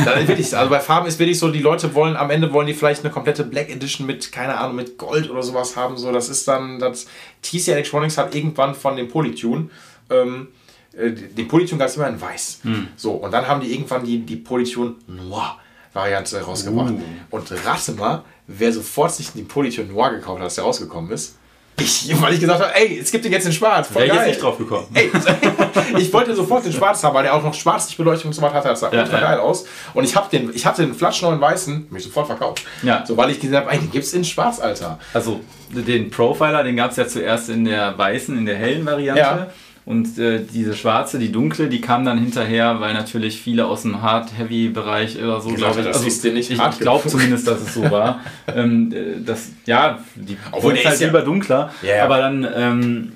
dann will ich, also bei Farben ist wirklich so, die Leute wollen, am Ende wollen die vielleicht eine komplette Black Edition mit, keine Ahnung, mit Gold oder sowas haben. So, das ist dann, das TC Electronics hat irgendwann von dem Polytune, ähm, äh, den Polytune gab es immer in weiß. Hm. So, und dann haben die irgendwann die, die Polytune Noir Variante rausgebracht. Uh. Und rate mal, wer sofort sich den Polytune Noir gekauft hat, als der rausgekommen ist. Ich, weil ich gesagt habe, ey, es gibt den jetzt in Schwarz. Voll Wäre ich jetzt nicht drauf gekommen. Ey, <laughs> ich wollte sofort den Schwarz haben, weil der auch noch Schwarzlichtbeleuchtung und so weiter hatte. Das sah ja, ultra ja. geil aus. Und ich, hab den, ich hatte den flatschneuen weißen, mich sofort verkauft. Ja. So, weil ich gesehen habe, ey, den gibt es in Schwarz, Alter. Also, den Profiler, den gab es ja zuerst in der weißen, in der hellen Variante. Ja. Und äh, diese schwarze, die dunkle, die kam dann hinterher, weil natürlich viele aus dem Hard-Heavy-Bereich oder so, glaube ich. Also, ich, ich glaube zumindest, dass es so war. <laughs> ähm, äh, das, ja, die Obwohl ist halt ja lieber dunkler. Yeah. Aber dann ähm,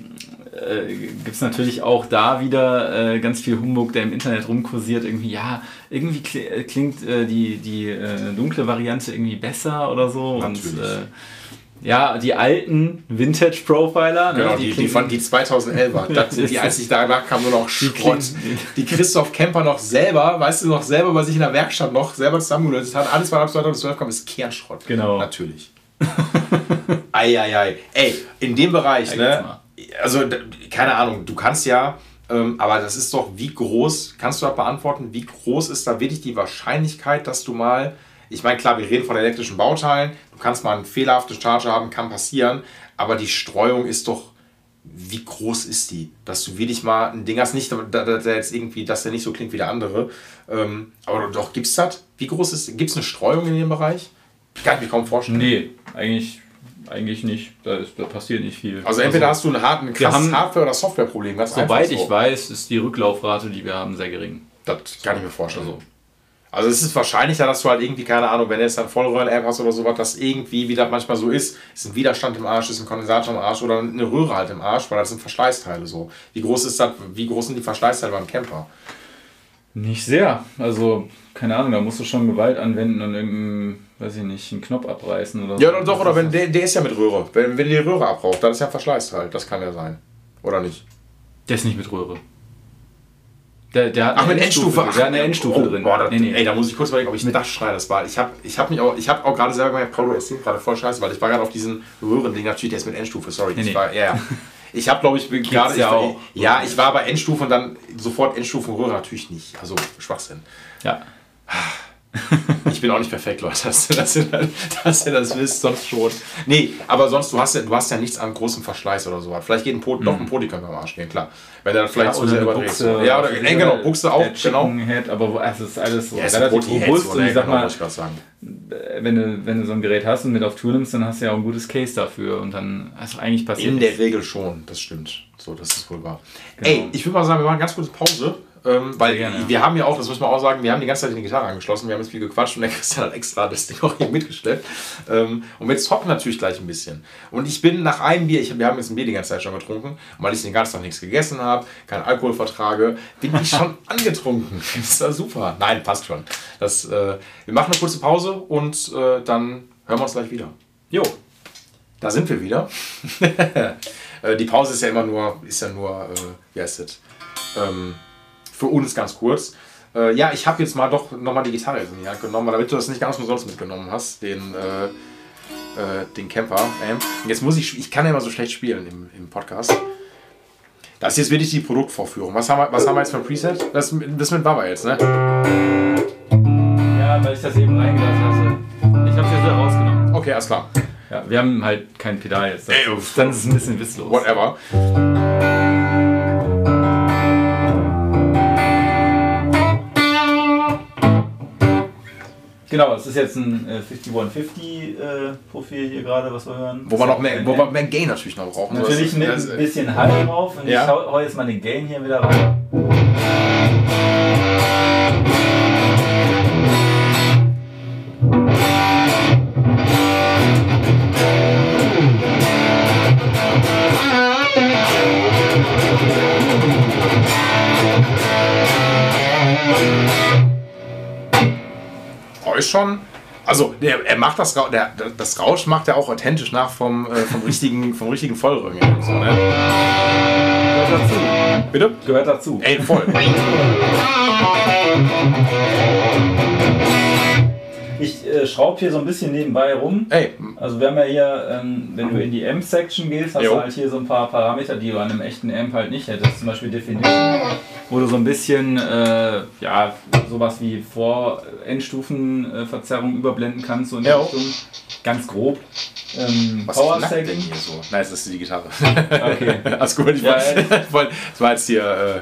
äh, gibt es natürlich auch da wieder äh, ganz viel Humbug, der im Internet rumkursiert. Irgendwie, ja, irgendwie äh, klingt äh, die, die äh, dunkle Variante irgendwie besser oder so. Natürlich. Und, ja, die alten Vintage-Profiler. Ne, genau, die, die, die, von, die 2011er. <laughs> Das sind die, als ich danach kam, nur noch Schrott. Die Christoph Kemper noch selber, weißt du, noch selber bei sich in der Werkstatt noch selber zusammengelöst hat. Alles, was ab 2012 kam, ist Kernschrott. Genau. Natürlich. <laughs> Eieiei. Ey, in dem Bereich, ne? Also, keine Ahnung, du kannst ja, ähm, aber das ist doch, wie groß, kannst du das beantworten, wie groß ist da wirklich die Wahrscheinlichkeit, dass du mal ich meine, klar, wir reden von elektrischen Bauteilen. Du kannst mal eine fehlerhafte Charge haben, kann passieren. Aber die Streuung ist doch, wie groß ist die? Dass du wirklich mal ein Ding hast, nicht, dass der jetzt irgendwie, dass der nicht so klingt wie der andere. Ähm, aber doch, gibt es das? Wie groß ist, gibt es eine Streuung in dem Bereich? Kann ich mir kaum vorstellen. Nee, eigentlich eigentlich nicht. Da, ist, da, passiert nicht viel. Also entweder also, hast du ein, hart, ein krasses Hardware- oder Softwareproblem. Soweit so. ich weiß, ist die Rücklaufrate, die wir haben, sehr gering. Das kann ich mir vorstellen. Also, also es ist wahrscheinlicher, dass du halt irgendwie, keine Ahnung, wenn du jetzt dann Vollröhren-App hast oder sowas, dass irgendwie, wie das manchmal so ist, ist ein Widerstand im Arsch, ist ein Kondensator im Arsch oder eine Röhre halt im Arsch, weil das sind Verschleißteile so. Wie groß ist das, wie groß sind die Verschleißteile beim Camper? Nicht sehr. Also, keine Ahnung, da musst du schon Gewalt anwenden und irgendeinen, weiß ich nicht, einen Knopf abreißen oder Ja, so. doch, oder wenn der, der ist ja mit Röhre. Wenn, wenn die Röhre abraucht, dann ist ja Verschleiß halt. Das kann ja sein. Oder nicht? Der ist nicht mit Röhre. Der, der hat Ach, mit Endstufe. Ach, der hat eine Endstufe oh, drin. Boah, das, nee, nee. Ey, da muss ich kurz überlegen, ob ich mit das schreie. Das war, ich habe ich hab mich auch, ich habe auch gerade selber gemerkt, Paulo, es klingt gerade voll scheiße, weil ich war gerade auf diesen Röhrending. Natürlich, der ist mit Endstufe, sorry. Nee, nee. War, ja. <laughs> Ich habe, glaube ich, gerade. Ja, ich, ja, ich war bei Endstufe und dann sofort Endstufenröhre natürlich nicht. Also Schwachsinn. Ja. Ich bin auch nicht perfekt, Leute, dass ihr, ihr, dass ihr das wisst, sonst schon. Nee, aber sonst, du hast ja, du hast ja nichts an großem Verschleiß oder so. Vielleicht geht ein Pot, mhm. doch ein Poti könnte am Arsch gehen, klar. Wenn er vielleicht ja, zu sehr überdreht. Ja, oder, nee, genau, Buchse auch, genau. Head, aber es ist alles so ja, relativ robust. und ich sag genau, mal, wenn du, wenn du so ein Gerät hast und mit auf Tour nimmst, dann hast du ja auch ein gutes Case dafür und dann hast du eigentlich passiert. In der Regel schon, das stimmt. So, das ist wohl wahr. Genau. Ey, ich würde mal sagen, wir machen eine ganz kurze Pause. Ähm, weil gerne, wir haben ja auch, das muss man auch sagen, wir haben die ganze Zeit die Gitarre angeschlossen, wir haben jetzt viel gequatscht und der Christian hat extra das Ding auch hier mitgeschleppt. Ähm, und wir zocken natürlich gleich ein bisschen. Und ich bin nach einem Bier, ich, wir haben jetzt ein Bier die ganze Zeit schon getrunken, weil ich den ganzen Tag nichts gegessen habe, keinen Alkohol vertrage, bin ich schon <laughs> angetrunken. Das ist ja super. Nein, passt schon. Das, äh, wir machen eine kurze Pause und äh, dann hören wir uns gleich wieder. Jo, da sind wir wieder. <laughs> Äh, die Pause ist ja immer nur, ist ja nur, äh, wie heißt das? Ähm, für uns ganz kurz. Äh, ja, ich habe jetzt mal doch nochmal die Gitarre in die Hand genommen, damit du das nicht ganz umsonst mitgenommen hast, den, äh, äh, den Camper. Ähm, jetzt muss ich, ich kann ja immer so schlecht spielen im, im Podcast. Das ist jetzt wirklich die Produktvorführung. Was haben wir, was haben wir jetzt für ein Preset? Das, das mit Baba jetzt, ne? Ja, weil ich das eben reingelassen hatte. Ich habe es jetzt wieder rausgenommen. Okay, alles klar. Ja, wir haben halt kein Pedal jetzt. Ey, dann ist es ein bisschen witzlos. Whatever. Genau, es ist jetzt ein äh, 5150-Profil äh, hier gerade, was wir hören. Wo wir noch mehr, wo wir mehr Gain natürlich noch brauchen. Natürlich mit ein bisschen Hall drauf und ja. ich hau, hau jetzt mal den Gain hier wieder rein. Ist schon. Also der, er macht das, der, das Rausch macht er auch authentisch nach vom, äh, vom richtigen, vom richtigen Vollröhren. So, ne? Gehört dazu. Bitte? Gehört dazu. Ey, voll. <laughs> Ich äh, schraube hier so ein bisschen nebenbei rum. Ey. Also wir haben ja hier, ähm, wenn du in die Amp-Section gehst, hast jo. du halt hier so ein paar Parameter, die du an einem echten Amp halt nicht hättest. Zum Beispiel Definition, wo du so ein bisschen, äh, ja, sowas wie Vor-Endstufenverzerrung überblenden kannst, so in der Richtung. Ganz grob. Ähm, Was Power denn hier so? Nein, das ist die Gitarre. Okay. <laughs> Alles gut, ich ja, wollte, das war jetzt hier... Äh,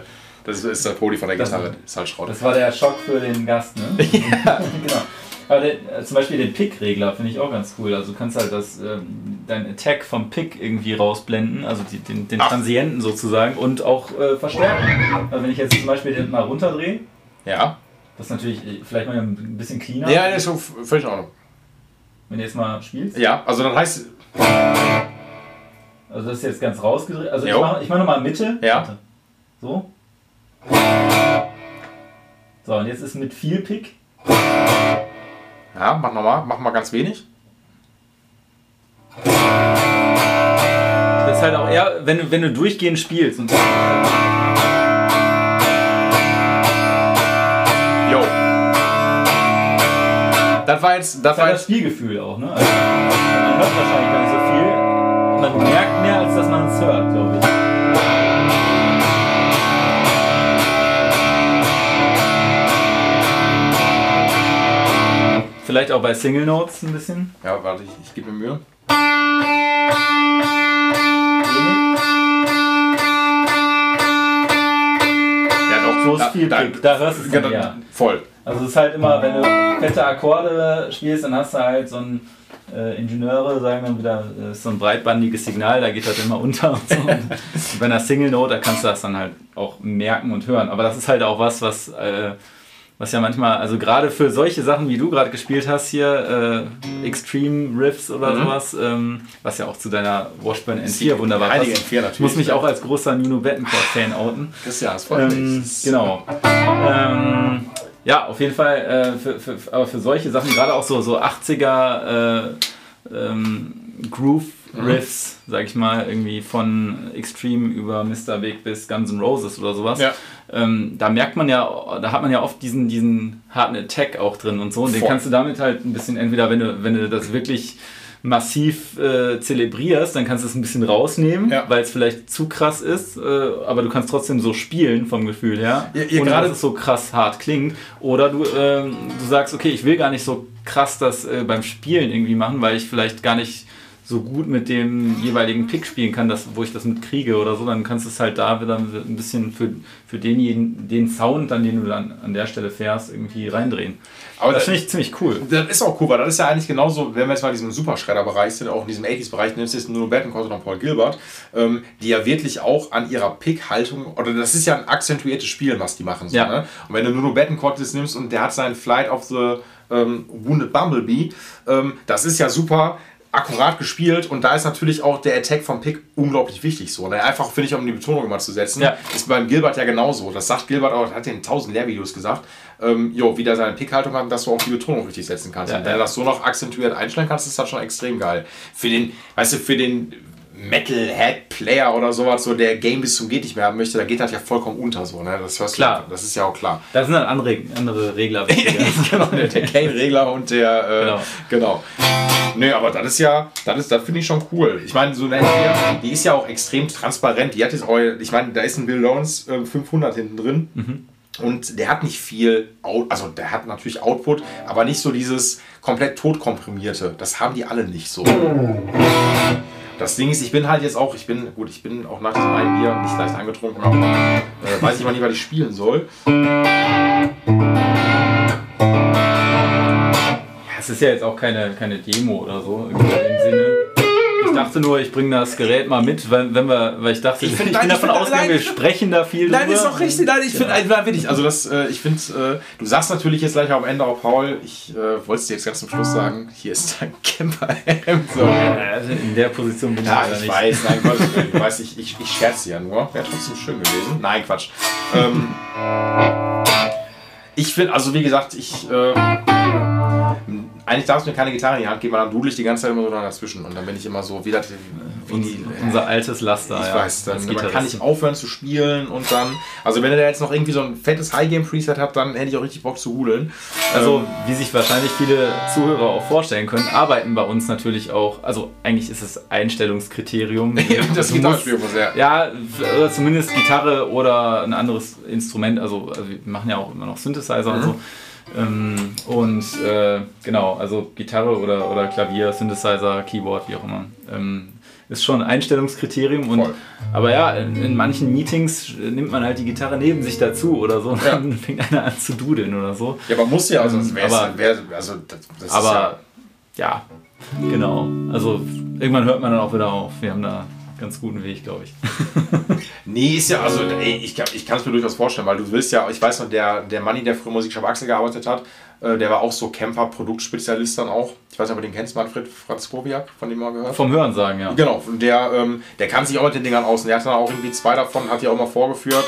das ist der Poli von der Gitarre. Das, ist halt Schrott. Das war der Schock für den Gast, ne? <laughs> ja. <laughs> genau. Aber den, äh, zum Beispiel den Pick-Regler finde ich auch ganz cool. Also du kannst halt das, ähm, dein Attack vom Pick irgendwie rausblenden, also die, den, den Transienten sozusagen und auch äh, verstärken. Also wenn ich jetzt zum Beispiel den mal runterdrehe, ja. das ist natürlich äh, vielleicht mal ein bisschen cleaner. Ja, der ist schon völlig in Ordnung. Wenn du jetzt mal spielst. Ja, also dann heißt Also das ist jetzt ganz rausgedreht. Also jo. ich mache ich mach nochmal Mitte. Ja. So. So, und jetzt ist mit viel Pick. Ja, mach nochmal, mach mal ganz wenig. Das ist halt auch eher, wenn du, wenn du durchgehend spielst. Und Jo. Das war jetzt. Das, das war das Spielgefühl auch, ne? Also, man hört wahrscheinlich gar nicht so viel. Man merkt mehr, als dass man es hört, glaube ich. Vielleicht auch bei Single Notes ein bisschen. Ja, warte, ich, ich gebe mir Mühe. Ja, doch, so ist da, viel da. Da hörst du es dann, ja. Voll. Also es ist halt immer, wenn du fette Akkorde spielst, dann hast du halt so ein äh, Ingenieure sagen dann wieder, äh, so ein breitbandiges Signal, da geht das immer <laughs> unter und so. und bei einer Single Note, da kannst du das dann halt auch merken und hören. Aber das ist halt auch was, was äh, was ja manchmal, also gerade für solche Sachen, wie du gerade gespielt hast hier, äh, Extreme Riffs oder mhm. sowas, ähm, was ja auch zu deiner Washburn N4 wunderbar passt. N4 natürlich. Muss mich auch als großer Nuno Bettencourt-Fan outen. Das ist ja, das freut ähm, Genau. Ähm, ja, auf jeden Fall, äh, für, für, aber für solche Sachen, gerade auch so, so 80er äh, ähm, Groove Riffs, mhm. sag ich mal, irgendwie von Extreme über Mr. Big bis Guns N' Roses oder sowas. Ja. Ähm, da merkt man ja, da hat man ja oft diesen, diesen harten Attack auch drin und so. Und den kannst du damit halt ein bisschen, entweder wenn du, wenn du das wirklich massiv äh, zelebrierst, dann kannst du es ein bisschen rausnehmen, ja. weil es vielleicht zu krass ist, äh, aber du kannst trotzdem so spielen vom Gefühl her, ja, ohne dass es so krass hart klingt. Oder du, äh, du sagst, okay, ich will gar nicht so krass das äh, beim Spielen irgendwie machen, weil ich vielleicht gar nicht so gut mit dem jeweiligen Pick spielen kann, dass, wo ich das mit kriege oder so, dann kannst du es halt da wieder ein bisschen für, für denjenigen, den Sound, an den du dann an der Stelle fährst, irgendwie reindrehen. Aber das finde ich ziemlich cool. Das ist auch cool, weil das ist ja eigentlich genauso, wenn wir jetzt mal in diesem Superschredder-Bereich sind, auch in diesem 80s-Bereich, nimmst du jetzt nur Bettencourt und Paul Gilbert, ähm, die ja wirklich auch an ihrer Pick-Haltung, oder das ist ja ein akzentuiertes Spiel, was die machen. So, ja. ne? Und wenn du nur Bettencourt nimmst und der hat seinen Flight of the ähm, Wounded Bumblebee, ähm, das ist ja super akkurat gespielt und da ist natürlich auch der Attack vom Pick unglaublich wichtig. So. Ne? Einfach, finde ich, um die Betonung immer zu setzen. Ja. Ist beim Gilbert ja genauso. Das sagt Gilbert auch, hat in tausend Lehrvideos gesagt. Ähm, jo, wie der seine Pickhaltung hat, dass du auch die Betonung richtig setzen kannst. Ja, und wenn du das so noch akzentuiert einstellen kannst, ist das schon extrem geil. Für den, weißt du, für den Metalhead-Player oder sowas, so der Game bis zum geht nicht mehr haben möchte, da geht das ja vollkommen unter so, ne? Das hörst klar. Du, das ist ja auch klar. Da sind dann andere, andere Regler. <laughs> genau, der, der Game-Regler und der, äh, genau. genau. Nö, aber das ist ja, das ist, das finde ich schon cool. Ich meine, so eine hier, die ist ja auch extrem transparent. Die hat jetzt auch, ich meine, da ist ein Bill Lawrence äh, 500 hinten drin. Mhm. Und der hat nicht viel, also der hat natürlich Output, aber nicht so dieses komplett totkomprimierte. Das haben die alle nicht so. Das Ding ist, ich bin halt jetzt auch, ich bin, gut, ich bin auch nach diesem einen Bier nicht leicht angetrunken, aber äh, weiß ich mal nicht, was ich spielen soll. Ja, es ist ja jetzt auch keine, keine Demo oder so, dem Sinne. Ich dachte nur, ich bringe das Gerät mal mit, weil, wenn wir, weil ich dachte, ich, find, <laughs> ich nein, bin davon ausgegangen, wir sprechen da viel Nein, drüber. ist doch richtig. Nein, ich finde, ja. wirklich, also das, äh, ich finde, äh, du sagst natürlich jetzt gleich am Ende auch, Paul, ich äh, wollte es dir jetzt ganz zum Schluss sagen, hier ist dein <laughs> Camper-Hemd. So. Also in der Position bin ja, ich ich weiß, nein, <laughs> Gott, ich weiß, ich, ich, ich scherze ja nur. Wäre trotzdem schön gewesen. Nein, Quatsch. Ähm, ich finde, also wie gesagt, ich äh, eigentlich darfst du mir keine Gitarre in die Hand geben, weil dann dudel ich die ganze Zeit immer so dazwischen und dann bin ich immer so wieder wie die, unser altes Laster. Ich ja, weiß, dann, man kann nicht aufhören zu spielen und dann, also wenn er da jetzt noch irgendwie so ein fettes High-Game-Preset hat, dann hätte ich auch richtig Bock zu hudeln. Also ähm, wie sich wahrscheinlich viele Zuhörer auch vorstellen können, arbeiten bei uns natürlich auch, also eigentlich ist es Einstellungskriterium. <laughs> das Gitarrespiel muss ja. Ja, oder zumindest Gitarre oder ein anderes Instrument, also, also wir machen ja auch immer noch Synthesizer mhm. und so. Ähm, und äh, genau, also Gitarre oder, oder Klavier, Synthesizer, Keyboard, wie auch immer. Ähm, ist schon ein Einstellungskriterium. Und, aber ja, in, in, manchen Meetings nimmt man halt die Gitarre neben sich dazu oder so und ja. dann fängt einer an zu dudeln oder so. Ja, aber muss ja, also, ähm, aber, wär, also das, das aber ja. ja, genau. Also irgendwann hört man dann auch wieder auf. Wir haben da ganz guten Weg, glaube ich. <laughs> nee, ist ja, also ey, ich, ich kann es mir durchaus vorstellen, weil du willst ja, ich weiß noch, der, der Manni, der früher Musikshop Axel gearbeitet hat, äh, der war auch so Camper-Produktspezialist dann auch. Ich weiß nicht, ob du den kennst, Manfred Franzkowiak, von dem mal gehört. Vom Hören sagen, ja. Genau, der, ähm, der kann sich auch mit den Dingern aus. Der hat dann auch irgendwie zwei davon, hat die auch mal vorgeführt.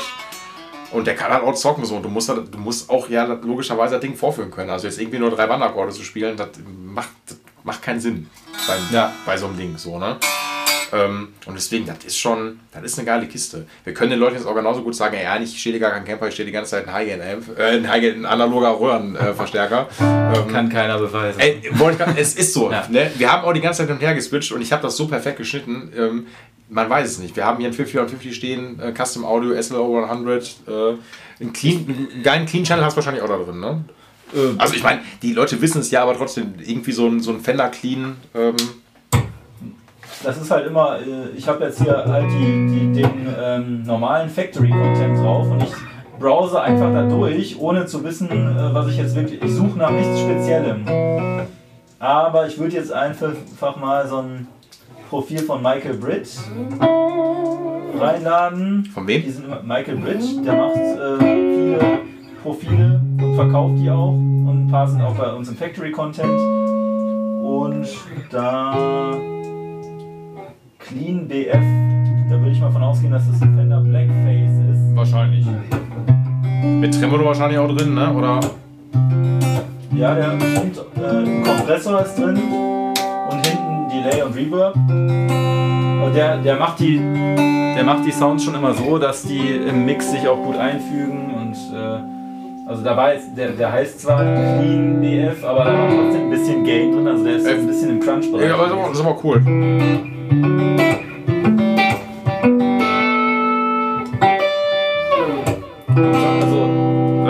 Und der kann halt auch zocken so. Du musst, du musst auch ja logischerweise das Ding vorführen können. Also jetzt irgendwie nur drei Wandakkorde zu spielen, das macht, das macht keinen Sinn beim, ja. bei so einem Ding so, ne? Ähm, und deswegen, das ist schon, das ist eine geile Kiste. Wir können den Leuten jetzt auch genauso gut sagen, ja, ich stehe gar kein Camper, ich stehe die ganze Zeit ein High-End-Amp, äh, ein High-End, analoger Röhrenverstärker. Äh, <laughs> ähm, Kann keiner beweisen. Ey, es ist so. ja. ne? Wir haben auch die ganze Zeit hin und her geswitcht und ich habe das so perfekt geschnitten. Ähm, man weiß es nicht. Wir haben hier ein 5450 stehen, äh, Custom Audio, SLO 100, äh, einen, clean, einen geilen Clean Channel hast du wahrscheinlich auch da drin, ne? Ähm. Also ich meine, die Leute wissen es ja, aber trotzdem irgendwie so ein, so ein Fender Clean ähm, das ist halt immer, äh, ich habe jetzt hier halt die, die, den ähm, normalen Factory-Content drauf und ich browse einfach da durch, ohne zu wissen, äh, was ich jetzt wirklich, ich suche nach nichts Speziellem. Aber ich würde jetzt einfach mal so ein Profil von Michael Britt reinladen. Von wem? Diesen Michael Britt, der macht äh, viele Profile und verkauft die auch und ein paar sind auch bei uns im Factory-Content. Und da Clean BF, da würde ich mal von ausgehen, dass das ein Fender Blackface ist. Wahrscheinlich. Mit Tremolo wahrscheinlich auch drin, ne? Oder? Ja, der und, äh, ein Kompressor ist drin und hinten Delay und Reverb. Und der, der, macht die, der macht die Sounds schon immer so, dass die im Mix sich auch gut einfügen und äh, also dabei ist, der, der heißt zwar Clean BF, aber da ist trotzdem ein bisschen Gain drin, also der ist ein bisschen im Crunch-Bereich. Ja, aber das ist aber cool.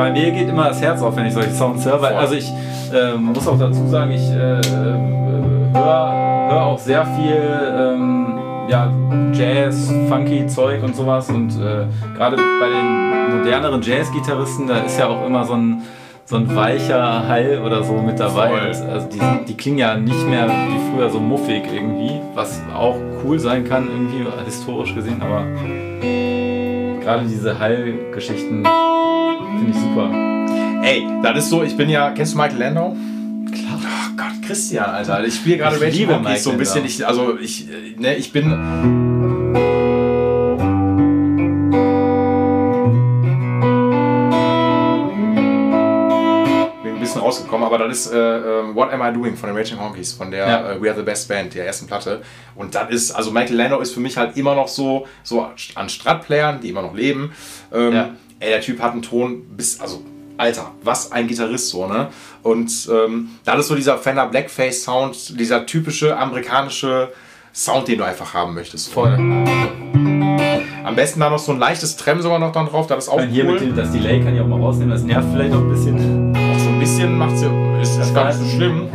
Bei mir geht immer das Herz auf, wenn ich solche Sounds höre. Weil, also ich äh, muss auch dazu sagen, ich äh, äh, höre hör auch sehr viel ähm, ja, Jazz, funky Zeug und sowas. Und äh, gerade bei den moderneren Jazz-Gitarristen, da ist ja auch immer so ein so ein weicher Hall oder so mit dabei. Voll. Also die, die klingen ja nicht mehr wie früher so muffig irgendwie, was auch cool sein kann, irgendwie historisch gesehen, aber gerade diese Hall-Geschichten Finde ich super. Ey, das ist so, ich bin ja, kennst du Michael Landau? Klar. Oh Gott, Christian, Alter. Ich spiele gerade Raging Monkeys so ein bisschen. Ich, also ich, ne, ich bin. Rausgekommen, aber das ist äh, äh, What Am I Doing von den Raging Honkies, von der ja. äh, We Are the Best Band, der ersten Platte. Und das ist, also Michael Landau ist für mich halt immer noch so, so an Stradplayern, die immer noch leben. Ähm, ja ey, der Typ hat einen Ton bis, also, Alter, was ein Gitarrist so, ne? Und ähm, da ist so dieser Fender Blackface Sound, dieser typische amerikanische Sound, den du einfach haben möchtest. Voll. Am besten da noch so ein leichtes Trem sogar noch dann drauf, das ist auch cool. Hier mit dem, das Delay kann ich auch mal rausnehmen, das nervt vielleicht noch ein bisschen. Bisschen macht es ist, ist gar nicht so schlimm.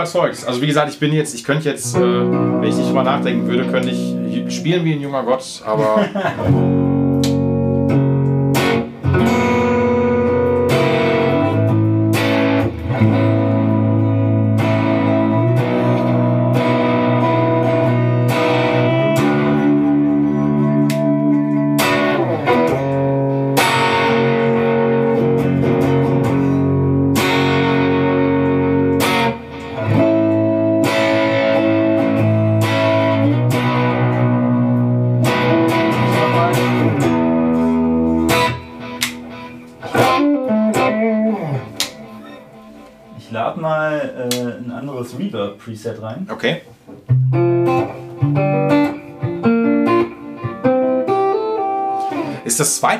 Überzeugt. Also wie gesagt, ich bin jetzt, ich könnte jetzt, äh, wenn ich nicht drüber nachdenken würde, könnte ich spielen wie ein junger Gott, aber <laughs>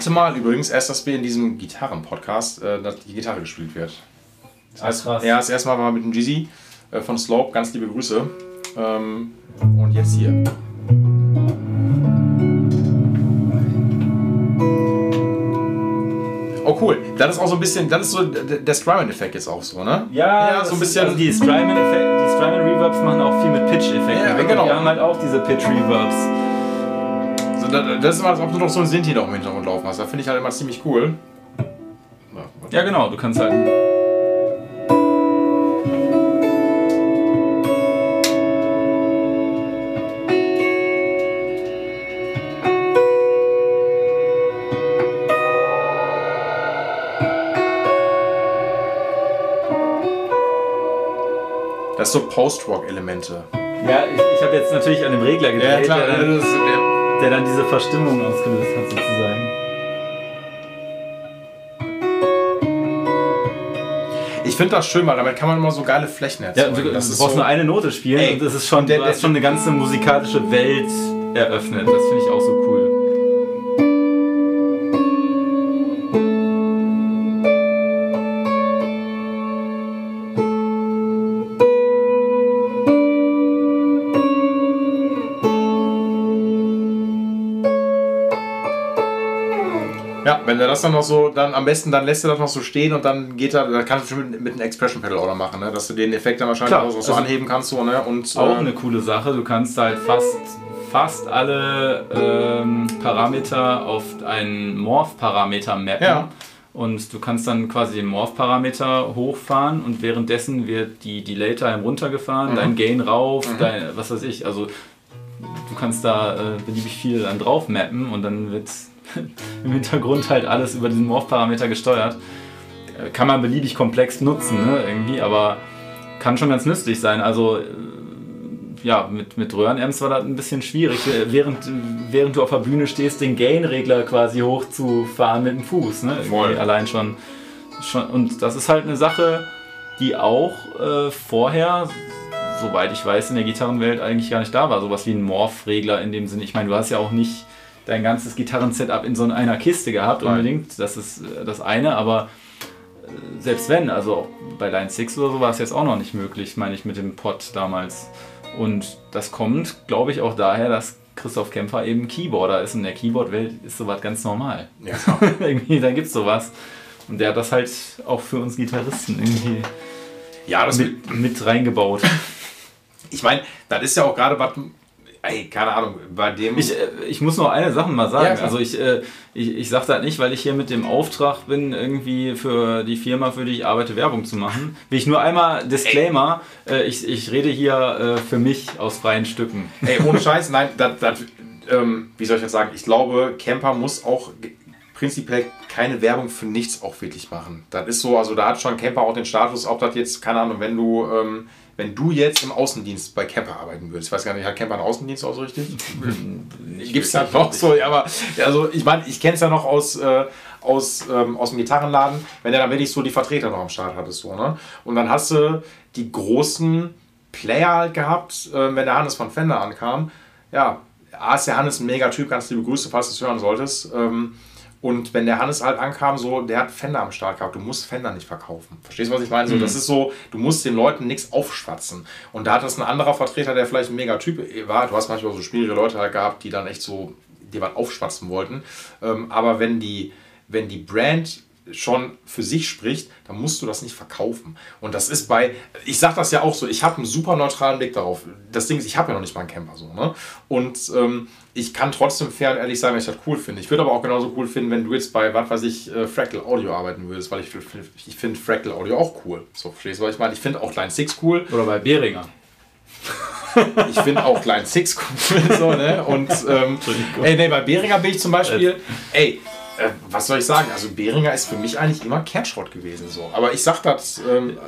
zweite Mal übrigens erst, dass wir in diesem Gitarren-Podcast, äh, dass die Gitarre gespielt wird. Das heißt, Ach, ja, das erste Mal war mit dem Jeezy äh, von Slope, ganz liebe Grüße. Ähm, und jetzt hier. Oh cool. Das ist auch so ein bisschen, das ist so der Strymon-Effekt jetzt auch so, ne? Ja, ja so ein bisschen. Also die Strymon-Reverbs machen auch viel mit Pitch-Effekten. Ja, genau. Die haben halt auch diese Pitch-Reverbs. Das ist immer, als ob du noch so ein Sinti noch im Hintergrund laufen hast. Das finde ich halt immer ziemlich cool. Ja, genau. Du kannst halt Das so Post-Rock-Elemente. Ja, ich, ich habe jetzt natürlich an dem Regler gedreht, ja, klar, dann, ist, der, der dann diese Verstimmung ausgelöst hat, sozusagen. Ich finde das schön, weil damit kann man immer so geile Flächen erzeugen. Ja, du, du brauchst so nur eine Note spielen ey, und das ist schon, der, hast schon eine ganze musikalische Welt eröffnet. Das finde ich auch so das dann noch so, dann am besten, dann lässt er das noch so stehen und dann geht er, da kannst du schon mit, mit einem Expression Pedal noch machen, ne? dass du den Effekt dann wahrscheinlich Klar, auch so also anheben kannst. So, ne? und, auch äh, eine coole Sache, du kannst halt fast, fast alle ähm, Parameter auf einen Morph-Parameter mappen. Ja. Und du kannst dann quasi den Morph-Parameter hochfahren und währenddessen wird die Delay-Time runtergefahren, mhm. dein Gain rauf, mhm. dein, was weiß ich. Also du kannst da äh, beliebig viel dann drauf mappen und dann wird <laughs> im Hintergrund halt alles über diesen Morph-Parameter gesteuert. Äh, kann man beliebig komplex nutzen, ne, irgendwie, aber kann schon ganz nützlich sein. Also äh, ja, mit, mit Röhrenamps war das ein bisschen schwierig, äh, während, während du auf der Bühne stehst, den Gain-Regler quasi hochzufahren mit dem Fuß. Ne? Voll. Allein schon, schon. Und das ist halt eine Sache, die auch äh, vorher, soweit ich weiß, in der Gitarrenwelt eigentlich gar nicht da war. Sowas wie ein Morph-Regler in dem Sinne. Ich meine, du hast ja auch nicht dein ganzes Gitarrensetup in so einer Kiste gehabt, Nein. unbedingt. Das ist äh, das eine, aber äh, selbst wenn, also bei Line 6 oder so war es jetzt auch noch nicht möglich, meine ich, mit dem Pod damals. Und das kommt, glaube ich, auch daher, dass Christoph Kämpfer eben Keyboarder ist. In der Keyboard-Welt ist sowas ganz normal. Ja. <laughs> irgendwie, da gibt es sowas. Und der hat das halt auch für uns Gitarristen irgendwie ja, das mit, mit reingebaut. Ich meine, das ist ja auch gerade was ey, keine Ahnung, bei dem. Ich, äh, ich muss noch eine Sache mal sagen. Ja, also ich, äh, ich, ich sage das nicht, weil ich hier mit dem Auftrag bin, irgendwie für die Firma, für die ich arbeite, Werbung zu machen. Will ich nur einmal Disclaimer, äh, ich, ich rede hier für mich aus freien Stücken. Ey, ohne Scheiß, nein, das, das, ähm, wie soll ich das sagen? Ich glaube, Camper muss auch prinzipiell keine Werbung für nichts auch wirklich machen. Das ist so, also da hat schon Camper auch den Status, ob das jetzt, keine Ahnung, wenn du. Ähm, wenn du jetzt im Außendienst bei Camper arbeiten würdest, ich weiß gar nicht, hat Camper einen Außendienst auch so richtig? Gibt es da noch so, ja, aber also ich meine, ich kenne es ja noch aus, äh, aus, ähm, aus dem Gitarrenladen, wenn er dann wirklich so die Vertreter noch am Start hattest, so, ne? Und dann hast du die großen Player halt gehabt, äh, wenn der Hannes von Fender ankam. Ja, A ist der Hannes ein mega Typ, ganz liebe Grüße, falls du es hören solltest. Ähm, und wenn der Hannes halt ankam, so, der hat Fender am Start gehabt. Du musst Fender nicht verkaufen. Verstehst du, was ich meine? So, mhm. Das ist so, du musst den Leuten nichts aufschwatzen. Und da hat das ein anderer Vertreter, der vielleicht ein mega Typ war. Du hast manchmal so schwierige Leute halt gehabt, die dann echt so dir was aufschwatzen wollten. Ähm, aber wenn die, wenn die Brand schon für sich spricht, dann musst du das nicht verkaufen. Und das ist bei, ich sage das ja auch so, ich habe einen super neutralen Blick darauf. Das Ding ist, ich habe ja noch nicht mal einen Camper so. Ne? Und ähm, ich kann trotzdem fair und ehrlich sagen, wenn ich das cool finde. Ich würde aber auch genauso cool finden, wenn du jetzt bei, was weiß ich, äh, Fractal Audio arbeiten würdest, weil ich, ich finde Fractal Audio auch cool. So, verstehst du, was ich meine? Ich finde auch Line 6 cool. Oder bei Behringer. ich finde auch Line 6 cool. <laughs> so, ne? Und ähm, ey, nee, bei Behringer bin ich zum Beispiel, ey, äh, was soll ich sagen? Also Behringer ist für mich eigentlich immer Kernschrott gewesen. So. Aber ich sag das. Ähm,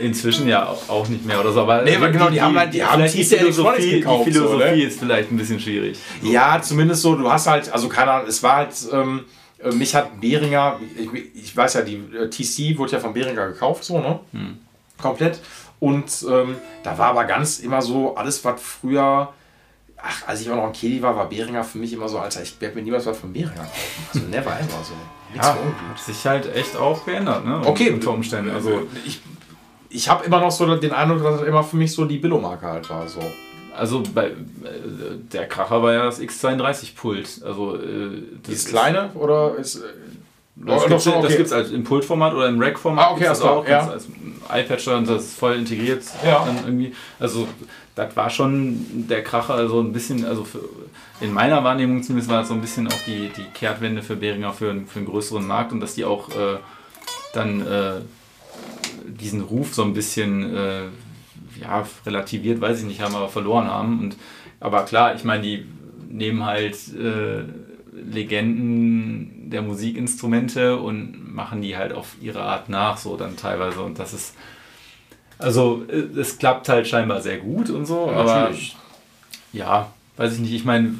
Inzwischen ja auch nicht mehr oder so. Aber nee, aber genau, die, die, haben halt die, haben die Philosophie, gekauft, die Philosophie so, ne? ist vielleicht ein bisschen schwierig. Ja, zumindest so, du hast halt, also keine Ahnung, es war halt. Ähm, äh, mich hat Behringer, ich, ich, weiß ja, die äh, TC wurde ja von Behringer gekauft, so, ne? Hm. Komplett. Und ähm, da war aber ganz immer so, alles, was früher ach, als ich auch noch ein Kedi war, war Behringer für mich immer so, Alter, ich werde mir niemals was von Behringer kaufen. Also never ever so. <laughs> ja, hat sich halt echt auch geändert, ne? Okay. Unter Umständen. Also ich, ich habe immer noch so den Eindruck, dass es immer für mich so die Billo-Marke halt war. So. Also bei, äh, der Kracher war ja das X32-Pult. Also, äh, das ist kleine oder ist. Das gibt es okay. als im Pultformat oder im Rack-Format. Ah, okay, das auch. Ja. Als iPad und das ist voll integriert. Ja. Irgendwie. Also das war schon der Kracher, also ein bisschen, also für, in meiner Wahrnehmung zumindest war das so ein bisschen auch die, die Kehrtwende für Behringer für, für einen größeren Markt und dass die auch äh, dann äh, diesen Ruf so ein bisschen äh, ja, relativiert, weiß ich nicht, haben aber verloren haben. Und, aber klar, ich meine, die nehmen halt äh, Legenden der Musikinstrumente und machen die halt auf ihre Art nach, so dann teilweise. Und das ist also äh, es klappt halt scheinbar sehr gut und so, ja, aber natürlich. ja, weiß ich nicht, ich meine,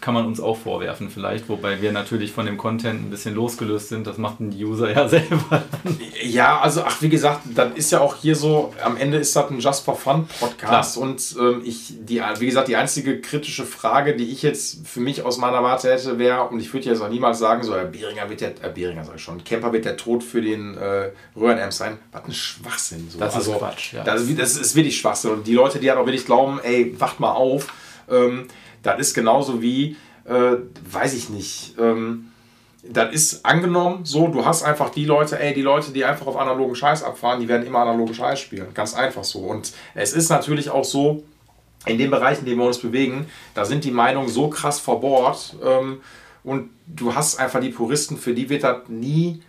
kann man uns auch vorwerfen vielleicht, wobei wir natürlich von dem Content ein bisschen losgelöst sind, das machten die User ja <laughs> selber. Ja, also ach, wie gesagt, das ist ja auch hier so, am Ende ist das ein Just for Fun Podcast Klar. und ähm, ich, die, wie gesagt, die einzige kritische Frage, die ich jetzt für mich aus meiner Warte hätte, wäre, und ich würde jetzt auch niemals sagen, so, Herr Beringer wird der, äh, Beringer sag ich schon, Camper wird der Tod für den äh, Röhrenamp sein, was ein Schwachsinn. So. Das also, ist Quatsch, ja. Das, das ist wirklich Schwachsinn und die Leute, die halt auch wirklich glauben, ey, wacht mal auf, ähm, das ist genauso wie, äh, weiß ich nicht, ähm, das ist angenommen so, du hast einfach die Leute, ey, die Leute, die einfach auf analogen Scheiß abfahren, die werden immer analogen Scheiß spielen. Ganz einfach so. Und es ist natürlich auch so, in den Bereichen, in denen wir uns bewegen, da sind die Meinungen so krass verbohrt ähm, und du hast einfach die Puristen, für die wird das nie,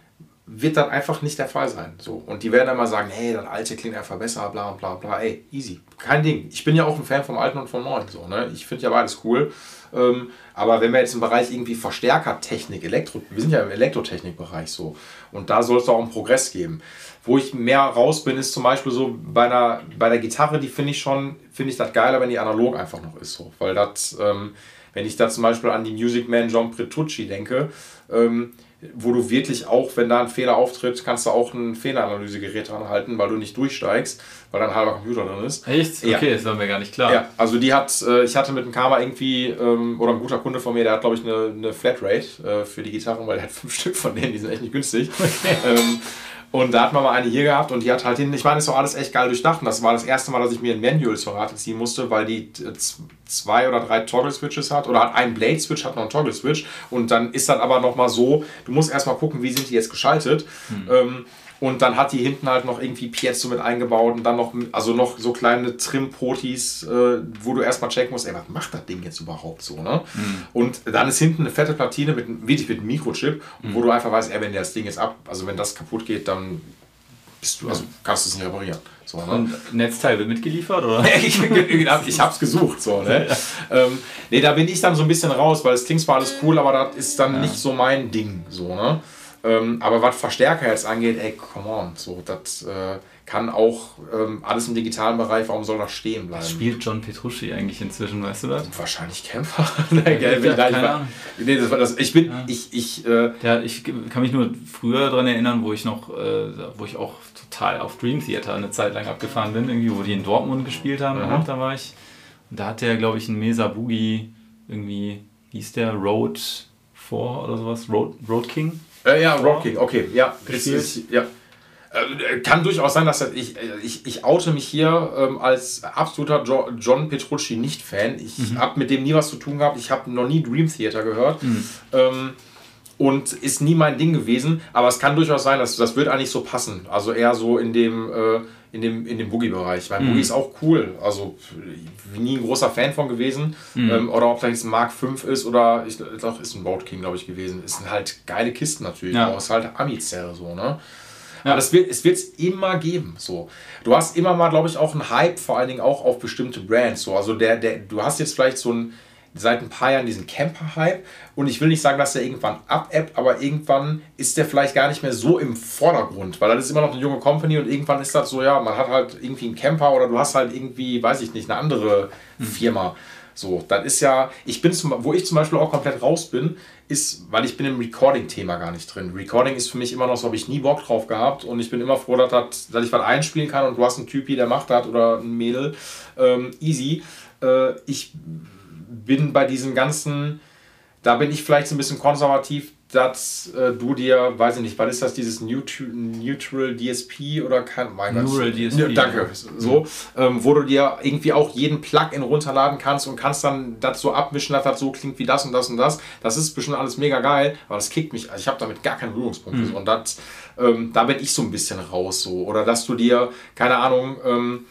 wird das einfach nicht der Fall sein. So. Und die werden immer sagen, hey, das alte klingt einfach besser, bla bla bla. Ey, easy. Kein Ding. Ich bin ja auch ein Fan vom Alten und vom Neuen. So, ne? Ich finde ja beides cool. Ähm, aber wenn wir jetzt im Bereich irgendwie Verstärkertechnik, Elektro, wir sind ja im Elektrotechnikbereich so, und da soll es auch einen Progress geben. Wo ich mehr raus bin, ist zum Beispiel so bei, einer, bei der Gitarre, die finde ich schon, finde ich das geiler, wenn die analog einfach noch ist. So. Weil das, ähm, wenn ich da zum Beispiel an die Music Man John Petrucci denke, ähm, wo du wirklich auch, wenn da ein Fehler auftritt, kannst du auch ein Fehleranalysegerät dran halten, weil du nicht durchsteigst, weil da ein halber Computer drin ist. Echt? Ja. Okay, das war mir gar nicht klar. Ja, also die hat, äh, ich hatte mit dem Karma irgendwie, ähm, oder ein guter Kunde von mir, der hat glaube ich eine, eine Flatrate äh, für die Gitarren, weil der hat fünf <laughs> Stück von denen, die sind echt nicht günstig. Okay. Und da hat man mal eine hier gehabt und die hat halt hin, ich meine, ist doch alles echt geil durchdacht. Und das war das erste Mal, dass ich mir ein Manual zur Rate ziehen musste, weil die äh, zwei oder drei Toggle-Switches hat oder hat einen Blade-Switch, hat noch einen Toggle-Switch. Und dann ist das aber nochmal so, du musst erstmal gucken, wie sind die jetzt geschaltet. Hm. Ähm, und dann hat die hinten halt noch irgendwie Piezo mit eingebaut und dann noch, also noch so kleine Trim-Potis, äh, wo du erstmal checken musst, ey, was macht das Ding jetzt überhaupt so, ne? Mhm. Und dann ist hinten eine fette Platine mit, wirklich mit einem Mikrochip, mhm. wo du einfach weißt, ey, wenn das Ding jetzt ab, also wenn das kaputt geht, dann bist du, also kannst du es nicht reparieren. So, ne? Und Netzteil wird mitgeliefert, oder? <laughs> ich, ich hab's gesucht, so, ne? ähm, nee, da bin ich dann so ein bisschen raus, weil es klingt zwar alles cool, aber das ist dann ja. nicht so mein Ding, so, ne? Ähm, aber was Verstärker jetzt angeht, ey, come on, so, das äh, kann auch ähm, alles im digitalen Bereich, warum soll das stehen bleiben? Was spielt John Petrucci eigentlich inzwischen, weißt du das? Wahrscheinlich Kämpfer. <laughs> nee, ja, ich, war, nee, das war das, ich bin, ja. ich, ich, äh, ja, ich kann mich nur früher daran erinnern, wo ich noch, äh, wo ich auch total auf Dream Theater eine Zeit lang abgefahren bin, irgendwie, wo die in Dortmund gespielt haben, mhm. da war ich. Und da hat der, glaube ich, einen Mesa Boogie irgendwie, hieß der Road 4 oder sowas, Road, Road King. Äh, ja, Rocking, okay, ja. Ist, ist, ja. Äh, kann durchaus sein, dass ich, ich, ich oute mich hier ähm, als absoluter jo John Petrucci Nicht-Fan. Ich mhm. habe mit dem nie was zu tun gehabt. Ich habe noch nie Dream Theater gehört. Mhm. Ähm, und ist nie mein Ding gewesen. Aber es kann durchaus sein, dass das wird eigentlich so passen. Also eher so in dem, äh, in dem, in dem Boogie-Bereich. Weil mhm. Boogie ist auch cool. Also nie ein großer Fan von gewesen. Mhm. Ähm, oder ob vielleicht ein Mark 5 ist oder ich glaube, ist ein Road King, glaube ich, gewesen. Ist halt geile Kisten natürlich. Ja. Auch ist halt Amizell so, ne? Ja. Aber das wird, es wird es immer geben. So. Du hast immer mal, glaube ich, auch einen Hype, vor allen Dingen auch auf bestimmte Brands. So. Also der, der, du hast jetzt vielleicht so ein seit ein paar Jahren diesen Camper-Hype. Und ich will nicht sagen, dass der irgendwann abebbt, aber irgendwann ist der vielleicht gar nicht mehr so im Vordergrund, weil das ist immer noch eine junge Company und irgendwann ist das so, ja, man hat halt irgendwie einen Camper oder du hast halt irgendwie, weiß ich nicht, eine andere hm. Firma. So, das ist ja, ich bin zum, wo ich zum Beispiel auch komplett raus bin, ist, weil ich bin im Recording-Thema gar nicht drin. Recording ist für mich immer noch so, habe ich nie Bock drauf gehabt und ich bin immer froh, dass, das, dass ich was einspielen kann und du hast einen Typi, der macht das oder ein Mädel. Ähm, easy. Äh, ich bin bei diesem ganzen, da bin ich vielleicht so ein bisschen konservativ, dass äh, du dir, weiß ich nicht, was ist das, dieses Neutral, Neutral DSP oder kein, mein Neural DSP. Ne, danke, so, ähm, wo du dir irgendwie auch jeden Plugin runterladen kannst und kannst dann das so abmischen, dass das so klingt wie das und das und das. Das ist bestimmt alles mega geil, aber das kickt mich, also ich habe damit gar keinen Berührungspunkt. Mhm. Und das, ähm, da bin ich so ein bisschen raus so. Oder dass du dir, keine Ahnung, ähm,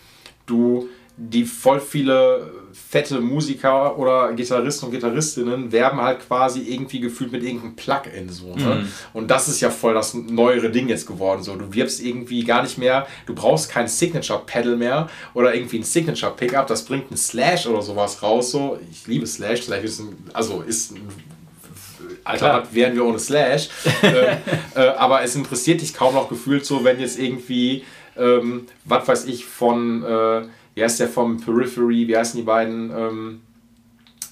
du die voll viele fette Musiker oder Gitarristen und Gitarristinnen werben halt quasi irgendwie gefühlt mit irgendeinem Plugin so. Ne? Mhm. Und das ist ja voll das neuere Ding jetzt geworden. So, du wirbst irgendwie gar nicht mehr, du brauchst kein Signature Pedal mehr oder irgendwie ein Signature Pickup, das bringt ein Slash oder sowas raus. So, ich liebe Slash, Slash ist ein, also ist ein Alter, was wären wir ohne Slash? <laughs> äh, äh, aber es interessiert dich kaum noch gefühlt so, wenn jetzt irgendwie, ähm, was weiß ich, von äh, wie heißt der vom Periphery, wie heißen die beiden? Ähm,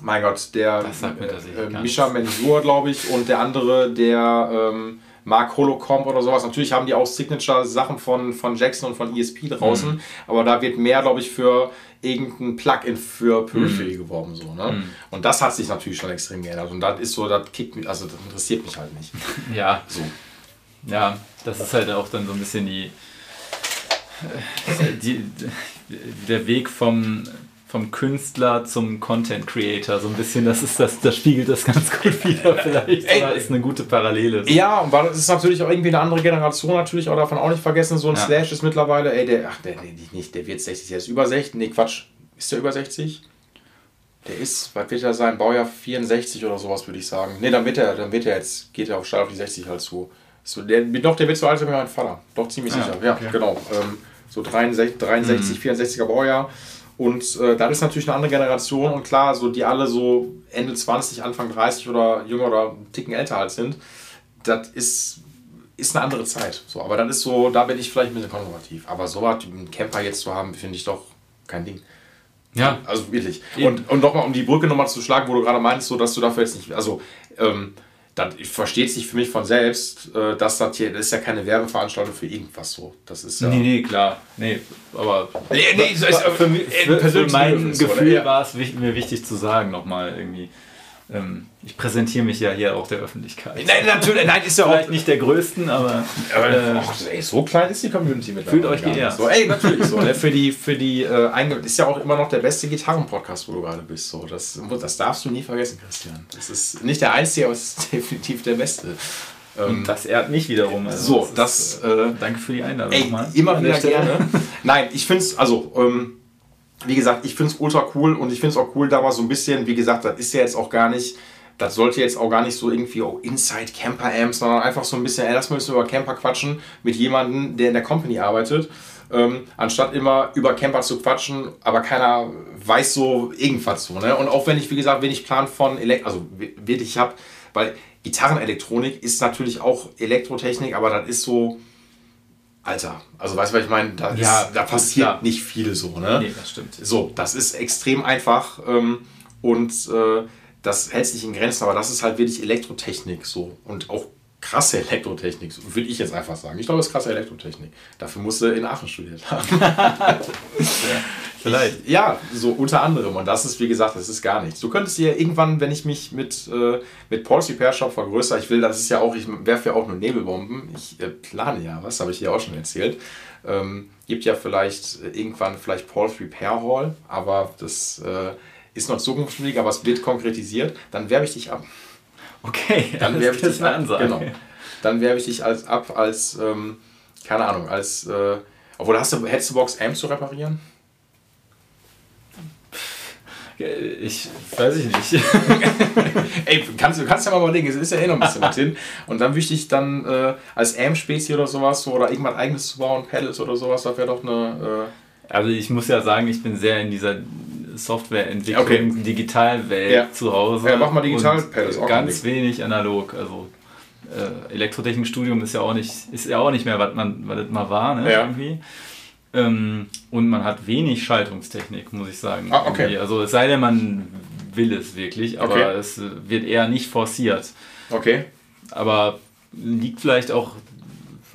mein Gott, der äh, Misha Mensur, glaube ich, und der andere, der ähm, Mark Holocomp oder sowas. Natürlich haben die auch Signature-Sachen von, von Jackson und von ESP draußen, mhm. aber da wird mehr, glaube ich, für irgendein Plugin für Periphery mhm. geworben. So, ne? Mhm. Und das hat sich natürlich schon extrem geändert. Und das ist so, das kickt mich, also das interessiert mich halt nicht. <laughs> Ja. So. Ja, das ist halt auch dann so ein bisschen die, die, der Weg vom, vom Künstler zum Content Creator. So ein bisschen, das ist das, das spiegelt das ganz gut wieder vielleicht. Ey, ist eine gute Parallele. Ja, und das ist natürlich auch irgendwie eine andere Generation natürlich, auch davon auch nicht vergessen. So ein ja. Slash ist mittlerweile, ey, der, ach, der, nee, nicht, der wird 60, der ist über 60. Nee, Quatsch. Ist der über 60? Der ist, was wird er sein? Baujahr 64 oder sowas, würde ich sagen. Nee, dann wird er, dann wird er jetzt, geht er auf Stall auf die 60 halt zu. So, der, doch, der wird so alt wie mein Vater. Doch, ziemlich ah, sicher. Ja, okay. genau. Ähm, so 63, 63 mhm. 64er Baujahr. Und äh, das ist natürlich eine andere Generation und klar, so die alle so Ende 20, Anfang 30 oder jünger oder einen Ticken älter halt sind, das ist, ist eine andere Zeit. So, aber dann ist so, da bin ich vielleicht ein bisschen konservativ. Aber so was, einen Camper jetzt zu haben, finde ich doch kein Ding. Ja. Also wirklich. Eben. Und, und nochmal, um die Brücke nochmal zu schlagen, wo du gerade meinst, so dass du dafür jetzt nicht, also ähm, das versteht sich für mich von selbst, äh, dass das hier, das ist ja keine Werbeveranstaltung für irgendwas so. Das ist ja. Nee, nee, klar. Nee, aber. Nee, nee, für, für, für, für mein Gefühl war es mir wichtig zu sagen, nochmal irgendwie. Ähm, ich präsentiere mich ja hier auch der Öffentlichkeit. Nein, natürlich, nein, ist ja Vielleicht auch nicht der größten, aber. aber äh, ach, ey, so klein ist die Community mit Fühlt euch geehrt. So, ey, natürlich so. <laughs> Ne? Für die, für die äh, ist ja auch immer noch der beste Gitarren-Podcast, wo du gerade bist. So, das, das darfst du nie vergessen, Christian. Das ist nicht der einzige, aber es ist <laughs> definitiv der beste. Und ähm, das ehrt mich wiederum. Also so, das. das äh, danke für die Einladung. Ey, mal. Immer wieder gerne. Nein, ich finde es, also. Ähm, wie gesagt, ich finde es ultra cool und ich finde es auch cool, da war so ein bisschen, wie gesagt, das ist ja jetzt auch gar nicht, das sollte jetzt auch gar nicht so irgendwie oh, Inside Camper Amps, sondern einfach so ein bisschen, ey, lass mal über Camper quatschen mit jemandem, der in der Company arbeitet. Ähm, anstatt immer über Camper zu quatschen, aber keiner weiß so irgendwas so. Ne? Und auch wenn ich, wie gesagt, wenig Plan von Elektro, also wirklich habe, weil Gitarrenelektronik ist natürlich auch Elektrotechnik, aber das ist so, Alter, also weißt du, was ich meine? Da, ja, da passiert klar. nicht viel so, ne? Nee, das stimmt. So, das ist extrem einfach ähm, und äh, das hält sich in Grenzen, aber das ist halt wirklich Elektrotechnik so und auch krasse Elektrotechnik, würde ich jetzt einfach sagen. Ich glaube, es ist krasse Elektrotechnik. Dafür musst du in Aachen studiert haben. ja, <laughs> vielleicht. Ich, ja, so unter anderem. Und das ist, wie gesagt, das ist gar nichts. Du könntest dir irgendwann, wenn ich mich mit, äh, mit Paul's Repair Shop vergrößere, ich will, das ist ja auch, ich werfe ja auch nur Nebelbomben. Ich äh, plane ja was, habe ich dir auch schon erzählt. Ähm, gibt ja vielleicht äh, irgendwann vielleicht Paul's Repair Hall, aber das äh, ist noch Zukunftsmusik, aber es wird konkretisiert, dann werbe ich dich ab. Okay, <laughs> dann werbe ich dich ab. Ansage. Genau. Dann werbe ich dich als, ab als, ähm, keine Ahnung, als, äh, obwohl hast du, hättest du Box Amps zu reparieren? Ich weiß ich nicht. <laughs> Ey, kannst du kannst ja mal überlegen, es ist ja eh noch ein bisschen was hin. Und dann wüsste ich dann äh, als Amp-Spezi oder sowas so, oder irgendwas eigenes zu bauen, Pedals oder sowas, das wäre doch eine. Äh also ich muss ja sagen, ich bin sehr in dieser Softwareentwicklung, okay. Digitalwelt ja. zu Hause. Ja, mach mal digital Ganz wenig analog. Also äh, Elektrotechnikstudium ist ja auch nicht, ist ja auch nicht mehr, was man, was das mal war, ne? Ja. Irgendwie. Ähm, und man hat wenig Schaltungstechnik, muss ich sagen. Ah, okay. Irgendwie. Also es sei denn, man will es wirklich, aber okay. es wird eher nicht forciert. Okay. Aber liegt vielleicht auch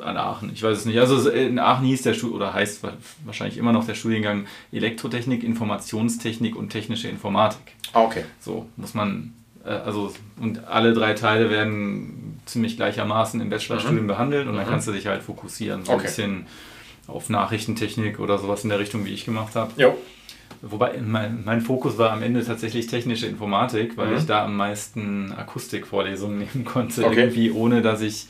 an Aachen. Ich weiß es nicht. Also in Aachen hieß der Studiengang, oder heißt wahrscheinlich immer noch der Studiengang Elektrotechnik, Informationstechnik und technische Informatik. Ah, okay. So muss man, äh, also und alle drei Teile werden ziemlich gleichermaßen im Bachelorstudium mhm. behandelt und mhm. dann kannst du dich halt fokussieren. So okay. ein bisschen auf Nachrichtentechnik oder sowas in der Richtung, wie ich gemacht habe. Jo. Wobei mein, mein, Fokus war am Ende tatsächlich technische Informatik, weil mhm. ich da am meisten Akustikvorlesungen <laughs> nehmen konnte, okay. irgendwie ohne dass ich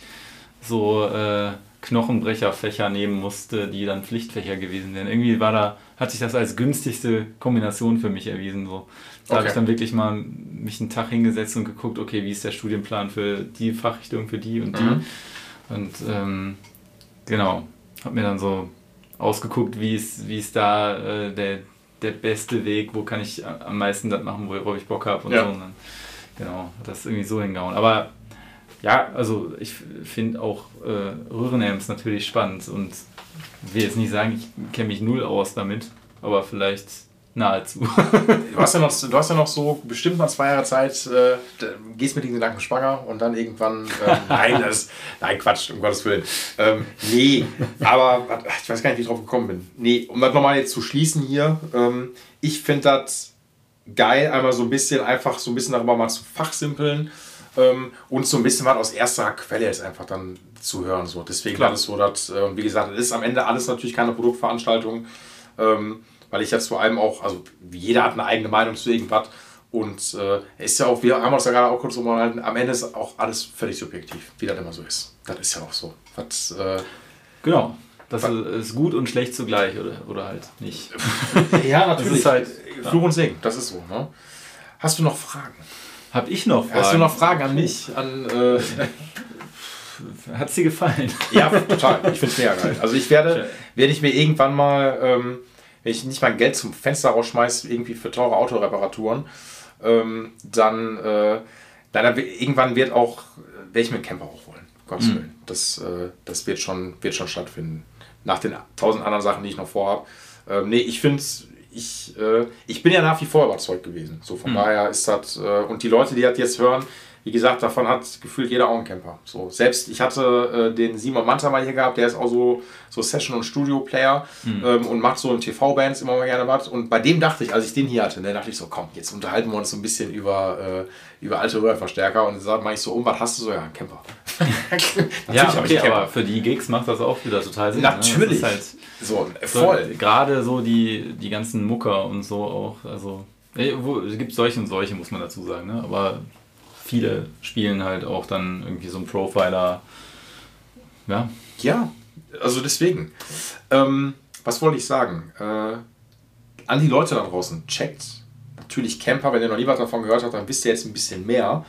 so äh, Knochenbrecherfächer nehmen musste, die dann Pflichtfächer gewesen wären. Irgendwie war da, hat sich das als günstigste Kombination für mich erwiesen. So. Da okay. habe ich dann wirklich mal mich einen Tag hingesetzt und geguckt, okay, wie ist der Studienplan für die Fachrichtung, für die und die. Mhm. Und ähm, genau, habe mir dann so ausgeguckt, wie ist, wie ist da äh, der, der beste Weg, wo kann ich am meisten das machen, worauf ich Bock habe und ja. so. Und dann, genau, das irgendwie so hingehauen. Aber ja, also ich finde auch äh, Röhrenamps natürlich spannend und will jetzt nicht sagen, ich kenne mich null aus damit, aber vielleicht nahezu. du, hast ja noch, du hast ja noch so bestimmt mal zwei Jahre Zeit, äh, gehst mit diesen Gedanken schwanger und dann irgendwann, äh, <laughs> nein, das, nein, Quatsch, um Gottes Willen. Ähm, nee, aber ich weiß gar nicht, wie ich drauf gekommen bin. Nee, um das nochmal jetzt zu schließen hier, ähm, ich finde das geil, einmal so ein bisschen, einfach so ein bisschen darüber mal zu fachsimpeln ähm, und so ein bisschen was aus erster Quelle jetzt einfach dann zu hören. So. Deswegen Klar. alles so, dass, äh, wie gesagt, es ist am Ende alles natürlich keine Produktveranstaltung. Ähm, weil ich jetzt vor allem auch, also jeder hat eine eigene Meinung zu irgendwas und äh, ist ja auch, wir haben uns da gerade auch kurz unterhalten, am Ende ist auch alles völlig subjektiv, wie das immer so ist. Das ist ja auch so. Was, äh, genau. Das ist gut und schlecht zugleich oder, oder halt nicht. <laughs> ja, natürlich. Das ist halt Fluch und Segen, das ist so. Ne? Hast du noch Fragen? Hab ich noch Fragen? Hast du noch Fragen an mich? An, äh, <laughs> Hat sie gefallen? Ja, total. Ich finde es mega geil. Also ich werde, werde ich mir irgendwann mal, ähm, wenn ich nicht mein Geld zum Fenster rausschmeiße, irgendwie für teure Autoreparaturen, ähm, dann, äh, dann irgendwann wird auch, werde ich mir einen Camper auch holen. Gottes mhm. Willen. Das, äh, das wird, schon, wird schon stattfinden. Nach den tausend anderen Sachen, die ich noch vorhabe. Ähm, nee, ich finde es ich, äh, ich bin ja nach wie vor überzeugt gewesen. So von mhm. daher ist das, äh, und die Leute, die das jetzt hören, wie gesagt, davon hat gefühlt jeder auch einen Camper. So, selbst ich hatte äh, den Simon Manta mal hier gehabt, der ist auch so, so Session- und Studio-Player mhm. ähm, und macht so in TV-Bands immer mal gerne was. Und bei dem dachte ich, als ich den hier hatte, ne, dachte ich so, komm, jetzt unterhalten wir uns so ein bisschen über, äh, über alte Röhrenverstärker. Und dann meine ich so, um was hast du so? Ja, <laughs> <laughs> einen Camper. ja, okay, aber für die Gigs macht das auch wieder total Sinn. Ne? Natürlich. Ne? Halt so, voll. So, gerade so die, die ganzen Mucker und so auch. Also, es gibt solche und solche, muss man dazu sagen. Ne? Aber viele spielen halt auch dann irgendwie so einen Profiler. Ja. Ja, also deswegen. Ähm, was wollte ich sagen? Äh, an die Leute da draußen, checkt natürlich Camper, wenn ihr noch nie was davon gehört habt, dann wisst ihr jetzt ein bisschen mehr.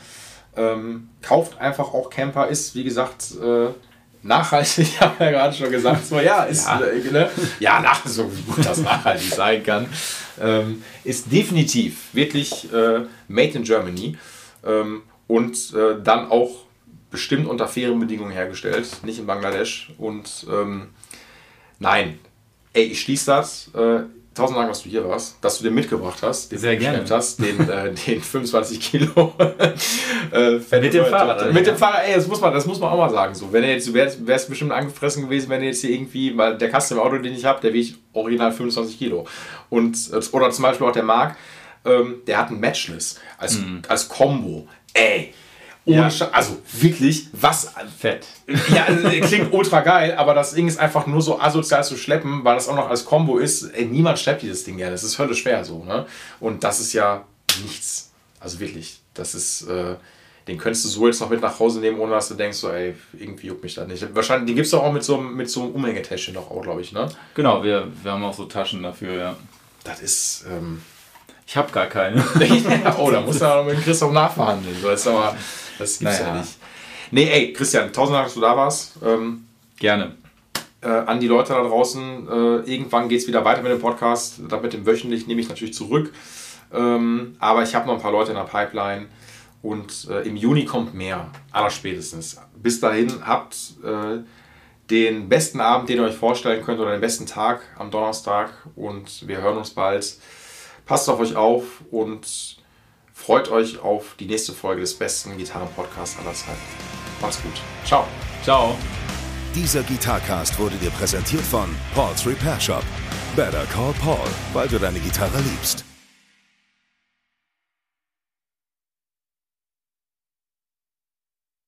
Ähm, kauft einfach auch Camper, ist wie gesagt äh, nachhaltig, <laughs> ich habe ja gerade schon gesagt, so ja, ist ja, äh, ne? ja nach, <laughs> so gut das nachhaltig sein kann, ähm, ist definitiv wirklich äh, made in Germany. Ähm, und äh, dann auch bestimmt unter fairen Bedingungen hergestellt, nicht in Bangladesch. Und ähm, nein, ey, ich schließe das. Äh, tausend Dank, dass du hier warst, dass du den mitgebracht hast, den Sehr gerne. hast, den, äh, <laughs> den 25 Kilo. <laughs> äh, mit dem Fahrrad. Mit dem Fahrrad, ey, das muss man, das muss man auch mal sagen. So, wenn er jetzt, wärst, wärst bestimmt angefressen gewesen, wenn er jetzt hier irgendwie, weil der Kasten im Auto, den ich habe, der wiegt original 25 Kilo. Und, äh, oder zum Beispiel auch der Marc, ähm, der hat ein Matchless als, mm. als Combo ey, ja. also wirklich, was. Fett. Ja, also, klingt ultra geil, aber das Ding ist einfach nur so asozial zu schleppen, weil das auch noch als Combo ist. Ey, niemand schleppt dieses Ding gerne. Das ist höllisch schwer so, ne? Und das ist ja nichts. Also wirklich, das ist. Äh, den könntest du so jetzt noch mit nach Hause nehmen, ohne dass du denkst, so, ey, irgendwie juckt mich das nicht. Wahrscheinlich, den gibt es doch auch mit so, mit so einem Umhängetäschchen doch auch, glaube ich, ne? Genau, wir, wir haben auch so Taschen dafür, ja. Das ist. Ähm, ich habe gar keine. <laughs> oh, da muss er mit Christoph nachverhandeln. Das, aber, das gibt's naja. ja nicht. Nee, ey, Christian, tausend Dank, dass du da warst. Ähm, Gerne. Äh, an die Leute da draußen, äh, irgendwann geht es wieder weiter mit dem Podcast. Das mit dem wöchentlich nehme ich natürlich zurück. Ähm, aber ich habe noch ein paar Leute in der Pipeline. Und äh, im Juni kommt mehr, allerspätestens. Bis dahin habt äh, den besten Abend, den ihr euch vorstellen könnt, oder den besten Tag am Donnerstag. Und wir hören uns bald. Passt auf euch auf und freut euch auf die nächste Folge des besten Gitarren-Podcasts aller Zeiten. Macht's gut. Ciao. Ciao. Dieser Gitarcast wurde dir präsentiert von Paul's Repair Shop. Better call Paul, weil du deine Gitarre liebst.